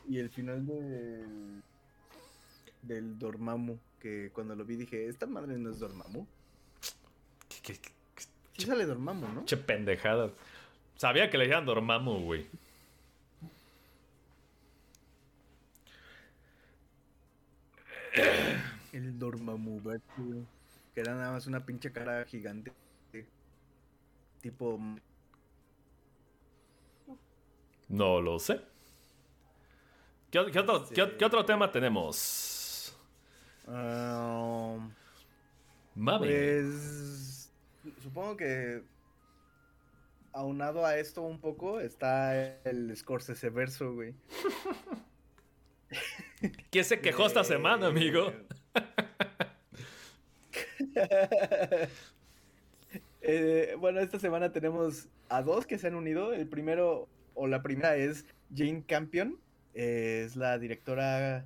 y el final del. Del Dormammu. Que cuando lo vi dije, esta madre no es Dormammu. ¿Qué, qué- qué- Sí sale Dormammu, ¿no? Che pendejada. Sabía que le decían Dormammu, güey. El Dormammu. Que era nada más una pinche cara gigante. Tipo. No lo sé. ¿Qué, qué otro, qué- qué otro tema tenemos? ah, Mami. Pues supongo que aunado a esto un poco está el Scorsese verso, güey. ¿Quién se quejó esta semana, amigo? Eh, bueno, esta semana tenemos a dos que se han unido. El primero, o la primera es Jane Campion. eh, es la directora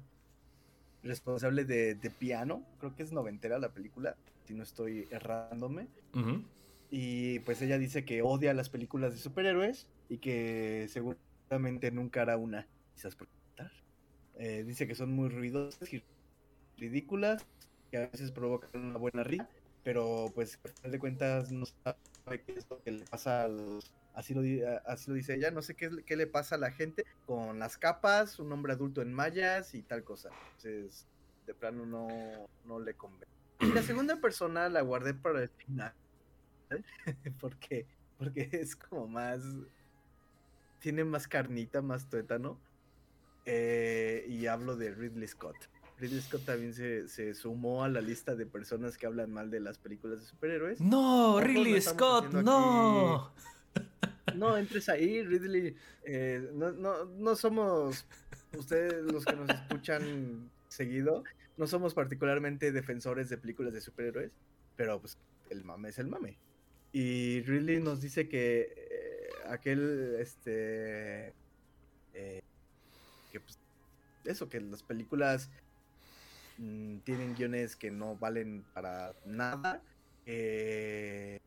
responsable de, de Piano. Creo que es noventera la película, si no estoy errándome. Ujú. Y pues ella dice que odia las películas de superhéroes y que seguramente nunca hará una. Quizás por. Eh, dice que son muy ruidosas y ridículas, que a veces provocan una buena risa, pero pues al final de cuentas no sabe qué es lo que le pasa a los... Así lo, así lo dice ella, no sé qué, qué le pasa a la gente con las capas, un hombre adulto en mallas y tal cosa. Entonces, de plano no, no le convence. Y la segunda persona la guardé para el final porque porque es como más tiene más carnita, más tuétano. Eh, y hablo de Ridley Scott. Ridley Scott también se, se sumó a la lista de personas que hablan mal de las películas de superhéroes. No, Ridley Scott, no. No entres ahí, Ridley. eh, no, no, no somos ustedes los que nos escuchan seguido. No somos particularmente defensores de películas de superhéroes, pero pues el mame es el mame. Y Ridley nos dice que eh, aquel, este, eh, que pues, eso, que las películas mm, tienen guiones que no valen para nada, que,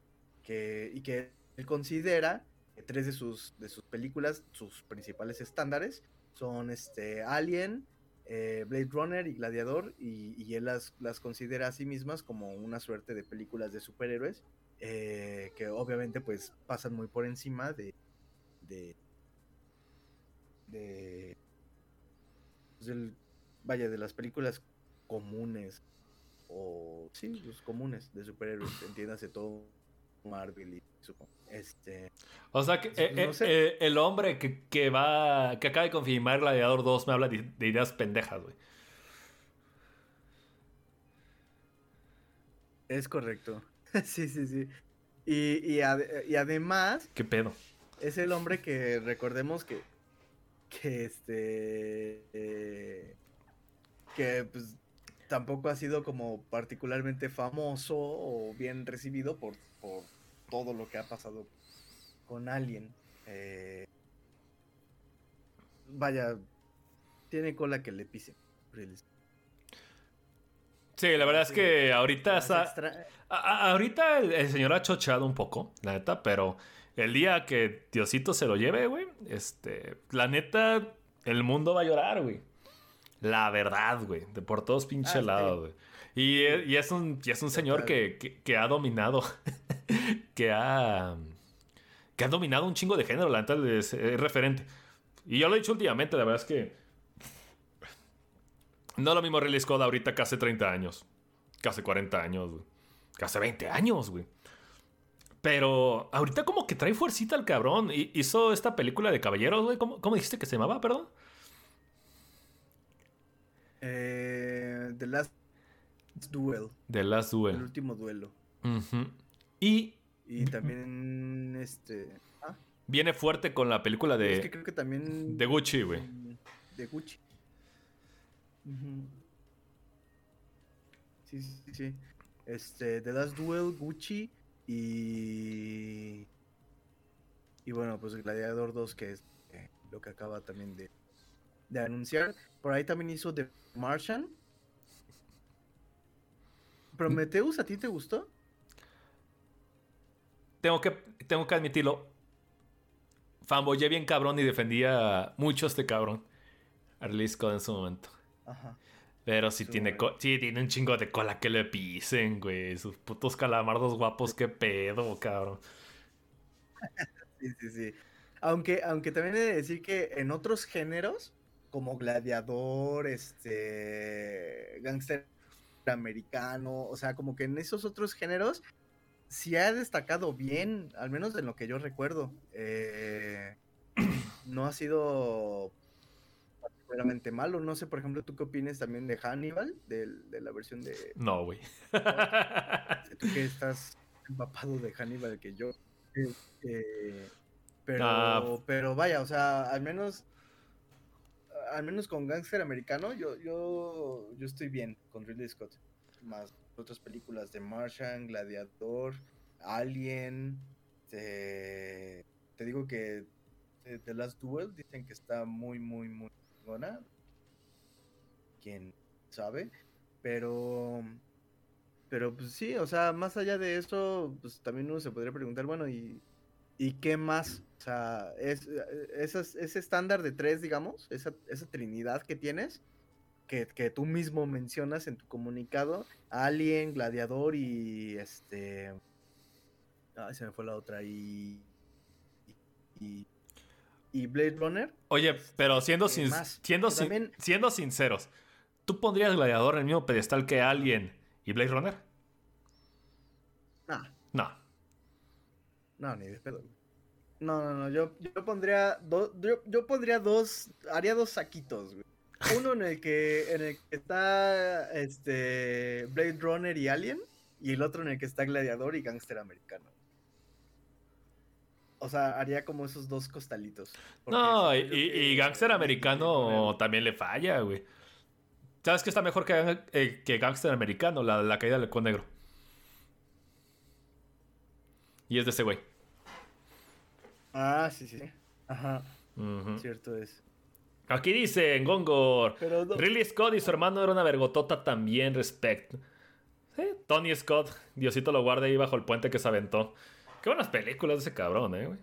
y que él considera tres de sus, de sus películas, sus principales estándares, son este, Alien, eh, Blade Runner y Gladiador, y, él las, las considera a sí mismas como una suerte de películas de superhéroes, eh, que obviamente pues pasan muy por encima de... de, de pues, del- vaya, de las películas comunes, o sí, los comunes de superhéroes, entiéndase todo Marvel y. Este, O sea, que eh, No eh, sé. eh, el hombre que, que va, que acaba de confirmar Gladiador 2 me habla de, de ideas pendejas, güey. es correcto. sí, sí, sí. Y, y, ade- y además ¿Qué pedo? es el hombre que recordemos que que este eh, que pues tampoco ha sido como particularmente famoso o bien recibido por, por todo lo que ha pasado con Alien. Eh, vaya, tiene cola que le pise. Sí, la verdad es que ahorita está... extra- a- a- ahorita el, el señor ha chocheado un poco, la neta, pero el día que Diosito se lo lleve, güey, este, la neta, el mundo va a llorar, güey. La verdad, güey, de por todos pinche Ah, lados, güey. Y, y es un, y es un señor que, que- que ha dominado, que ha, que ha dominado un chingo de género, la neta es, es referente. Y yo lo he dicho últimamente, la verdad es que no lo mismo Ridley Scott ahorita que hace 30 años, que hace 40 años, güey. Que hace 20 años, güey. Pero ahorita como que trae fuercita el cabrón. Hi- Hizo esta película de caballeros, güey. ¿Cómo, cómo dijiste que se llamaba, perdón? Eh, The Last Duel, The Last el Duel. último duelo. Y Y también este ah, viene fuerte con la película es que de, creo que también de Gucci, güey. De Gucci. Sí, sí, sí. Este, The Last Duel, Gucci y. Y bueno, pues Gladiador 2, que es eh, lo que acaba también de, de anunciar. Por ahí también hizo The Martian. Prometheus, ¿a ti te gustó? Tengo que, tengo que admitirlo. Fanboyé bien cabrón y defendía mucho a este cabrón. A Ridley Scott en su momento. Ajá. Pero sí Estuvo tiene, sí tiene un chingo de cola que le pisen, güey. Sus putos calamardos guapos, qué pedo, cabrón. Sí, sí, sí. Aunque, aunque también he de decir que en otros géneros, como gladiador, este, gángster americano, o sea, como que en esos otros géneros sí ha destacado bien, al menos de lo que yo recuerdo. Eh, no ha sido particularmente malo. No sé, por ejemplo, ¿tú qué opinas también de Hannibal, de, la versión de... No, güey. Tú que estás empapado de Hannibal que yo. Este, pero, Ah. pero vaya, o sea, al menos, al menos con Gangster Americano, yo, yo, yo estoy bien con Ridley Scott. Más otras películas de Martian, Gladiador, Alien. Te, te digo que eh, The Last Duel dicen que está muy, muy, muy buena. Quién sabe. Pero pero pues sí, o sea, más allá de eso, pues también uno se podría preguntar, bueno, ¿y, ¿y qué más? O sea, es, eh, ese estándar de tres, digamos, esa, esa trinidad que tienes, que, que tú mismo mencionas en tu comunicado, Alien, Gladiador y este... Ay, se me fue la otra, y... y, y Blade Runner. Oye, pero siendo, ¿Qué sin- más? siendo, Que sin- también- siendo sinceros, ¿tú pondrías Gladiador en el mismo pedestal que Alien y Blade Runner? Nah, No. No, ni de pedo. güey. No, no, no, yo, yo pondría dos, yo, yo pondría dos, haría dos saquitos, güey. Uno en el que, en el que está este Blade Runner y Alien, y el otro en el que está Gladiador y Gangster Americano. O sea, haría como esos dos costalitos. No, y, y, que- y Gangster Americano también le falla, güey. ¿Sabes qué está mejor que, eh, que Gangster Americano? La, la caída del halcón negro. Y es de ese güey. Ah, sí, sí. Ajá, cierto es. Aquí dice en Gongor. No- Ridley Scott y su hermano era una vergotota también, respecto. Sí, Tony Scott, Diosito lo guarda ahí bajo el puente que se aventó. Qué buenas películas de ese cabrón, eh, güey.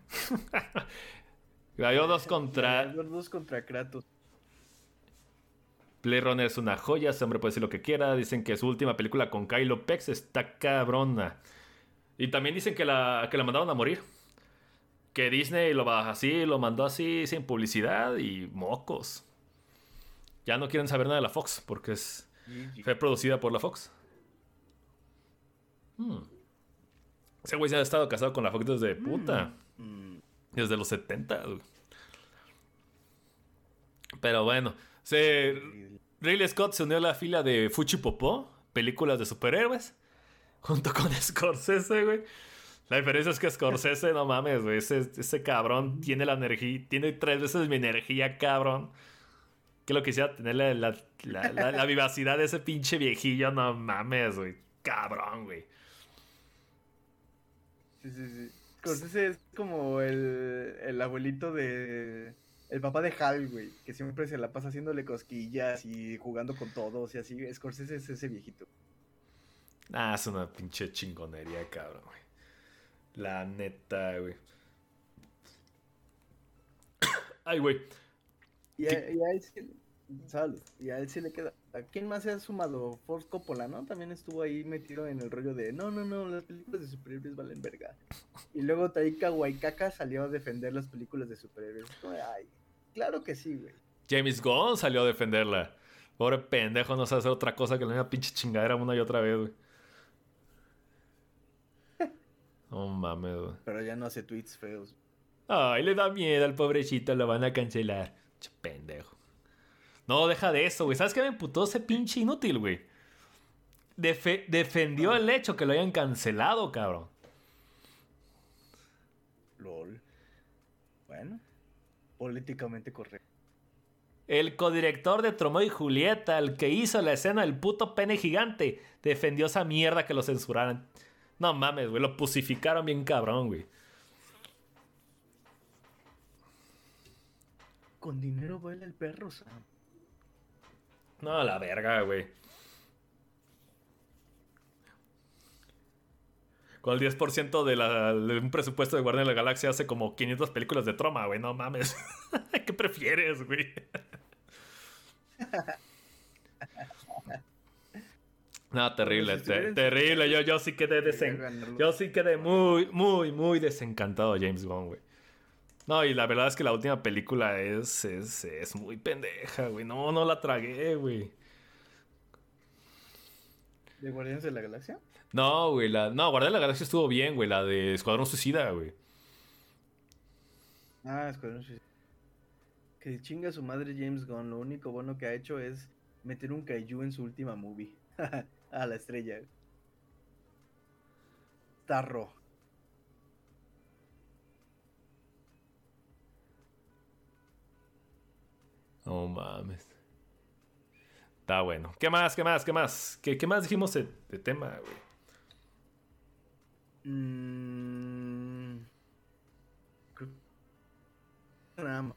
2 contra. Dos contra Kratos. Blade Runner es una joya, ese hombre puede decir lo que quiera. Dicen que su última película con Kylo Pex está cabrona. Y también dicen que la, que la mandaron a morir. Que Disney lo va así, lo mandó así, sin publicidad y mocos. Ya no quieren saber nada de la Fox, porque es, fue producida por la Fox. Hmm. Ese güey se ha estado casado con la Fox desde puta. Mm, Desde los 70. güey. Pero bueno, se. Ridley Scott se unió a la fila de Fuchi Popó, películas de superhéroes, junto con Scorsese, güey. La diferencia es que Scorsese, no mames, güey, ese, ese cabrón tiene la energía, tiene tres veces mi energía, cabrón. Que lo quisiera tener la, la, la- vivacidad de ese pinche viejillo, no mames, güey. Cabrón, güey. Sí, sí, sí. Scorsese es como el, el abuelito de... El papá de Hal, güey, que siempre se la pasa haciéndole cosquillas y jugando con todos y así. Scorsese es ese viejito. Ah, es una pinche chingonería, cabrón, güey. La neta, güey. Ay, güey. Y a, y a él sí... Y a él sí le queda... ¿A quién más se ha sumado? Ford Coppola, ¿no? También estuvo ahí metido en el rollo de... No, no, no, las películas de superhéroes valen verga. Y luego Taika Waikaka salió a defender las películas de superhéroes. Ay, claro que sí, güey. James Gunn salió a defenderla. Pobre pendejo, no sabe hacer otra cosa que la misma pinche chingadera una y otra vez, güey. No mames, güey. Pero ya no hace tweets feos. Ay, le da miedo al pobrecito, lo van a cancelar. Che pendejo. No, deja de eso, güey. ¿Sabes qué me emputó ese pinche inútil, güey? Defe- defendió el hecho que lo hayan cancelado, cabrón. LOL. Bueno. Políticamente correcto. El codirector de Tromeo y Julieta, el que hizo la escena del puto pene gigante, defendió esa mierda que lo censuraran. No mames, güey, lo pusificaron bien cabrón, güey. Con dinero baila el perro, Sam. No, la verga, güey. con el 10% de, la, de un presupuesto de Guardián de la Galaxia hace como 500 películas de troma, güey. No mames. ¿Qué prefieres, güey? No, terrible, terrible. Yo, yo sí quedé desen... Yo sí quedé muy, muy, muy desencantado de James Bond, güey. No, y la verdad es que la última película es, es, es muy pendeja, güey. No, no la tragué, güey. ¿De Guardianes de la Galaxia? No, güey. La... No, Guardianes de la Galaxia estuvo bien, güey. La de Escuadrón Suicida, güey. Ah, Escuadrón Suicida. Que chinga su madre James Gunn. Lo único bueno que ha hecho es meter un kaiju en su última movie. a la estrella. Tarro. No mames. Está bueno. ¿Qué más? ¿Qué más? ¿Qué más? ¿Qué, qué más dijimos de, tema, güey? Mm, nada más.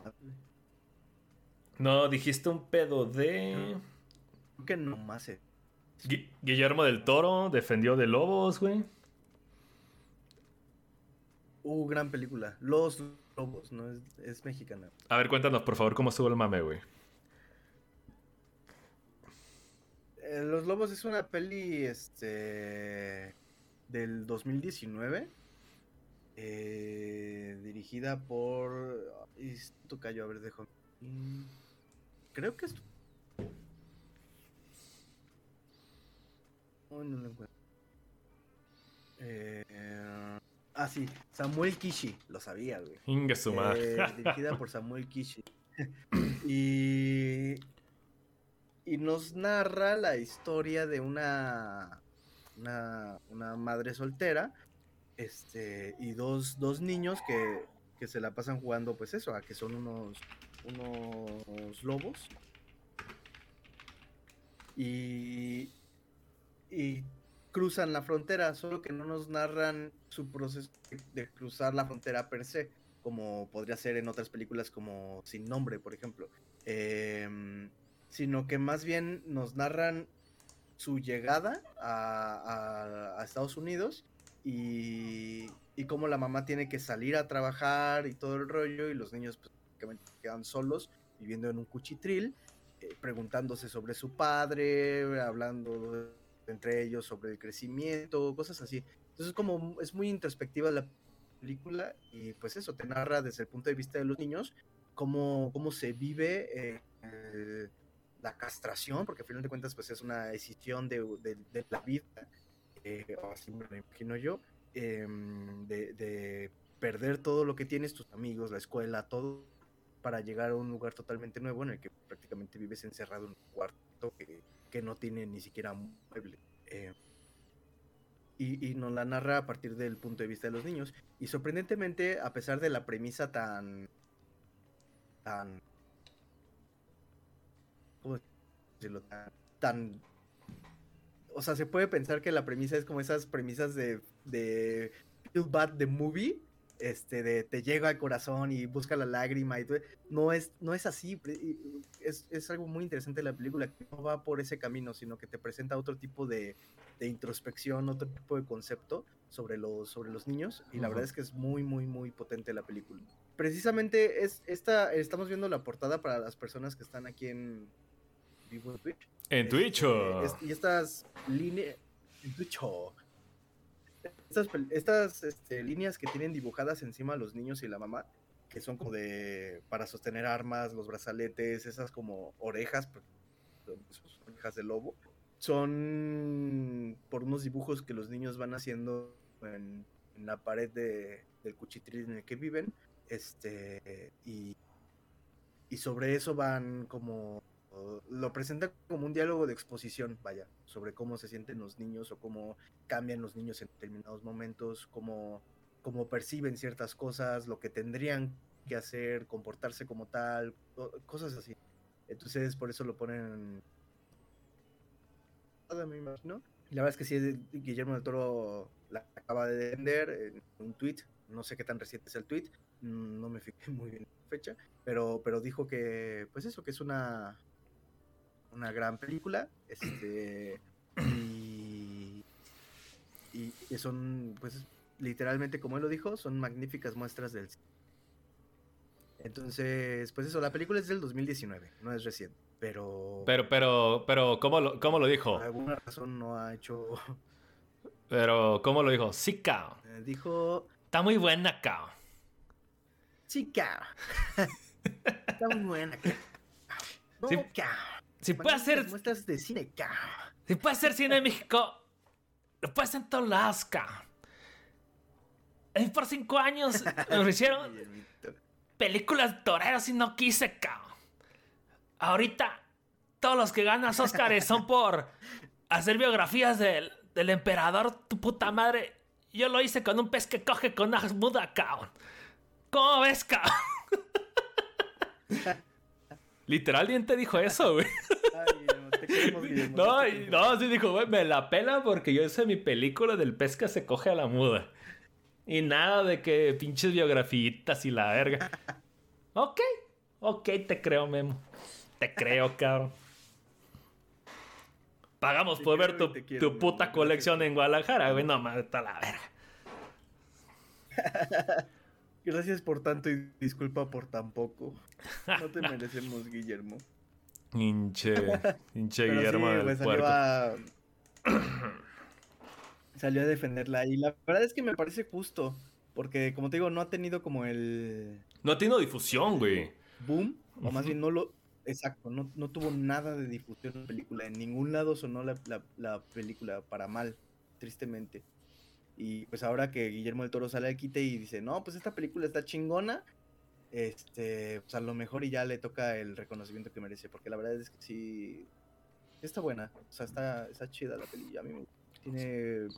No, dijiste un pedo de. Creo que nomás. Guillermo del Toro defendió de Lobos, güey. Uh, gran película. Los Lobos, no es, es mexicana. A ver, cuéntanos, por favor, cómo estuvo el mame, güey. Eh, Los Lobos es una peli este del 2019 eh, dirigida por esto cayó a ver dejo creo que es oh, no lo encuentro. Eh, ah sí Samuel Kishi lo sabía güey. Inga eh, dirigida por Samuel Kishi. Y y nos narra la historia de una, una, madre soltera este, y dos, dos niños que, que, se la pasan jugando, pues eso, a que son unos, unos lobos. Y, y cruzan la frontera, solo que no nos narran su proceso de cruzar la frontera per se, como podría ser en otras películas como Sin Nombre, por ejemplo. Eh, sino que más bien nos narran su llegada a, Estados Unidos y, y, cómo la mamá tiene que salir a trabajar y todo el rollo y los niños pues, quedan solos viviendo en un cuchitril, eh, preguntándose sobre su padre, hablando entre ellos sobre el crecimiento, cosas así. Entonces como es muy introspectiva la película y pues eso, te narra desde el punto de vista de los niños cómo, cómo se vive eh, la castración, porque al final de cuentas pues es una decisión de, la vida, eh, así me lo imagino yo, em, de, perder todo lo que tienes, tus amigos, la escuela, todo, para llegar a un lugar totalmente nuevo en el que prácticamente vives encerrado en un cuarto que, no tiene ni siquiera mueble. Eh, y, y, nos la narra a partir del punto de vista de los niños. Y sorprendentemente, a pesar de la premisa tan, tan Tan, O sea, se puede pensar que la premisa es como esas premisas de, de Feel Bad the Movie, este, de te llega al corazón y busca la lágrima y todo. No es, no es así. Es, algo muy interesante la película, que no va por ese camino, sino que te presenta otro tipo de, introspección, otro tipo de concepto sobre los, sobre los niños. Y la verdad es que es muy, muy, muy potente la película. Precisamente es esta, estamos viendo la portada para las personas que están aquí en, vivo en Twitch. En Twitch. Este, y estas líneas. En Twitch. Estas, estas este, líneas que tienen dibujadas encima los niños y la mamá, que son como de. para sostener armas, los brazaletes, esas como orejas, orejas de lobo, son por unos dibujos que los niños van haciendo en, la pared de, del cuchitril en el que viven. Este. Y, y sobre eso van como lo presenta como un diálogo de exposición, vaya, sobre cómo se sienten los niños o cómo cambian los niños en determinados momentos, cómo, cómo perciben ciertas cosas, lo que tendrían que hacer, comportarse como tal, cosas así. Entonces, por eso lo ponen. Me. La verdad es que sí, Guillermo del Toro la acaba de vender en un tweet. No sé qué tan reciente es el tweet. No me fijé muy bien la fecha. Pero, pero dijo que, pues eso, que es una, una gran película. Este. Y, y son, pues, literalmente, como él lo dijo, son magníficas muestras del cine. Entonces, pues eso, la película es del 2019, no es reciente, pero... Pero, pero, pero, ¿cómo lo, cómo lo dijo? Por alguna razón no ha hecho... Pero, ¿cómo lo dijo? Sí, cao. Eh, dijo... Está muy buena, cao. Sí, cao. Está muy buena, cao. No, Sí, cao. Si puede hacer, muestras de cine, cao. si puede hacer cine en México, lo puede hacer en todos lados, mí por cinco años me Guillermito. películas toreras y no quise, cao. Ahorita, todos los que ganan Óscares son por hacer biografías del, del emperador, tu puta madre. Yo lo hice con un pez que coge con una muda, cao. ¿Cómo ves, cao? Literal, Diente dijo eso, güey. Ay, te queremos, Guillermo, No, te y- queremos. no, sí dijo, güey, me la pela porque yo hice mi película del que se coge a la muda. Y nada de que pinches biografitas y la verga. Ok, ok, te creo, Memo. Te creo, cabrón. Pagamos Te por ver tu, quiero, tu puta colección en Guadalajara, güey. No, mames, está la verga. Gracias por tanto y disculpa por tan poco. No te merecemos, Guillermo. Hinche, hinche Guillermo sí, del salió a... salió a defenderla. Y la verdad es que me parece justo. Porque, como te digo, no ha tenido como el No ha tenido difusión, güey. boom. O más bien no lo... Exacto, no, no tuvo nada de difusión en la película. En ningún lado sonó la, la- la película para mal, tristemente. Y pues ahora que Guillermo del Toro sale al quite y dice, no, pues esta película está chingona, este, pues a lo mejor y ya le toca el reconocimiento que merece, porque la verdad es que sí, está buena, o sea, está, está chida la película, a mí me gusta. Tiene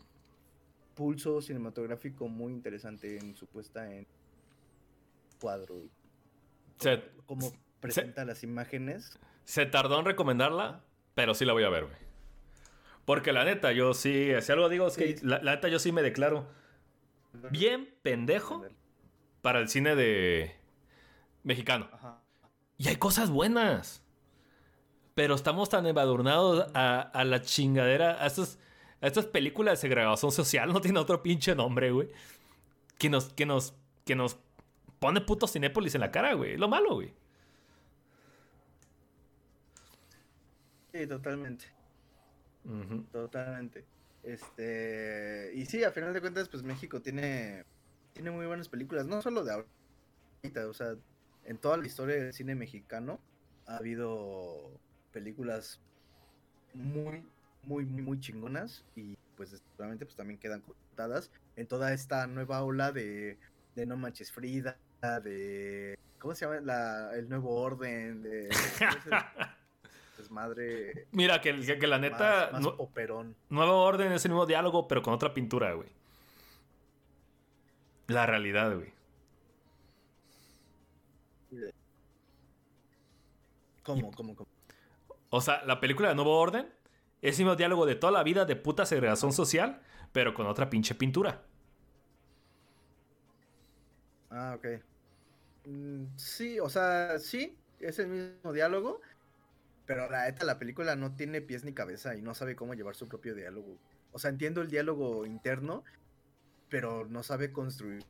pulso cinematográfico muy interesante en su puesta en cuadro. y Se, Cómo presenta las imágenes. Se tardó en recomendarla, pero sí la voy a ver, güey. Porque la neta, yo sí, si algo digo es que Sí. la, la neta yo sí me declaro bien pendejo para el cine de mexicano. Ajá. Y hay cosas buenas. Pero estamos tan embadurnados a, a la chingadera, a estas, a estas películas de segregación social, no tiene otro pinche nombre, güey. Que nos, que nos, que nos pone puto Cinépolis en la cara, güey. Lo malo, güey. Sí, totalmente. Totalmente. Este, y sí, a final de cuentas, pues México tiene, tiene muy buenas películas, no solo de ahorita, o sea, en toda la historia del cine mexicano ha habido películas muy, muy, muy, muy chingonas y pues seguramente pues también quedan contadas en toda esta nueva ola de, de No Manches Frida, de, ¿cómo se llama? La, el Nuevo Orden, de... Desmadre Mira, que, que- que la neta, más, más nu- poperón. Nuevo Orden es el mismo diálogo, pero con otra pintura, güey. La realidad, güey. ¿Cómo, cómo, cómo? O sea, la película de Nuevo Orden es el mismo diálogo de toda la vida de puta segregación social, pero con otra pinche pintura. Ah, ok. Mm, sí, o sea, sí, es el mismo diálogo, pero la neta, la película no tiene pies ni cabeza y no sabe cómo llevar su propio diálogo. O sea, entiendo el diálogo interno, pero no sabe construir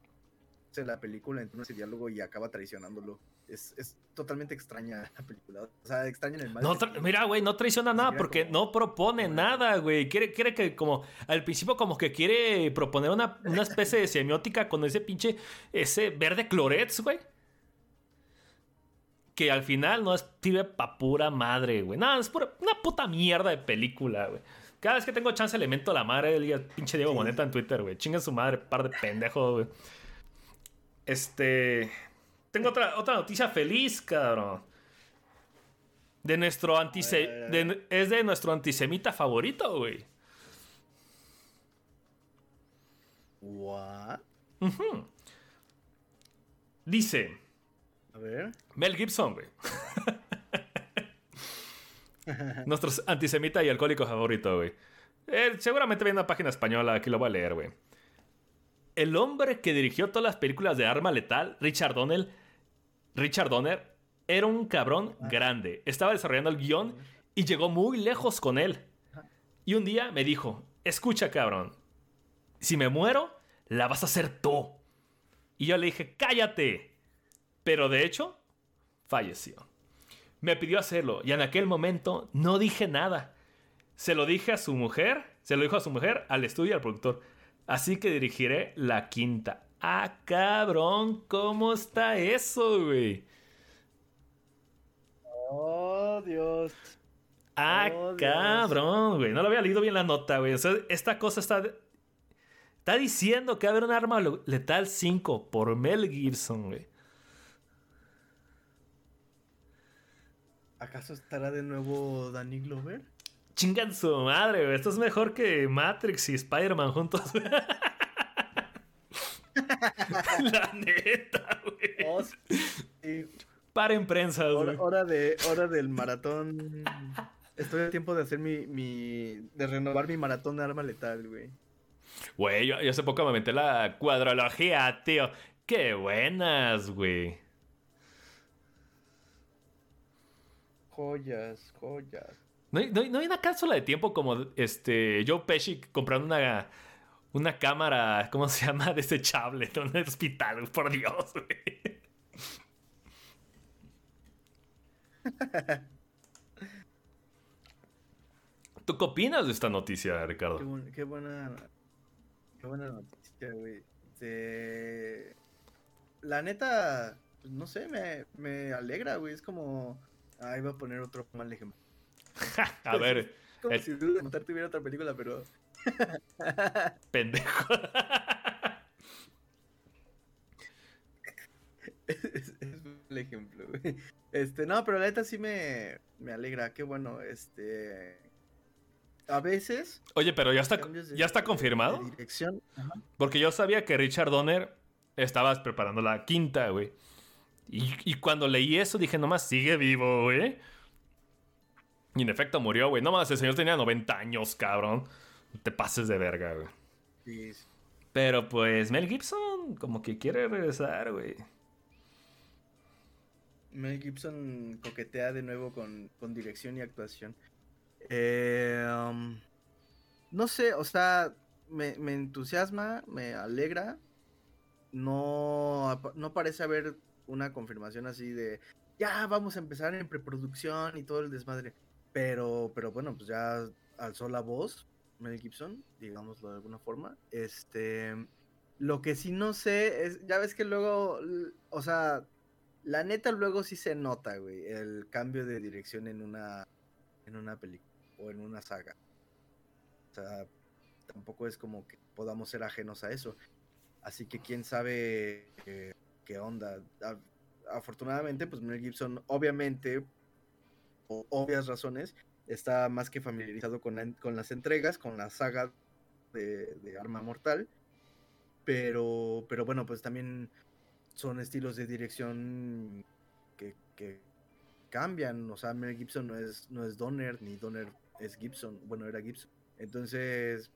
la película en ese diálogo y acaba traicionándolo. Es, es totalmente extraña la película. O sea, extraña en el mal. No mira, güey, no traiciona nada porque como- no propone como- nada, güey. Quiere, quiere que como al principio como que quiere proponer una, una especie de semiótica con ese pinche, ese verde clorets, güey. Que al final no es sirve pa' pura madre, güey. Nada, es pura, una puta mierda de película, güey. Cada vez que tengo chance elemento la madre del pinche Diego Sí. Moneta en Twitter, güey. Chinga su madre, par de pendejos, güey. Este... Tengo otra, otra noticia feliz, cabrón. De nuestro antise... A ver, a ver, a de- es de nuestro antisemita favorito, güey. What? Dice A ver. Mel Gibson, güey. Nuestro antisemita y alcohólico favorito, güey. Eh, seguramente viene una página española, aquí lo voy a leer, güey. El hombre que dirigió todas las películas de Arma Letal, Richard Donner, Richard Donner, era un cabrón grande. Estaba desarrollando el guion y llegó muy lejos con él. Y un día me dijo, escucha cabrón, si me muero, la vas a hacer tú. Y yo le dije, cállate. Pero de hecho, falleció. Me pidió hacerlo y en aquel momento no dije nada. Se lo dije a su mujer, se lo dijo a su mujer, al estudio y al productor. Así que dirigiré la quinta. Ah, cabrón, ¿cómo está eso, güey? Oh, Dios. Ah, Oh, cabrón, güey. No lo había leído bien la nota, güey. O sea, esta cosa está. Está diciendo que va a haber un arma letal 5 por Mel Gibson, güey. ¿Acaso estará de nuevo Danny Glover? Chingan su madre, güey. Esto es mejor que Matrix y Spider-Man juntos. la neta, güey. Oh, sí. Paren prensas, Hora, güey. hora de, hora del maratón. Estoy a tiempo de hacer mi, mi. de renovar mi maratón de arma letal, güey. Güey, yo, yo hace poco me aventé la cuadrología, tío. Qué buenas, güey. Joyas, joyas. ¿No hay, no, hay- no hay una cápsula de tiempo como este Joe Pesci comprando una, una cámara, ¿cómo se llama? Desechable en un hospital, por Dios, güey. ¿Tú qué opinas de esta noticia, Qué, Ricardo? qué buena. Qué buena noticia, güey. De- La neta, pues, no sé, me, me alegra, güey. Es como. Ahí va a poner otro mal ejemplo. A ver, Como El- si Duro Matar tuviera otra película, pero. pendejo. es, es el ejemplo, güey. Este, no, pero la neta sí me, me alegra. Qué bueno, este. A veces. Oye, pero ya está, de- ya está confirmado. dirección. Ajá. Porque yo sabía que Richard Donner estabas preparando la quinta, güey. Y, y cuando leí eso dije, nomás sigue vivo, güey. Y en efecto murió, güey. Nomás el señor tenía 90 años, cabrón. Te pases de verga, güey. Sí. Pero pues Mel Gibson como que quiere regresar, güey. Mel Gibson coquetea de nuevo con, con dirección y actuación. Eh, um, no sé, o sea, me, me entusiasma, me alegra. No, no parece haber una confirmación así de ya vamos a empezar en preproducción y todo el desmadre. Pero, pero bueno, pues ya alzó la voz Mel Gibson, digámoslo de alguna forma. Este, lo que sí no sé es, ya ves que luego, o sea, la neta luego sí se nota, güey, el cambio de dirección en una en una película o en una saga. O sea, tampoco es como que podamos ser ajenos a eso. Así que quién sabe eh, onda. Afortunadamente, pues Mel Gibson, obviamente, por obvias razones, está más que familiarizado con, la- con las entregas, con la saga de, de Arma Mortal. Pero, pero bueno, pues también son estilos de dirección que, que cambian. O sea, Mel Gibson no es, no es Donner, ni Donner es Gibson. Bueno, era Gibson. Entonces,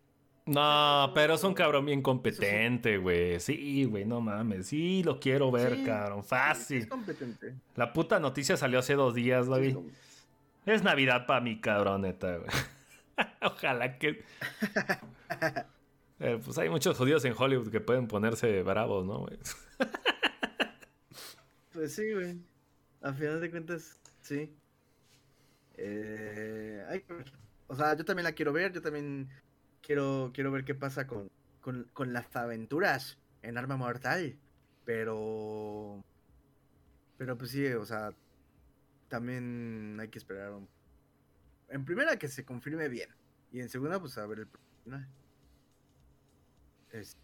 No, pero es un cabrón bien competente, güey. Sí, güey, no mames. Sí, lo quiero ver, Sí, cabrón. es Fácil. competente. La puta noticia salió hace dos días, güey. es Es Navidad para mi cabrón, neta, güey. Ojalá que. Eh, pues hay muchos judíos en Hollywood que pueden ponerse bravos, ¿no, güey? Pues sí, güey. A final de cuentas, sí. Eh. O sea, yo también la quiero ver. Yo también quiero, quiero ver qué pasa con, con, con las aventuras en Arma Mortal. Pero. Pero pues sí, o sea. También hay que esperar. En primera, que se confirme bien. Y en segunda, pues a ver el. Es-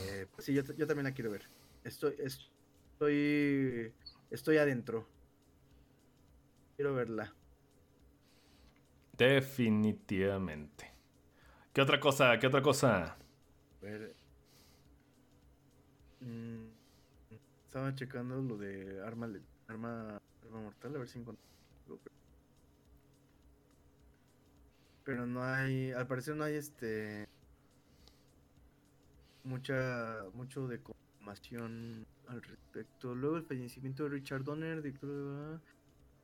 eh, pues sí, yo, yo también la quiero ver. Estoy, estoy, estoy adentro. Quiero verla. Definitivamente. ¿Qué otra cosa? ¿Qué otra cosa? Mm, estaba checando lo de arma, arma, arma mortal, a ver si encuentro. Pero no hay, al parecer no hay este mucha, mucho de confirmación al respecto. Luego el fallecimiento de Richard Donner, director de...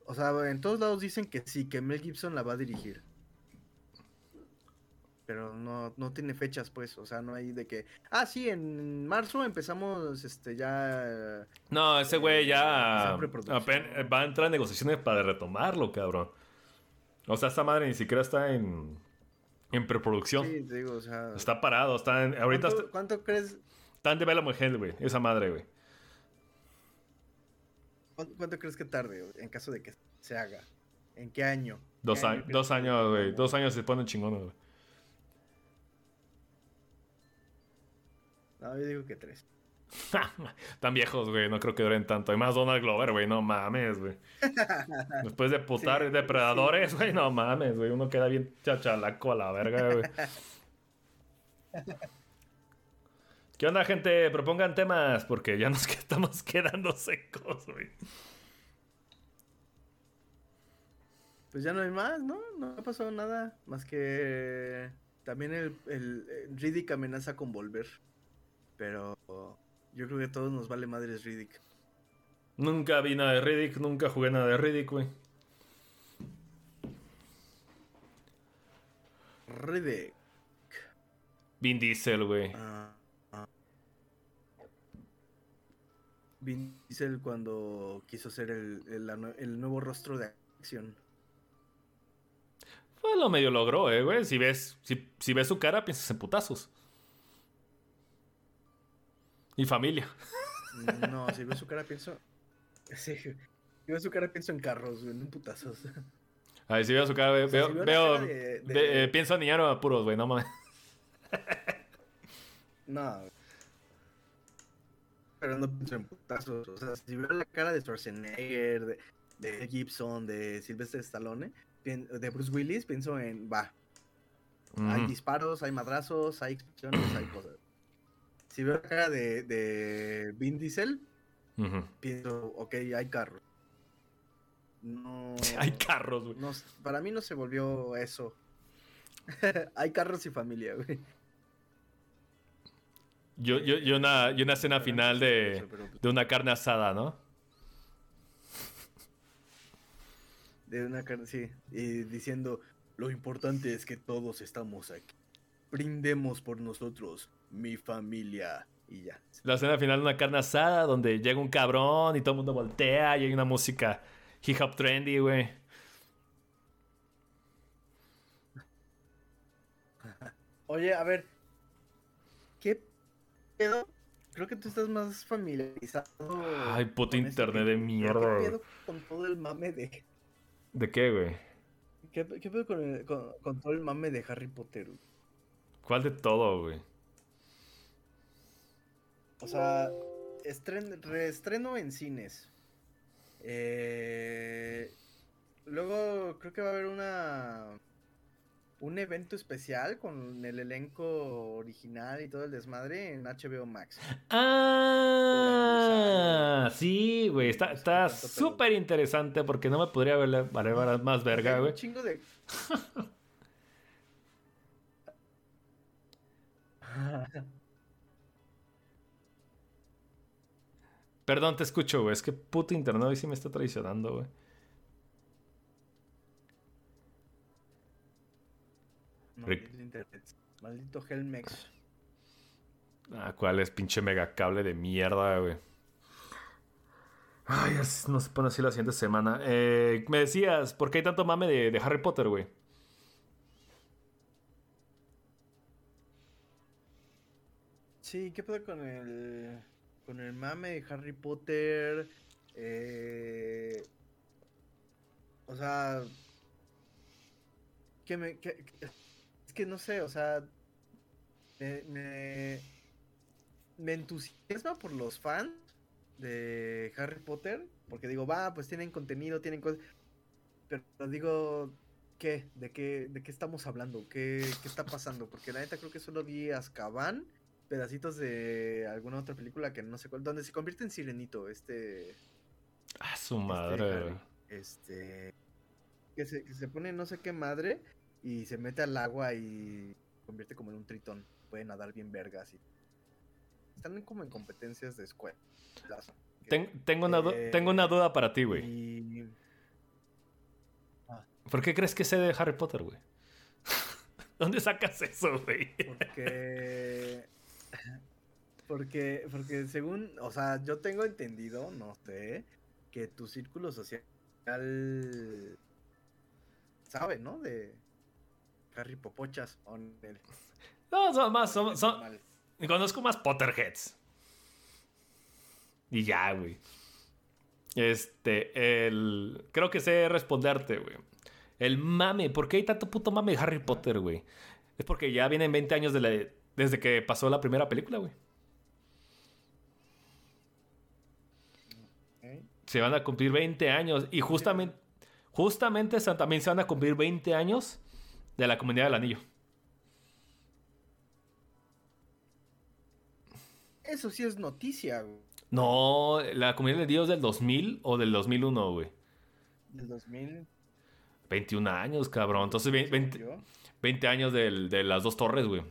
O sea, en todos lados dicen que sí, que Mel Gibson la va a dirigir. Pero no, no tiene fechas, pues, o sea, no hay de que, ah, sí, en marzo empezamos, este, ya... No, ese güey ya apen- va a entrar en negociaciones para retomarlo, cabrón. O sea, esta madre ni siquiera está en, en preproducción. Sí, digo, o sea... Está parado, está en, ahorita ¿cuánto, está, cuánto crees, está en development hell, güey, esa madre, güey. cuánto, crees que tarde, en caso de que se haga? ¿En qué año? Dos, ¿Qué años, crees dos años, güey. Dos años se ponen chingones, güey. No, yo digo que tres. Tan viejos, güey. No creo que duren tanto. Además, Donald Glover, güey. No mames, güey. Después de putar Sí, depredadores, güey. No mames, güey. Uno queda bien chachalaco a la verga, güey. ¿Qué onda, gente? Propongan temas porque ya nos estamos quedando secos, güey. Pues ya no hay más, ¿no? No ha pasado nada más que también el, el, el Riddick amenaza con volver. Pero yo creo que a todos nos vale madres Riddick. Nunca vi nada de Riddick. Nunca jugué nada de Riddick, güey. Riddick. Vin Diesel, güey. Ah, ah. Vin Diesel cuando quiso ser el, el, nuevo rostro de acción. Pues lo medio logró, eh, güey. Si ves, si, si ves su cara, piensas en putazos. Y familia. No, si veo su cara pienso... Sí, si veo su cara pienso en carros, güey, no en putazos. A ver, si veo su cara, ve- O sea, veo, si veo la veo- cara de- de- ve- eh, pienso en niñar a puros, güey, no mames. No. Pero no pienso en putazos. O sea, si veo la cara de Schwarzenegger, de, Gibson, de Sylvester Stallone, de Bruce Willis, pienso en, va, hay disparos, hay madrazos, hay explosiones, hay cosas. Si veo la cara de, de Vin Diesel, pienso, ok, hay carros. No. Hay carros, güey. no, para mí no se volvió eso. hay carros y familia, güey. Yo, yo, yo una, yo una escena final de, de una carne asada, ¿no? De una carne, sí. Y diciendo, lo importante es que todos estamos aquí. Brindemos por nosotros, mi familia. Y ya. La escena final de una carne asada donde llega un cabrón y todo el mundo voltea y hay una música hip hop trendy, güey. Oye, a ver. ¿Qué pedo? Creo que tú estás más familiarizado. Ay, puto esto internet de mierda, ¿Qué pedo con todo el mame de. ¿De qué, güey? ¿Qué, qué pedo con, el- con- con todo el mame de Harry Potter? güey? ¿Cuál de todo, güey? O sea, estren- reestreno en cines. Eh, luego creo que va a haber una un evento especial con el elenco original y todo el desmadre en HBO Max. Ah, sí, güey. Está qué está súper interesante porque no me podría valer, valer más verga, güey. Un chingo de Perdón, te escucho, güey. Es que puto internet hoy sí me está traicionando, güey. Maldito internet. Maldito Helmex. Ah, ¿cuál es? Pinche megacable de mierda, güey. Ay, no se pone así la siguiente semana. Eh, me decías, ¿por qué hay tanto mame de, de Harry Potter, güey? Sí, ¿qué pedo con el con el mame de Harry Potter? Eh, o sea, que me que- es que no sé, o sea, me, me me entusiasma por los fans de Harry Potter, porque digo, va, pues tienen contenido, tienen cosas, pero digo, ¿qué? ¿De qué, de qué estamos hablando? ¿Qué, qué está pasando? Porque la neta creo que solo vi Azkaban, pedacitos de alguna otra película que no sé cuál, donde se convierte en Sirenito, este, Ah, su este madre, Harry, güey. este, que se, que se pone no sé qué madre y se mete al agua y convierte como en un tritón, puede nadar bien vergas y están como en competencias de escuela. Ten- tengo, una Eh, tengo una duda para ti, güey. Y ¿Por qué crees que sé de Harry Potter, güey? ¿Dónde sacas eso, güey? Porque. Porque, porque según, o sea, yo tengo entendido, no sé, que tu círculo social sabe, ¿no? De Harry Popochas No, son más, son, son, conozco más Potterheads. Y ya, güey. Este, el. Creo que sé responderte, güey. El mame. ¿Por qué hay tanto puto mame de Harry Potter, güey? Es porque ya vienen 20 años de la... desde que pasó la primera película, güey. Se van a cumplir 20 años. Y justamente. Justamente también se van a cumplir 20 años de la comunidad del anillo. Eso sí es noticia, güey. No, la comunidad de Dios del 2000 o del 2001, güey. Del 2000. 21 años, cabrón. Entonces, 20, años de las dos torres, güey.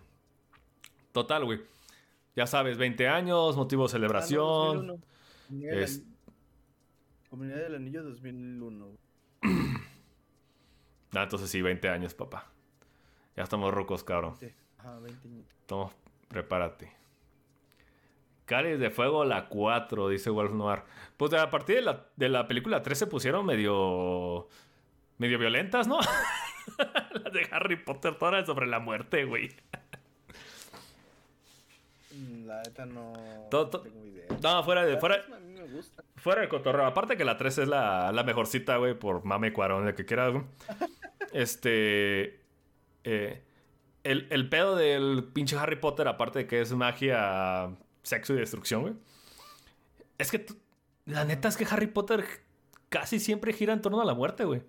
Total, güey. Ya sabes, 20 años, motivo de celebración. Comunidad, del Anillo 2001. ah, entonces sí, 20 años, papá. Ya estamos rocos, cabrón. Ajá, 20 años. Toma, prepárate. Cáliz de Fuego, la 4, dice Wolf Noir. Pues a partir de la, de la película 3 se pusieron medio. medio violentas, ¿no? Las de Harry Potter, todas sobre la muerte, güey. La neta no. tengo idea. No, fuera de. Fuera, a mí me gusta. fuera de cotorreo. Aparte que la 3 es la, la mejorcita, güey, por mame cuarón, de que quieras, güey. este. Eh, el, el pedo del pinche Harry Potter, aparte de que es magia sexo y destrucción, güey. Es que la neta es que Harry Potter casi siempre gira en torno a la muerte, güey.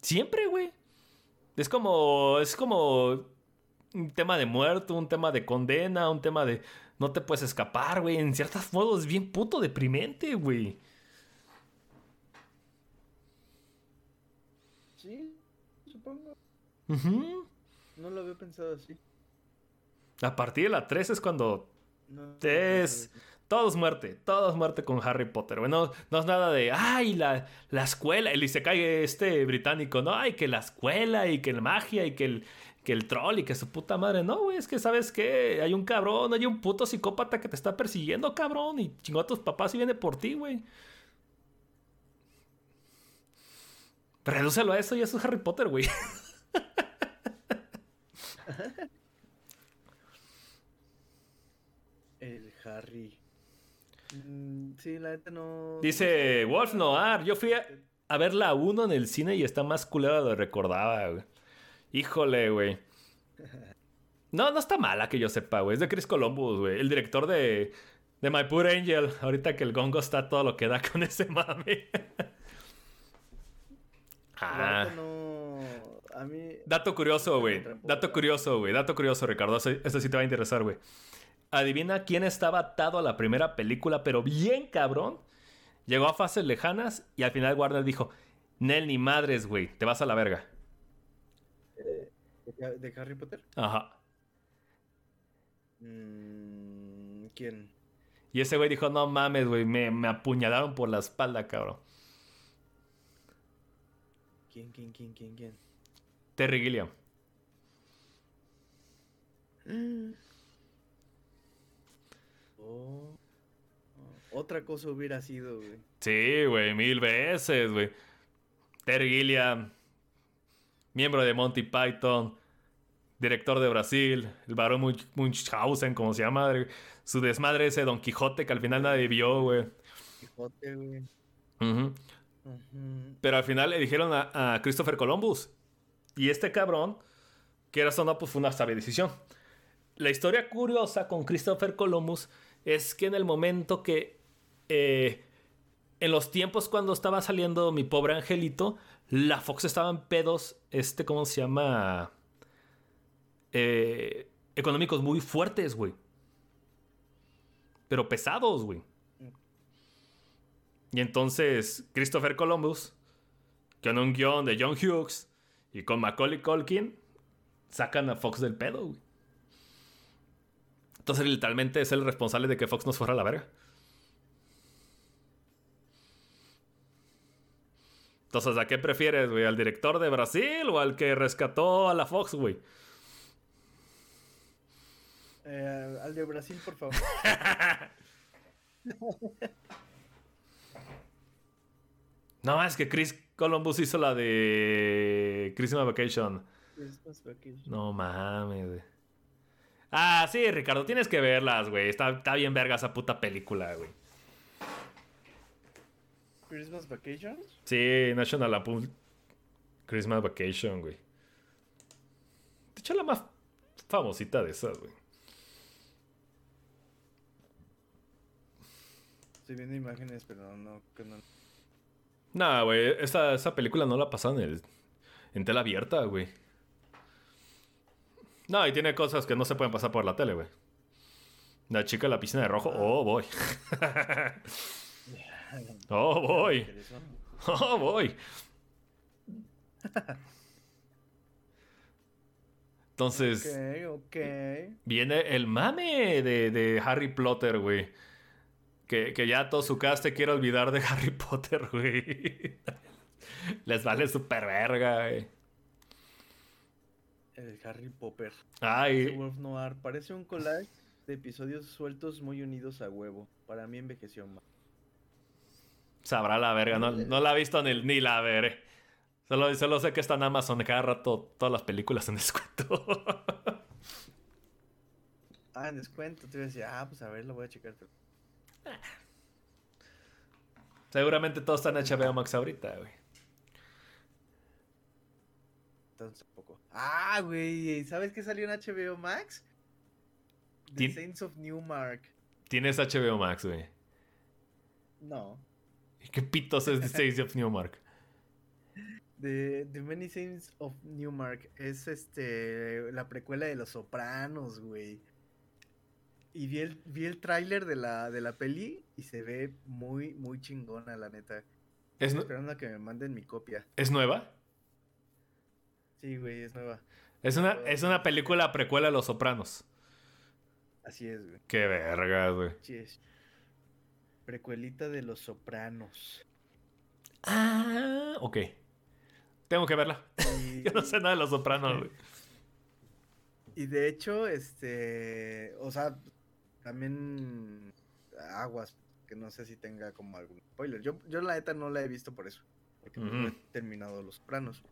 Siempre, güey. Es como. Es como. Un tema de muerte, un tema de condena, un tema de. No te puedes escapar, güey. En ciertos modos es bien puto deprimente, güey. Sí, supongo. No lo había pensado así. A partir de la 3 es cuando es... Todo es muerte, todo es muerte con Harry Potter. Bueno, no es nada de, ay, la, la escuela, el se cae este británico, no, ay, que la escuela y que la magia y que el, que el troll y que su puta madre. No, güey, es que sabes que hay un cabrón, hay un puto psicópata que te está persiguiendo, cabrón, y chingó a tus papás y viene por ti, güey. Redúcelo a eso y eso es Harry Potter, güey. El Harry. Mm, sí, la neta no. Dice Wolf Noir. Yo fui a, ver la 1 en el cine y está más culera de lo que recordaba, güey. Híjole, güey. No, no está mala que yo sepa, güey. Es de Chris Columbus, güey. El director de, de My Poor Angel. Ahorita que el gongo está todo lo que da con ese mame. ah. No a mí... Dato curioso, güey. Dato curioso, güey. Dato curioso, Ricardo. Eso, sí te va a interesar, güey. Adivina quién estaba atado a la primera película, pero bien cabrón. Llegó a fases lejanas y al final Warner dijo: Nel ni madres, güey. Te vas a la verga. ¿De Harry Potter? Ajá. Mm, ¿Quién? Y ese güey dijo: No mames, güey. Me, me apuñalaron por la espalda, cabrón. ¿Quién, quién, quién, quién, quién? Terry Gilliam. Oh. Otra cosa hubiera sido, güey. Sí, güey, mil veces, güey. Terry Gilliam, miembro de Monty Python, director de Brasil, el varón Munchausen, como se llama, su desmadre ese Don Quijote que al final nadie vio, güey. Quijote, güey. Pero al final le dijeron a Christopher Columbus, y este cabrón, que era no, pues fue una sabia decisión. La historia curiosa con Christopher Columbus es que en el momento que. Eh, en los tiempos cuando estaba saliendo mi pobre angelito, la Fox estaba en pedos, este, ¿cómo se llama? Eh, económicos muy fuertes, güey. Pero pesados, güey. Y entonces Christopher Columbus, con un guion de John Hughes, y con Macaulay Culkin sacan a Fox del pedo, güey. Entonces, literalmente es el responsable de que Fox nos fuera a la verga. Entonces, ¿a qué prefieres, güey? ¿Al director de Brasil o al que rescató a la Fox, güey? Eh, al de Brasil, por favor. no, es que Chris Columbus hizo la de Christmas Vacation. Christmas Vacation. No mames, güey. Ah, sí, Ricardo, tienes que verlas, güey. Está, está bien verga esa puta película, güey. ¿Christmas Vacation? Sí, National Lampoon Christmas Vacation, güey. De hecho, la más famosita de esas, güey. Estoy viendo imágenes, pero no. no- Nah, güey, esa, esa película no la pasaron en, en tela abierta, güey. No, y tiene cosas que no se pueden pasar por la tele, güey. La chica en la piscina de rojo, oh, voy. oh, voy. Oh, voy. Entonces, Ok, ok. viene el mame de, de Harry Potter, güey. Que, que ya todo su cast te quiere olvidar de Harry Potter, güey. Les vale super verga, güey. El Harry Popper. Ay, Wolf Noir. Parece un collage de episodios sueltos muy unidos a huevo. Para mí envejeció mal. sabrá la verga. No, no la he visto ni, ni la veré. Solo, solo sé que está en Amazon cada rato todas las películas en descuento. Ah, en descuento. Te iba a decir, ah, pues a ver, lo voy a checar. pero- Seguramente todo está en HBO Max ahorita, güey. Entonces poco. Ah, güey. ¿Sabes qué salió en HBO Max? The Tien- Saints of Newmark. Tienes HBO Max, güey. No. ¿Y qué pitos es The States of Newmark? The, The Many Saints of Newmark es este la precuela de Los Sopranos, güey. Y vi el, vi el tráiler de la, de la peli y se ve muy, muy chingona, la neta. ¿Es, Estoy esperando a que me manden mi copia. ¿Es nueva? Sí, güey, es nueva. Es una, es una película precuela de Los Sopranos. Así es, güey. Qué verga, güey. Es. Precuelita de Los Sopranos. Ah, ok. Tengo que verla. Y, Yo no sé nada de Los Sopranos, güey. y de hecho, este, o sea, también aguas, que no sé si tenga como algún spoiler. Yo, yo la neta no la he visto por eso, porque no he terminado Los Sopranos.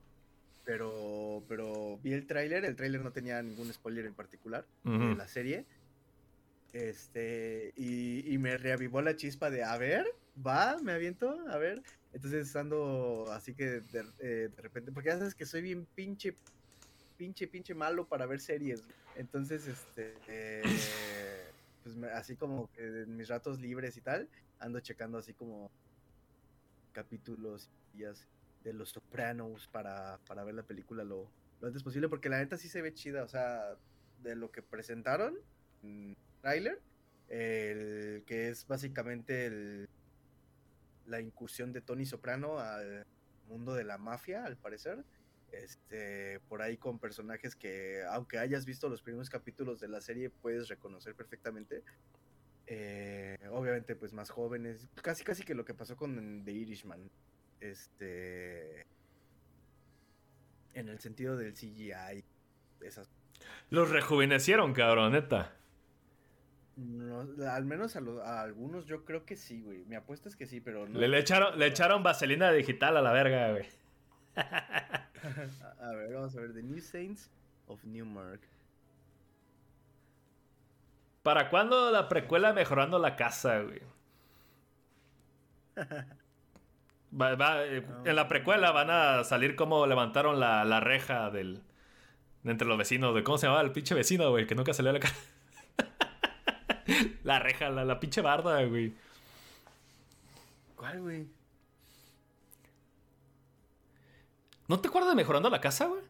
Pero, pero vi el tráiler, el tráiler no tenía ningún spoiler en particular de la serie. Este, y, y me reavivó la chispa de, a ver, va, me aviento, a ver. Entonces ando así que de, eh, de repente, porque ya sabes que soy bien pinche, pinche, pinche malo para ver series. Entonces, este, eh, pues así como que en mis ratos libres y tal, ando checando así como capítulos y de Los Sopranos para, para ver la película lo, lo antes posible, porque la neta sí se ve chida, o sea, de lo que presentaron en tráiler, el que es básicamente el, la incursión de Tony Soprano al mundo de la mafia, al parecer. Este, por ahí con personajes que, aunque hayas visto los primeros capítulos de la serie, puedes reconocer perfectamente. Eh, obviamente, pues más jóvenes, casi casi que lo que pasó con The Irishman. Este, en el sentido del CGI, esas Los rejuvenecieron, cabrón, neta. No, al menos a, los- a algunos yo creo que sí, güey. Mi apuesta es que sí, pero no. Le, le echaron, le echaron vaselina digital a la verga, güey. a, ver, vamos a ver. The New Saints of Newmark. ¿Para cuándo la precuela mejorando la casa, güey? Va- va, eh, en la precuela van a salir como levantaron la, la reja del de entre los vecinos, de cómo se llamaba el pinche vecino, güey, que nunca salió a la cara. la reja, la, la pinche barda, güey. ¿Cuál, güey? ¿No te acuerdas de mejorando la casa, güey?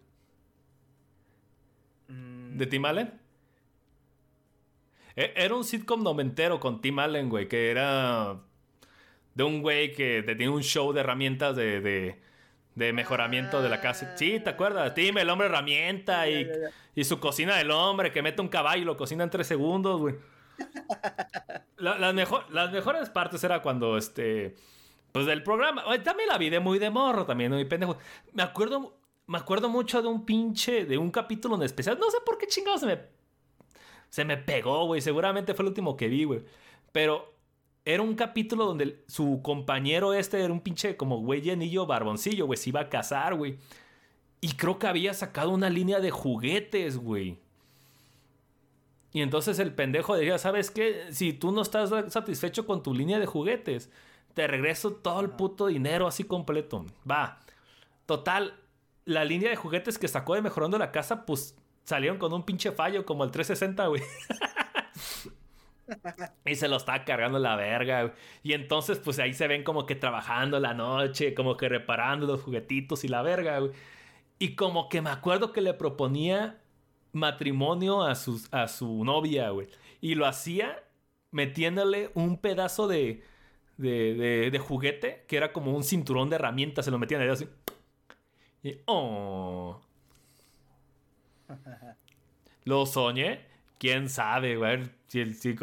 Mm, ¿De Tim Allen? E- Era un sitcom noventero con Tim Allen, güey, que era de un güey que tenía un show de herramientas de, de, de mejoramiento de la casa. Sí, ¿te acuerdas? Tim, el hombre herramienta y, Ya, ya, ya. y su cocina del hombre que mete un caballo y lo cocina en tres segundos, güey. La- las, mejo- las mejores partes era cuando este Pues del programa. También la vi de muy de morro, también, muy pendejo. Me acuerdo, me acuerdo mucho de un pinche, de un capítulo en especial. No sé por qué chingados se me. Se me pegó, güey. Seguramente fue el último que vi, güey. Pero era un capítulo donde su compañero este era un pinche como güey llenillo barboncillo, güey. Se iba a casar, güey. Y creo que había sacado una línea de juguetes, güey. Y entonces el pendejo decía, ¿sabes qué? Si tú no estás satisfecho con tu línea de juguetes, te regreso todo el puto dinero así completo. Va. Total, la línea de juguetes que sacó de Mejorando la Casa, pues salieron con un pinche fallo como el 360, güey. y se lo está cargando la verga, güey. Y entonces, pues ahí se ven como que trabajando la noche, como que reparando los juguetitos y la verga, güey. Y como que me acuerdo que le proponía matrimonio a, sus, a su novia, güey. Y lo hacía metiéndole un pedazo de, de, de, juguete que era como un cinturón de herramientas. Se lo metían ahí así. Y, oh. Lo soñé. Quién sabe, güey. Si el si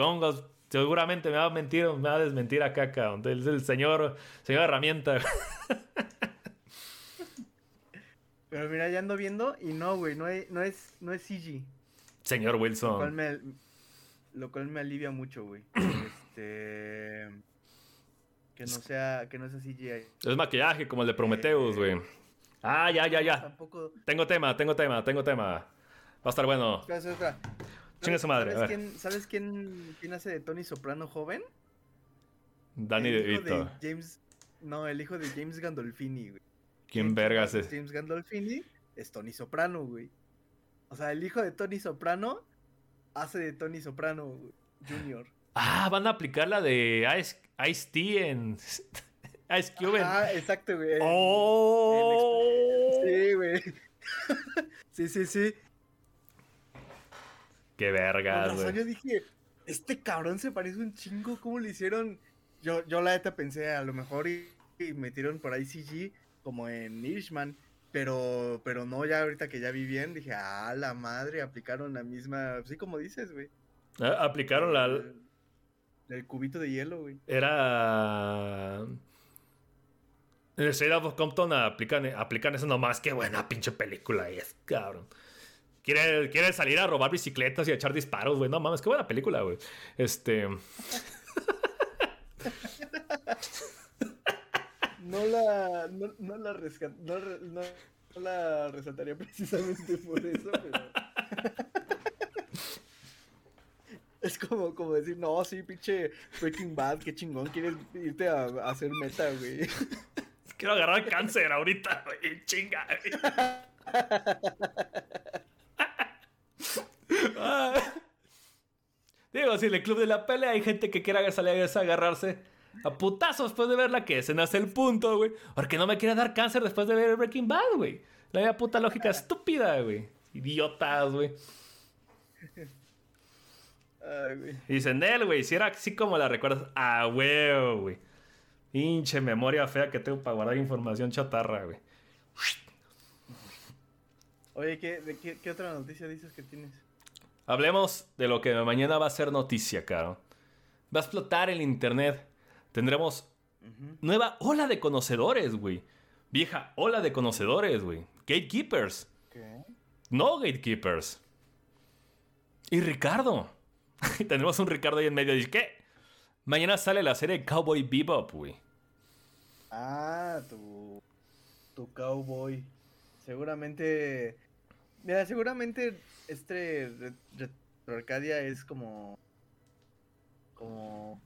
seguramente me va a mentir, me va a desmentir acá, cabrón. Es el señor, señor herramienta. Pero mira, ya ando viendo y no, güey, no, no, es, no es CG. Señor Wilson. Lo cual me, lo cual me alivia mucho, güey. este... Que no sea, que no sea CGI. Es maquillaje como el de Prometheus, güey. Ah, ya, ya, ya. Tampoco... Tengo tema, tengo tema, tengo tema. Va a estar bueno. Chinga su madre. ¿Sabes, quién, ¿sabes quién, quién, hace de Tony Soprano joven? Danny DeVito. James... No, el hijo de James Gandolfini, güey. ¿Quién vergas es? James Gandolfini es Tony Soprano, güey. O sea, el hijo de Tony Soprano hace de Tony Soprano Jr. Ah, van a aplicar la de Ice, Ice T en Ice Cube. Ah, exacto, güey. ¡Oh! Sí, güey. sí, sí, sí. Qué vergas, güey. Yo dije, este cabrón se parece un chingo. ¿Cómo le hicieron? Yo, yo la neta pensé, a lo mejor y, y metieron por ahí CG como en Irishman. Pero, pero no, ya ahorita que ya vi bien, dije, ah, la madre, aplicaron la misma, sí, como dices, güey. Ah, aplicaron la... El, cubito de hielo, güey. Era... En el State of Compton aplican, aplican eso nomás. Qué buena pinche película es, cabrón. Quiere, quiere salir a robar bicicletas y a echar disparos, güey. No mames, qué buena película, güey. Este... no la, no, no la, rescat, no, no, la resaltaría precisamente por eso, pero... Es como, como decir, no, sí, pinche Breaking Bad, qué chingón, quieres irte a, hacer meta, güey. Quiero agarrar cáncer ahorita, güey, chinga. Digo, si en el club de la pelea hay gente que quiera salir a agarrarse a putazos después de verla que ese no es el punto, güey. Porque no me quiere dar cáncer después de ver Breaking Bad, güey. La puta lógica estúpida, güey. Idiotas, güey. Ay, güey. Dicen él, güey, si era así como la recuerdas. Ah, güey, güey. Hinche memoria fea que tengo para guardar información chatarra, güey. Oye, ¿qué, de qué, otra noticia dices que tienes? Hablemos de lo que mañana va a ser noticia, caro. Va a explotar el internet tendremos nueva ola de conocedores, güey. Vieja ola de conocedores, güey. Gatekeepers. ¿Qué? No gatekeepers. Y Ricardo. Tenemos un Ricardo ahí en medio. Dice, ¿qué? Mañana sale la serie Cowboy Bebop, güey. Ah, tu, tu cowboy. Seguramente... Mira, seguramente este Arcadia es como... Como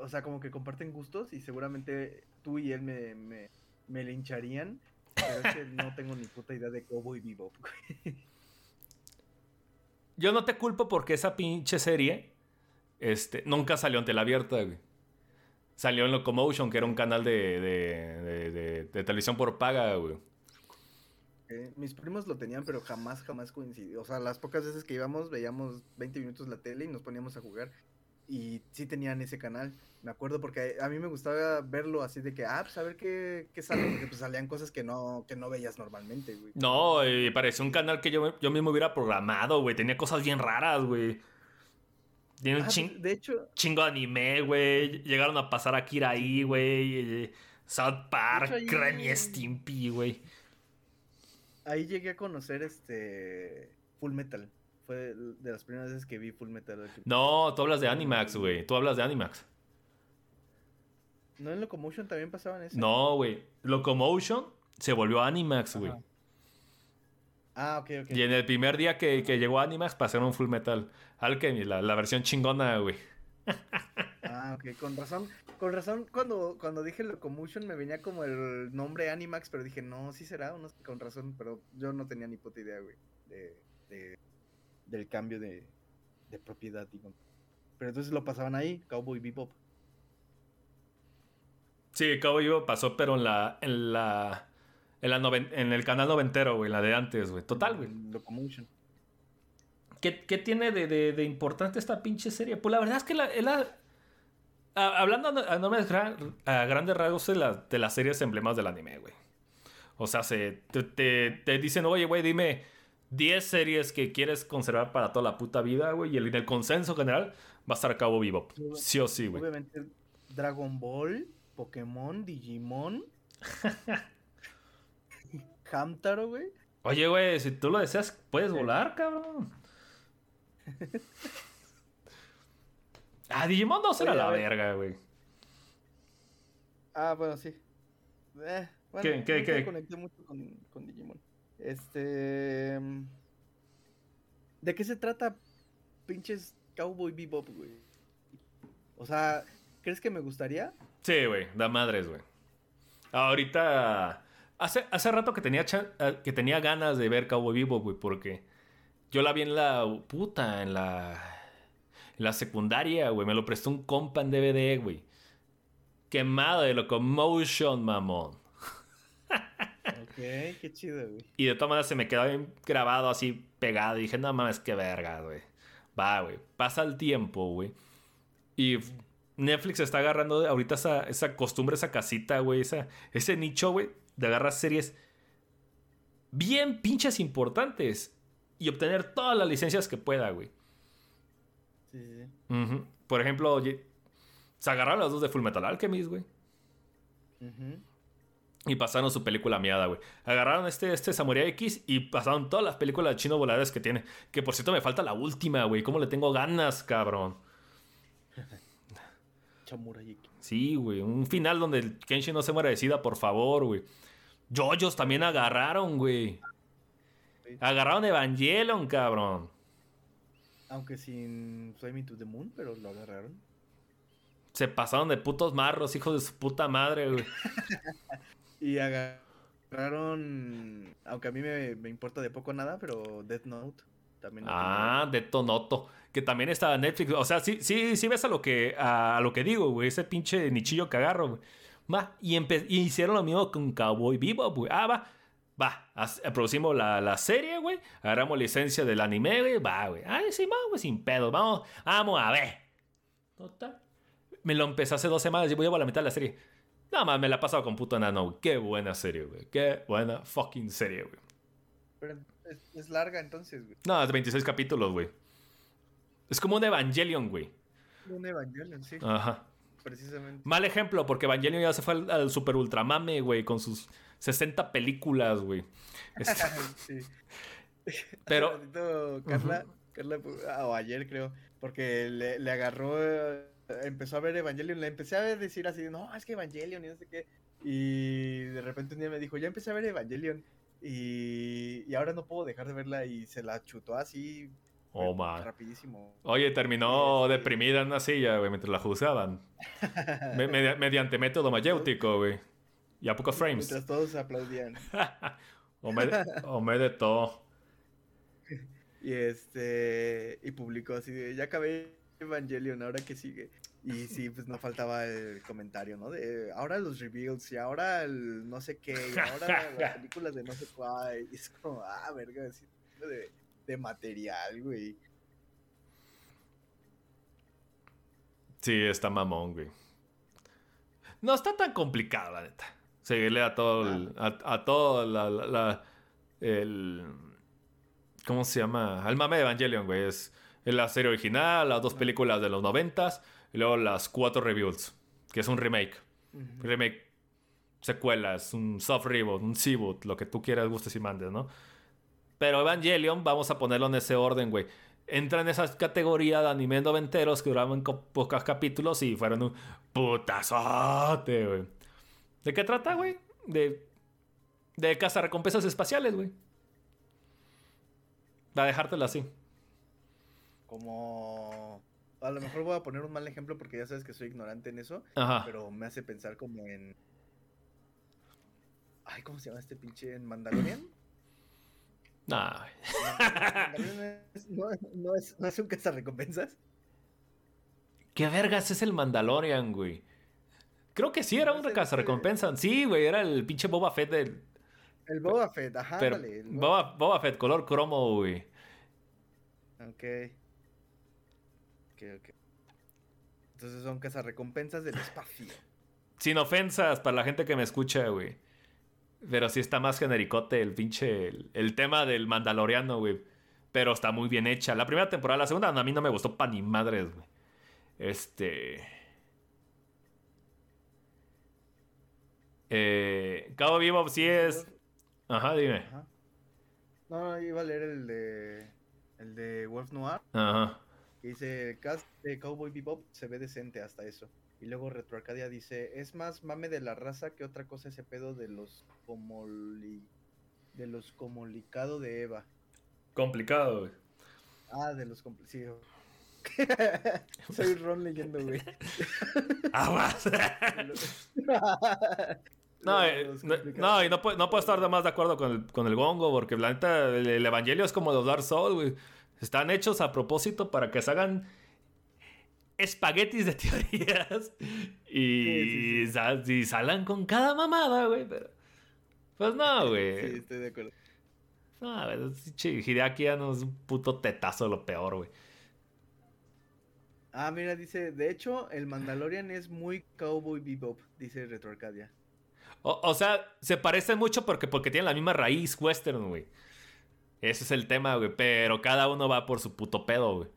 o sea, como que comparten gustos y seguramente tú y él me, me, me lincharían. Pero es que no tengo ni puta idea de Cowboy Bebop. Yo no te culpo porque esa pinche serie este, nunca salió en tela abierta, güey. Salió en Locomotion, que era un canal de, de, de, televisión por paga, güey. mis primos lo tenían, pero jamás, jamás coincidió. O sea, las pocas veces que íbamos, veíamos 20 minutos la tele y nos poníamos a jugar y sí tenían ese canal. Me acuerdo porque a mí me gustaba verlo así de que, ah, pues a ver qué, qué sale, porque pues salían cosas que no, que no veías normalmente, güey. No, parecía un canal que yo, yo mismo hubiera programado, güey. Tenía cosas bien raras, güey. Tiene un ah, de hecho... chingo de anime, güey. Llegaron a pasar a Kira ahí, güey. South Park, Remy Stimpy, güey. Ahí llegué a conocer este Full Metal. Fue de las primeras veces que vi Full Metal. No, tú hablas de Animax, güey. Tú hablas de Animax. ¿No en Locomotion también pasaban eso? No, güey. Locomotion se volvió Animax, güey. Ah, ok, ok. Y en el primer día que, que llegó Animax pasaron Full Metal Alchemy, la, la versión chingona, güey. Ah, ok, con razón. Con razón, cuando, cuando dije Locomotion me venía como el nombre Animax, pero dije, no, sí será, no, con razón, pero yo no tenía ni puta idea, güey, de, del cambio de, de propiedad, digo. Pero entonces lo pasaban ahí, Cowboy Bebop. Sí, Cowboy Bebop pasó, pero en la, en la, en, la en el canal noventero, güey, la de antes, güey. Total, güey. Locomotion. ¿Qué, ¿Qué, tiene de, de, de, importante esta pinche serie? Pues la verdad es que la, la hablando a, a, grandes rasgos de, la, de, las series emblemas del anime, güey. O sea, se, te, te, dicen, oye, güey, dime 10 series que quieres conservar para toda la puta vida, güey. Y el, el consenso general va a estar a cabo vivo. Sí o sí, güey. Obviamente, Dragon Ball, Pokémon, Digimon. Hamtaro, güey. Oye, güey, si tú lo deseas, puedes volar, cabrón. Ah, Digimon 2 era la verga, güey. Ah, bueno, sí. Eh, bueno, ¿Qué, qué, qué? conecté mucho con, con, Digimon. Este. Mm, ¿De qué se trata, pinches Cowboy Bebop, güey? O sea, ¿crees que me gustaría? Sí, güey, da madres, güey. Ahorita. Hace, hace rato que tenía, eh, que tenía ganas de ver Cowboy Bebop, güey, porque yo la vi en la. Puta, en la la secundaria, güey. Me lo prestó un compa en DVD, güey. Quemado de Locomotion, mamón. ok, qué chido, güey. Y de todas maneras se me quedó bien grabado así pegado. Y dije, no mames, qué verga, güey. Va, güey. Pasa el tiempo, güey. Y Netflix está agarrando ahorita esa, esa costumbre, esa casita, güey. ese nicho, güey, de agarrar series bien pinches importantes. Y obtener todas las licencias que pueda, güey. Sí, Por ejemplo, se agarraron los dos de Full Metal Alchemist, güey. Y pasaron su película miada, güey. Agarraron este, este Samurai X y pasaron todas las películas de chino voladores que tiene. Que por cierto me falta la última, güey. ¿Cómo le tengo ganas, cabrón? Samurai X. Sí, güey. Un final donde el Kenshin no se muera de sida, por favor, güey. Jojos también agarraron, güey. Agarraron Evangelion, cabrón. Aunque sin Me to the Moon, pero lo agarraron. Se pasaron de putos marros, hijos de su puta madre, güey. y agarraron. Aunque a mí me, importa de poco nada, pero Death Note también. Ah, Death Note. Que también está en Netflix. O sea, sí, sí, sí ves a lo que, a, lo que digo, güey. Ese pinche nichillo que agarro, güey. Va, y, y, hicieron lo mismo con Cowboy Vivo, güey. Ah, va Va, producimos la, la serie, güey. Agarramos licencia del anime, güey. Va, güey. Ay, sí, vamos, sin pedo. Vamos, vamos a ver. Total. Me lo empecé hace dos semanas y voy a la mitad de la serie. Nada más me la he pasado con puto enano, Qué buena serie, güey. Qué buena fucking serie, güey. Pero es, larga entonces, güey. No, es 26 capítulos, güey. Es como un Evangelion, güey. Un Evangelion, sí. Ajá. Precisamente. Mal ejemplo, porque Evangelion ya se fue al, al super ultramame, güey, con sus 60 películas, güey. sí. Pero. Carla, Carla, ah, o ayer creo, porque le, le, agarró, empezó a ver Evangelion, le empecé a decir así, no, es que Evangelion y no sé qué. Y de repente un día me dijo, ya empecé a ver Evangelion y, y ahora no puedo dejar de verla y se la chutó así. Oh, man. Rapidísimo. Oye, terminó deprimida en una silla, güey, mientras la juzgaban. mediante método mayéutico, güey. Y a pocos frames. Mientras todos aplaudían. o, me o me de todo. Y este. Y publicó así de ya acabé Evangelion, ahora que sigue. Y sí, pues no faltaba el comentario, ¿no? De ahora los reveals y ahora el no sé qué, y ahora las películas de no sé cuál. Y es como, ah, verga, de, de material, güey. Sí, está mamón, güey. No está tan complicado, la neta seguirle a todo, el, a, todo la, el, ¿cómo se llama? Al mame de Evangelion, güey. Es la serie original, las dos películas de los noventas y luego las cuatro reviews, que es un remake. Remake secuelas, un soft reboot, un seaboot, lo que tú quieras, gustes y mandes, ¿no? Pero Evangelion, vamos a ponerlo en ese orden, güey. Entra en esa categoría de anime noventeros que duraban pocos capítulos y fueron un putazote, güey. ¿De qué trata, güey? De, de recompensas espaciales, güey. Va a dejártelo así. Como. A lo mejor voy a poner un mal ejemplo porque ya sabes que soy ignorante en eso. Pero me hace pensar como en. Ay, ¿cómo se llama este pinche en Mandalorian? Nah. No, no, es, no es un cazarrecompensas. ¿Qué vergas es el Mandalorian, güey? Creo que sí, era un cazarrecompensas. Sí, güey, era el pinche Boba Fett del. El Boba Fett, ajá, dale, Boba, Boba, Fett, color cromo, güey. Ok. Ok, ok. Entonces son cazarrecompensas del espacio. Sin ofensas para la gente que me escucha, güey. Pero sí está más genericote el pinche. El, tema del Mandaloriano, güey. Pero está muy bien hecha. La primera temporada, la segunda, a mí no me gustó pa' ni madres, güey. Este. Eh, Cabo Vivo sí es. Ajá, dime. No, iba a leer el de. El de Wolf Noir. Ajá. Dice: Cast de Cowboy Bebop se ve decente hasta eso. Y luego Retro Arcadia dice, es más mame de la raza que otra cosa ese pedo de los comoli... de los comunicado de Eva. Complicado, güey. Ah, de los complicados. Soy Ron leyendo, güey. Aguas. no, eh, no, y no, puedo, no puedo estar más de acuerdo con el, con el gongo, porque la neta, el, evangelio es como los Dark Souls, güey. Están hechos a propósito para que se hagan espaguetis de teorías y, sí, salgan con cada mamada, güey. Pero, pues no, güey. Sí, estoy de acuerdo. No, Hideaki ya no es un puto tetazo lo peor, güey. Ah, mira, dice, de hecho, el Mandalorian es muy Cowboy Bebop, dice Retro Arcadia. O, sea, se parecen mucho porque, porque tienen la misma raíz western, güey. Ese es el tema, güey. Pero cada uno va por su puto pedo, güey.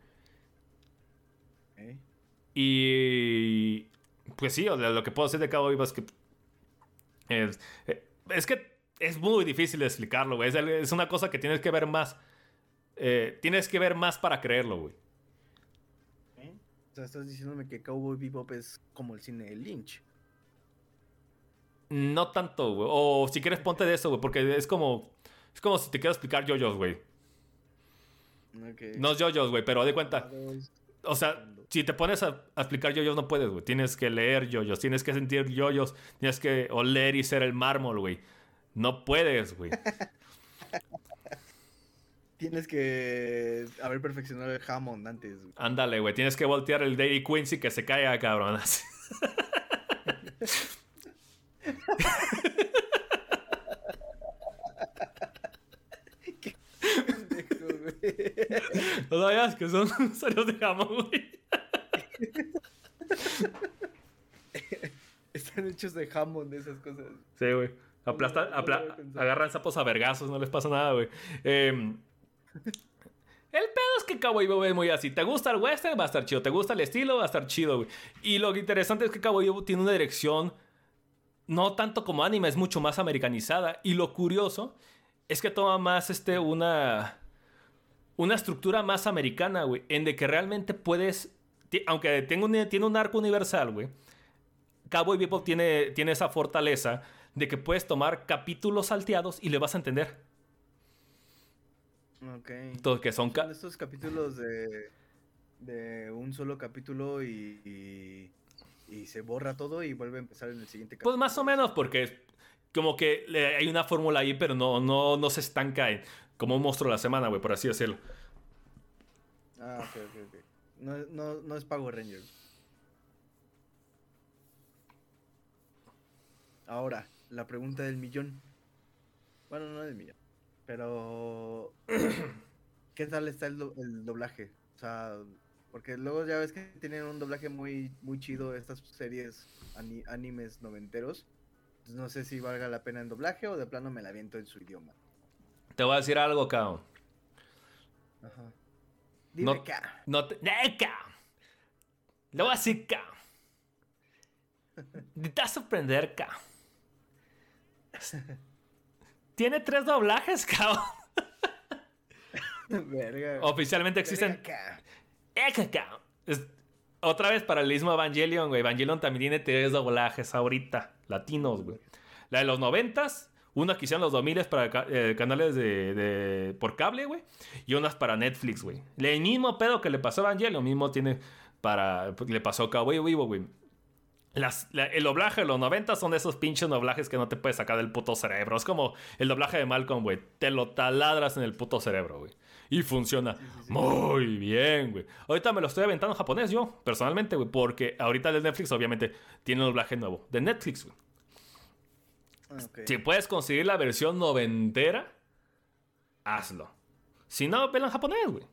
Y. Pues sí, lo que puedo decir de Vivo es que. Es, eh, es, que es muy difícil de explicarlo, güey. Es, una cosa que tienes que ver más. Eh, tienes que ver más para creerlo, güey. O sea, estás diciéndome que Cowboy Bebop es como el cine de Lynch. No tanto, güey. O si quieres, ponte de eso, güey. Porque es como. Es como si te quiero explicar yoyos, güey. No es yoyos, güey, pero de cuenta. O sea, si te pones a, explicar yoyos, no puedes, güey. Tienes que leer yoyos, tienes que sentir yoyos, tienes que oler y ser el mármol, güey. No puedes, güey. tienes que haber perfeccionado el Hammond antes. Ándale, güey. Tienes que voltear el Day Quincy que se caiga, cabrón. Qué güey. No sabías que son serios de Hammond, güey. Están hechos de jamón de esas cosas. Sí, güey. Aplastan, agarran sapos a vergazos, no les pasa nada, güey. Em, el pedo es que Cowboy Bebop es muy así. ¿Te gusta el western? Va a estar chido. ¿Te gusta el estilo? Va a estar chido, güey. Y lo interesante es que Cowboy Bebop tiene una dirección no tanto como anime, es mucho más americanizada. Y lo curioso es que toma más este, una, una estructura más americana, güey. En de que realmente puedes aunque tenga un, tiene un arco universal, güey, Cowboy Bebop tiene, tiene esa fortaleza de que puedes tomar capítulos salteados y le vas a entender. Ok. Todo, que son, estos capítulos de, de un solo capítulo y, y, se borra todo y vuelve a empezar en el siguiente capítulo. Pues más o menos, porque como que hay una fórmula ahí, pero no, no, no se estanca en, como un monstruo de la semana, güey, por así decirlo. Ah, ok, ok, ok. No, no, no es Power Rangers. Ahora, la pregunta del millón. Bueno, no del millón. Pero, ¿qué tal está el, doblaje? O sea, porque luego ya ves que tienen un doblaje muy, muy chido estas series animes noventeros. no sé si valga la pena el doblaje o de plano me la viento en su idioma. Te voy a decir algo, cabrón. Ajá. Dime no, No te... Lo voy a decir, Te vas a sorprender, Tiene tres doblajes, cabrón. Verga. Oficialmente existen. Verga. Cabrón. Es- Otra vez paralelismo a Evangelion, güey. Evangelion también tiene tres doblajes ahorita, latinos, güey. La de los noventas, una que hicieron los 2000 para eh, canales de, de- por cable, güey. Y unas para Netflix, güey. El mismo pedo que le pasó a Evangelion, mismo tiene para... Le pasó a Cowboy Vivo, güey. Las- la- el doblaje de los 90 son de esos pinches doblajes que no te puedes sacar del puto cerebro. Es como el doblaje de Malcolm, güey. Te lo taladras en el puto cerebro, güey. Y funciona muy bien, güey. Ahorita me lo estoy aventando en japonés yo, personalmente, güey. Porque ahorita el de Netflix, obviamente, tiene un doblaje nuevo. De Netflix, güey. Ah. Si puedes conseguir la versión noventera, hazlo. Si no, vela en japonés, güey.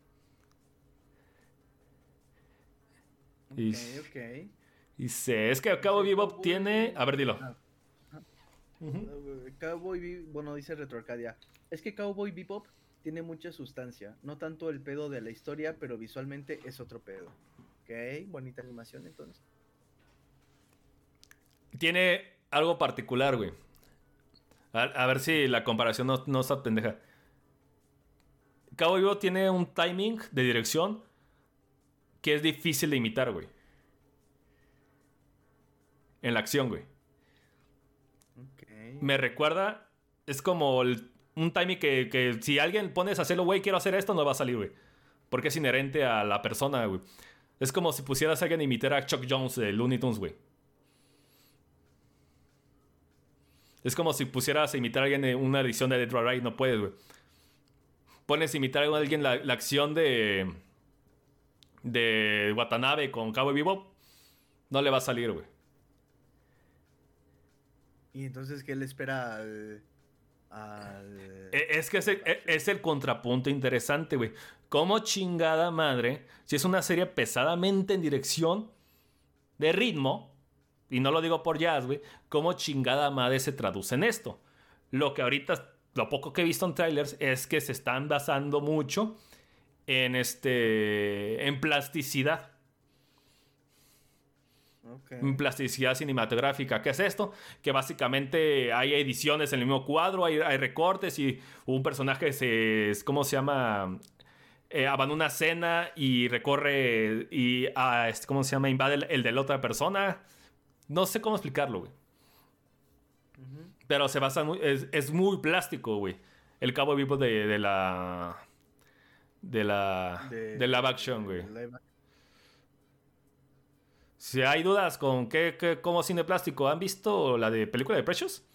Y, Ok, ok. y sé, es que Cabo Bebop tiene... A ver, dilo. Ah. Uh, Cowboy Bebop, bueno, dice Retro Arcadia. Es que Cowboy Bebop tiene mucha sustancia. No tanto el pedo de la historia, pero visualmente es otro pedo. Ok, bonita animación entonces. Tiene algo particular, güey. A, a ver si la comparación no, no está pendeja. Cabo Vivo tiene un timing de dirección que es difícil de imitar, güey. En la acción, güey. Me recuerda, es como el- un timing que, que si alguien pones a hacerlo, güey, quiero hacer esto, no va a salir, güey. Porque es inherente a la persona, güey. Es como si pusieras a alguien a imitar a Chuck Jones de Looney Tunes, güey. Es como si pusieras a imitar a alguien en una edición de Dead or Alive, no puedes, güey. Pones a imitar a alguien la, la acción de. de Watanabe con Cabo Vivo, no le va a salir, güey. Y entonces, ¿qué le espera al. al... E- Es que es el, e- es el contrapunto interesante, güey. Como chingada madre, si es una serie pesadamente en dirección de ritmo, y no lo digo por jazz, güey, como chingada madre se traduce en esto. Lo que ahorita, lo poco que he visto en trailers es que se están basando mucho en este, en plasticidad. Ok. en plasticidad cinematográfica. ¿Qué es esto? Que básicamente hay ediciones en el mismo cuadro, hay, hay recortes y un personaje se... ¿Cómo se llama? Eh, abandona una escena y recorre y... ah, ¿Cómo se llama? Invade el, el de la otra persona. No sé cómo explicarlo, güey. Pero se basa muy... Es, es muy plástico, güey. El cabo vivo de, de la... De la... De, live action, güey. de live action. Si hay dudas con qué, qué cómo cine plástico, ¿han visto la de película de Precious?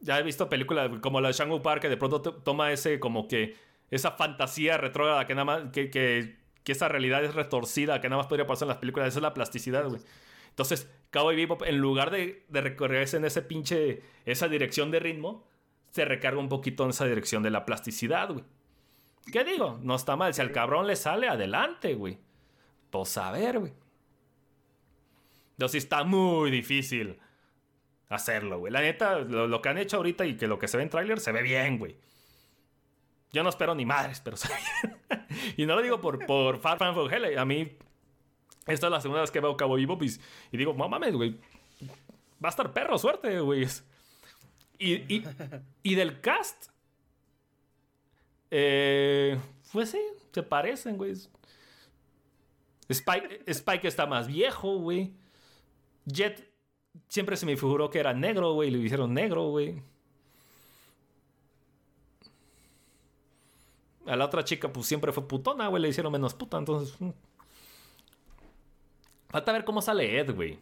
Ya he visto películas como la de Shang Park que de pronto to- toma ese como que esa fantasía retrógrada que nada más que, que, que esa realidad es retorcida que nada más podría pasar en las películas. Esa es la plasticidad, güey. Entonces, Cowboy Bebop, en lugar de, recorrerse en ese pinche, esa dirección de ritmo, se recarga un poquito en esa dirección de la plasticidad, güey. ¿Qué digo? No está mal. Si al cabrón le sale, adelante, güey. Pues a ver, güey. Entonces está muy difícil hacerlo, güey. La neta, lo, lo que han hecho ahorita y que lo que se ve en tráiler se ve bien, güey. Yo no espero ni madres, pero bien. y no lo digo por, por Far Hell. A mí, esta es la segunda vez que veo Cabo Vivo y, y digo, no mames, güey. Va a estar perro, suerte, güey. Y, y, y del cast, eh, pues sí, se parecen, güey. Spike, Spike está más viejo, güey. Jet siempre se me figuró que era negro, güey. Le hicieron negro, güey. A la otra chica, pues siempre fue putona, güey. Le hicieron menos puta, entonces. mm. Falta ver cómo sale Ed, güey.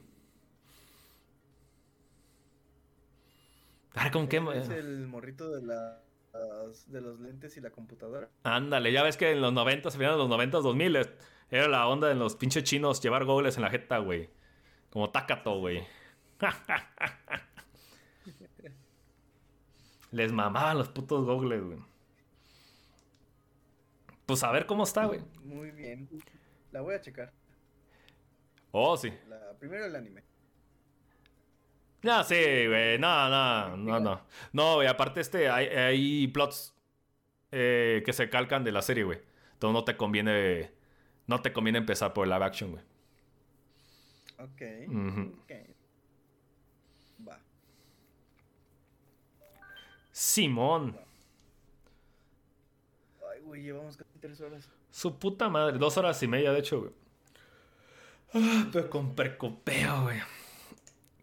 A ver, ¿con qué? Es el morrito de las de los lentes y la computadora. Ándale, ya ves que en los 90, a finales de los 90, 2000, es- era la onda de los pinches chinos llevar goles en la jeta, güey. Como Takato, güey. Les mamaban los putos gogles, güey pues a ver cómo está, güey. Muy bien. La voy a checar. Oh, sí. La, primero el anime. No, sí, güey. No, no, no, no. No, güey, aparte este, hay, hay plots eh, que se calcan de la serie, güey. Entonces no te conviene. No te conviene empezar por live action, güey. Ok. Uh okay. Va. Simón. Güey, llevamos casi tres horas. Su puta madre. Dos horas y media, de hecho, güey. Ah, pero con precopeo, güey.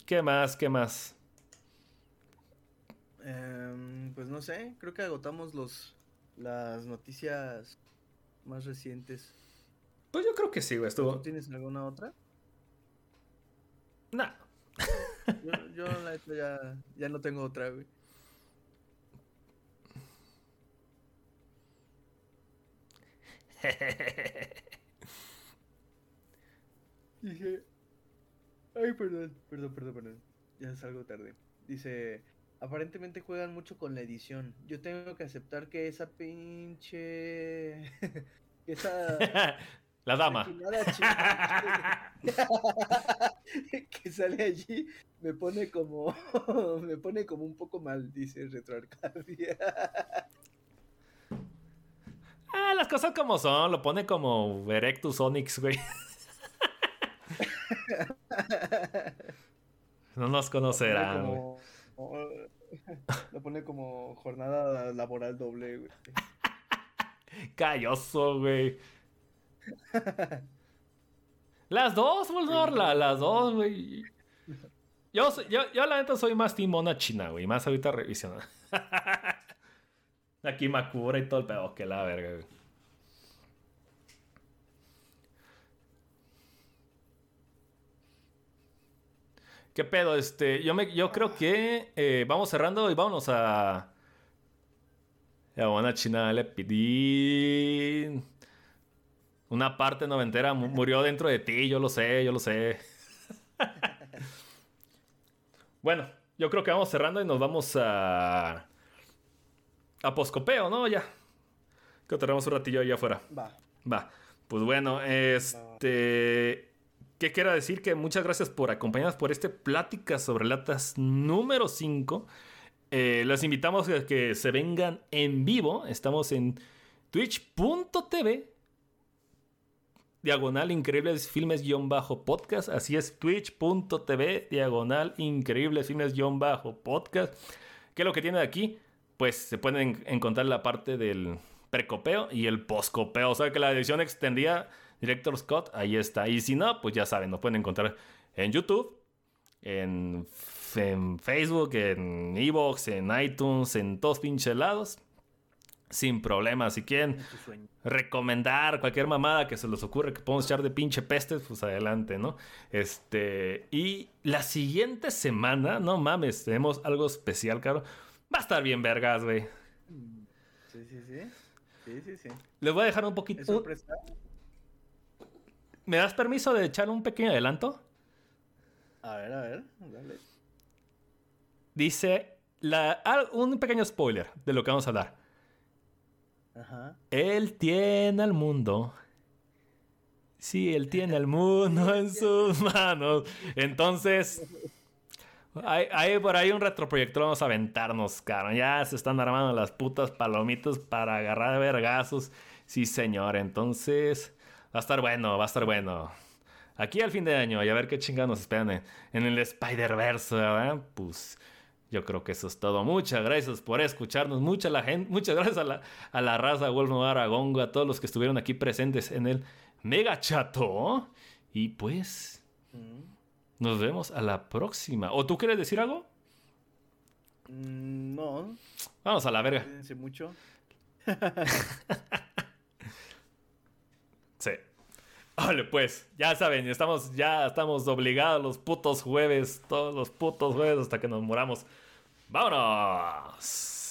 ¿Qué más? ¿Qué más? Em, pues no sé, creo que agotamos los las noticias más recientes. Pues yo creo que sí, güey. Estuvo. ¿Tú tienes alguna otra? Nah. Yo, yo la ya, ya no tengo otra, güey. Dije. Ay, perdón, perdón, perdón, perdón. Ya salgo tarde. Dice. Aparentemente juegan mucho con la edición. Yo tengo que aceptar que esa pinche. que esa. La dama. chica que sale allí me pone como. me pone como un poco mal, dice Retroarcadia. Ah, las cosas como son. Lo pone como Erectus Onyx, güey. No nos conocerán, güey. Como- Lo pone como jornada laboral doble, güey. Calloso, güey. Las dos, Voldor, la- las dos, güey. Yo, yo, yo, la neta, soy más timona china, güey. Más ahorita revisión. Aquí Makura y todo el pedo. Que la verga. ¿Qué pedo? Este, yo, me, yo creo que eh, vamos cerrando y vámonos a. A una china le pedí. Una parte noventera mu- murió dentro de ti, yo lo sé, yo lo sé. bueno, yo creo que vamos cerrando y nos vamos a. A Poscopeo, ¿no? Ya. Que tenemos un ratillo allá afuera. Va. Va. Pues bueno, este. ¿Qué quiero decir? Que muchas gracias por acompañarnos por este Plática sobre Latas número 5. Eh, los invitamos a que se vengan en vivo. Estamos en twitch.tv. Diagonal Increíbles Filmes guion bajo podcast. Así es, twitch.tv. Diagonal Increíbles Filmes guion bajo podcast. ¿Qué es lo que tiene aquí? Pues se pueden encontrar la parte del precopeo y el poscopeo. O sea que la edición extendida, Director Scott, ahí está. Y si no, pues ya saben, nos pueden encontrar en YouTube, en, en Facebook, en Evox, en iTunes, en todos pinches lados. Sin problema. Si quieren recomendar cualquier mamada que se les ocurre que podemos echar de pinche pestes, pues adelante, ¿no? Este, y la siguiente semana, no mames, tenemos algo especial, cabrón. Va a estar bien vergas, güey. Sí, sí, sí. Sí, sí, sí. Les voy a dejar un ¿Es poquito. sorpresa? ¿Me das permiso de echar un pequeño adelanto? A ver, a ver. Dale. Dice la, ah, un pequeño spoiler de lo que vamos a hablar. Ajá. Él tiene al mundo. Sí, él tiene al mundo en sus manos. Entonces, hay, por ahí un retroproyector. Vamos a aventarnos, cabrón. Ya se están armando las putas palomitas para agarrar vergazos. Sí, señor. Entonces, va a estar bueno, va a estar bueno. Aquí al fin de año y a ver qué chingados nos esperan en, en el Spider-Verse, ¿verdad? Pues yo creo que eso es todo. Muchas gracias por escucharnos. Mucha la gente, muchas gracias a la, a la raza Wolf Aragongo, a todos los que estuvieron aquí presentes en el Mega Chato. Y pues, Mm. Nos vemos a la próxima. ¿O tú quieres decir algo? Mm, No, Vamos a la verga. cuídense mucho. Sí. Vale, pues, ya saben, estamos, ya estamos obligados los putos jueves, todos los putos jueves hasta que nos muramos. ¡Vámonos!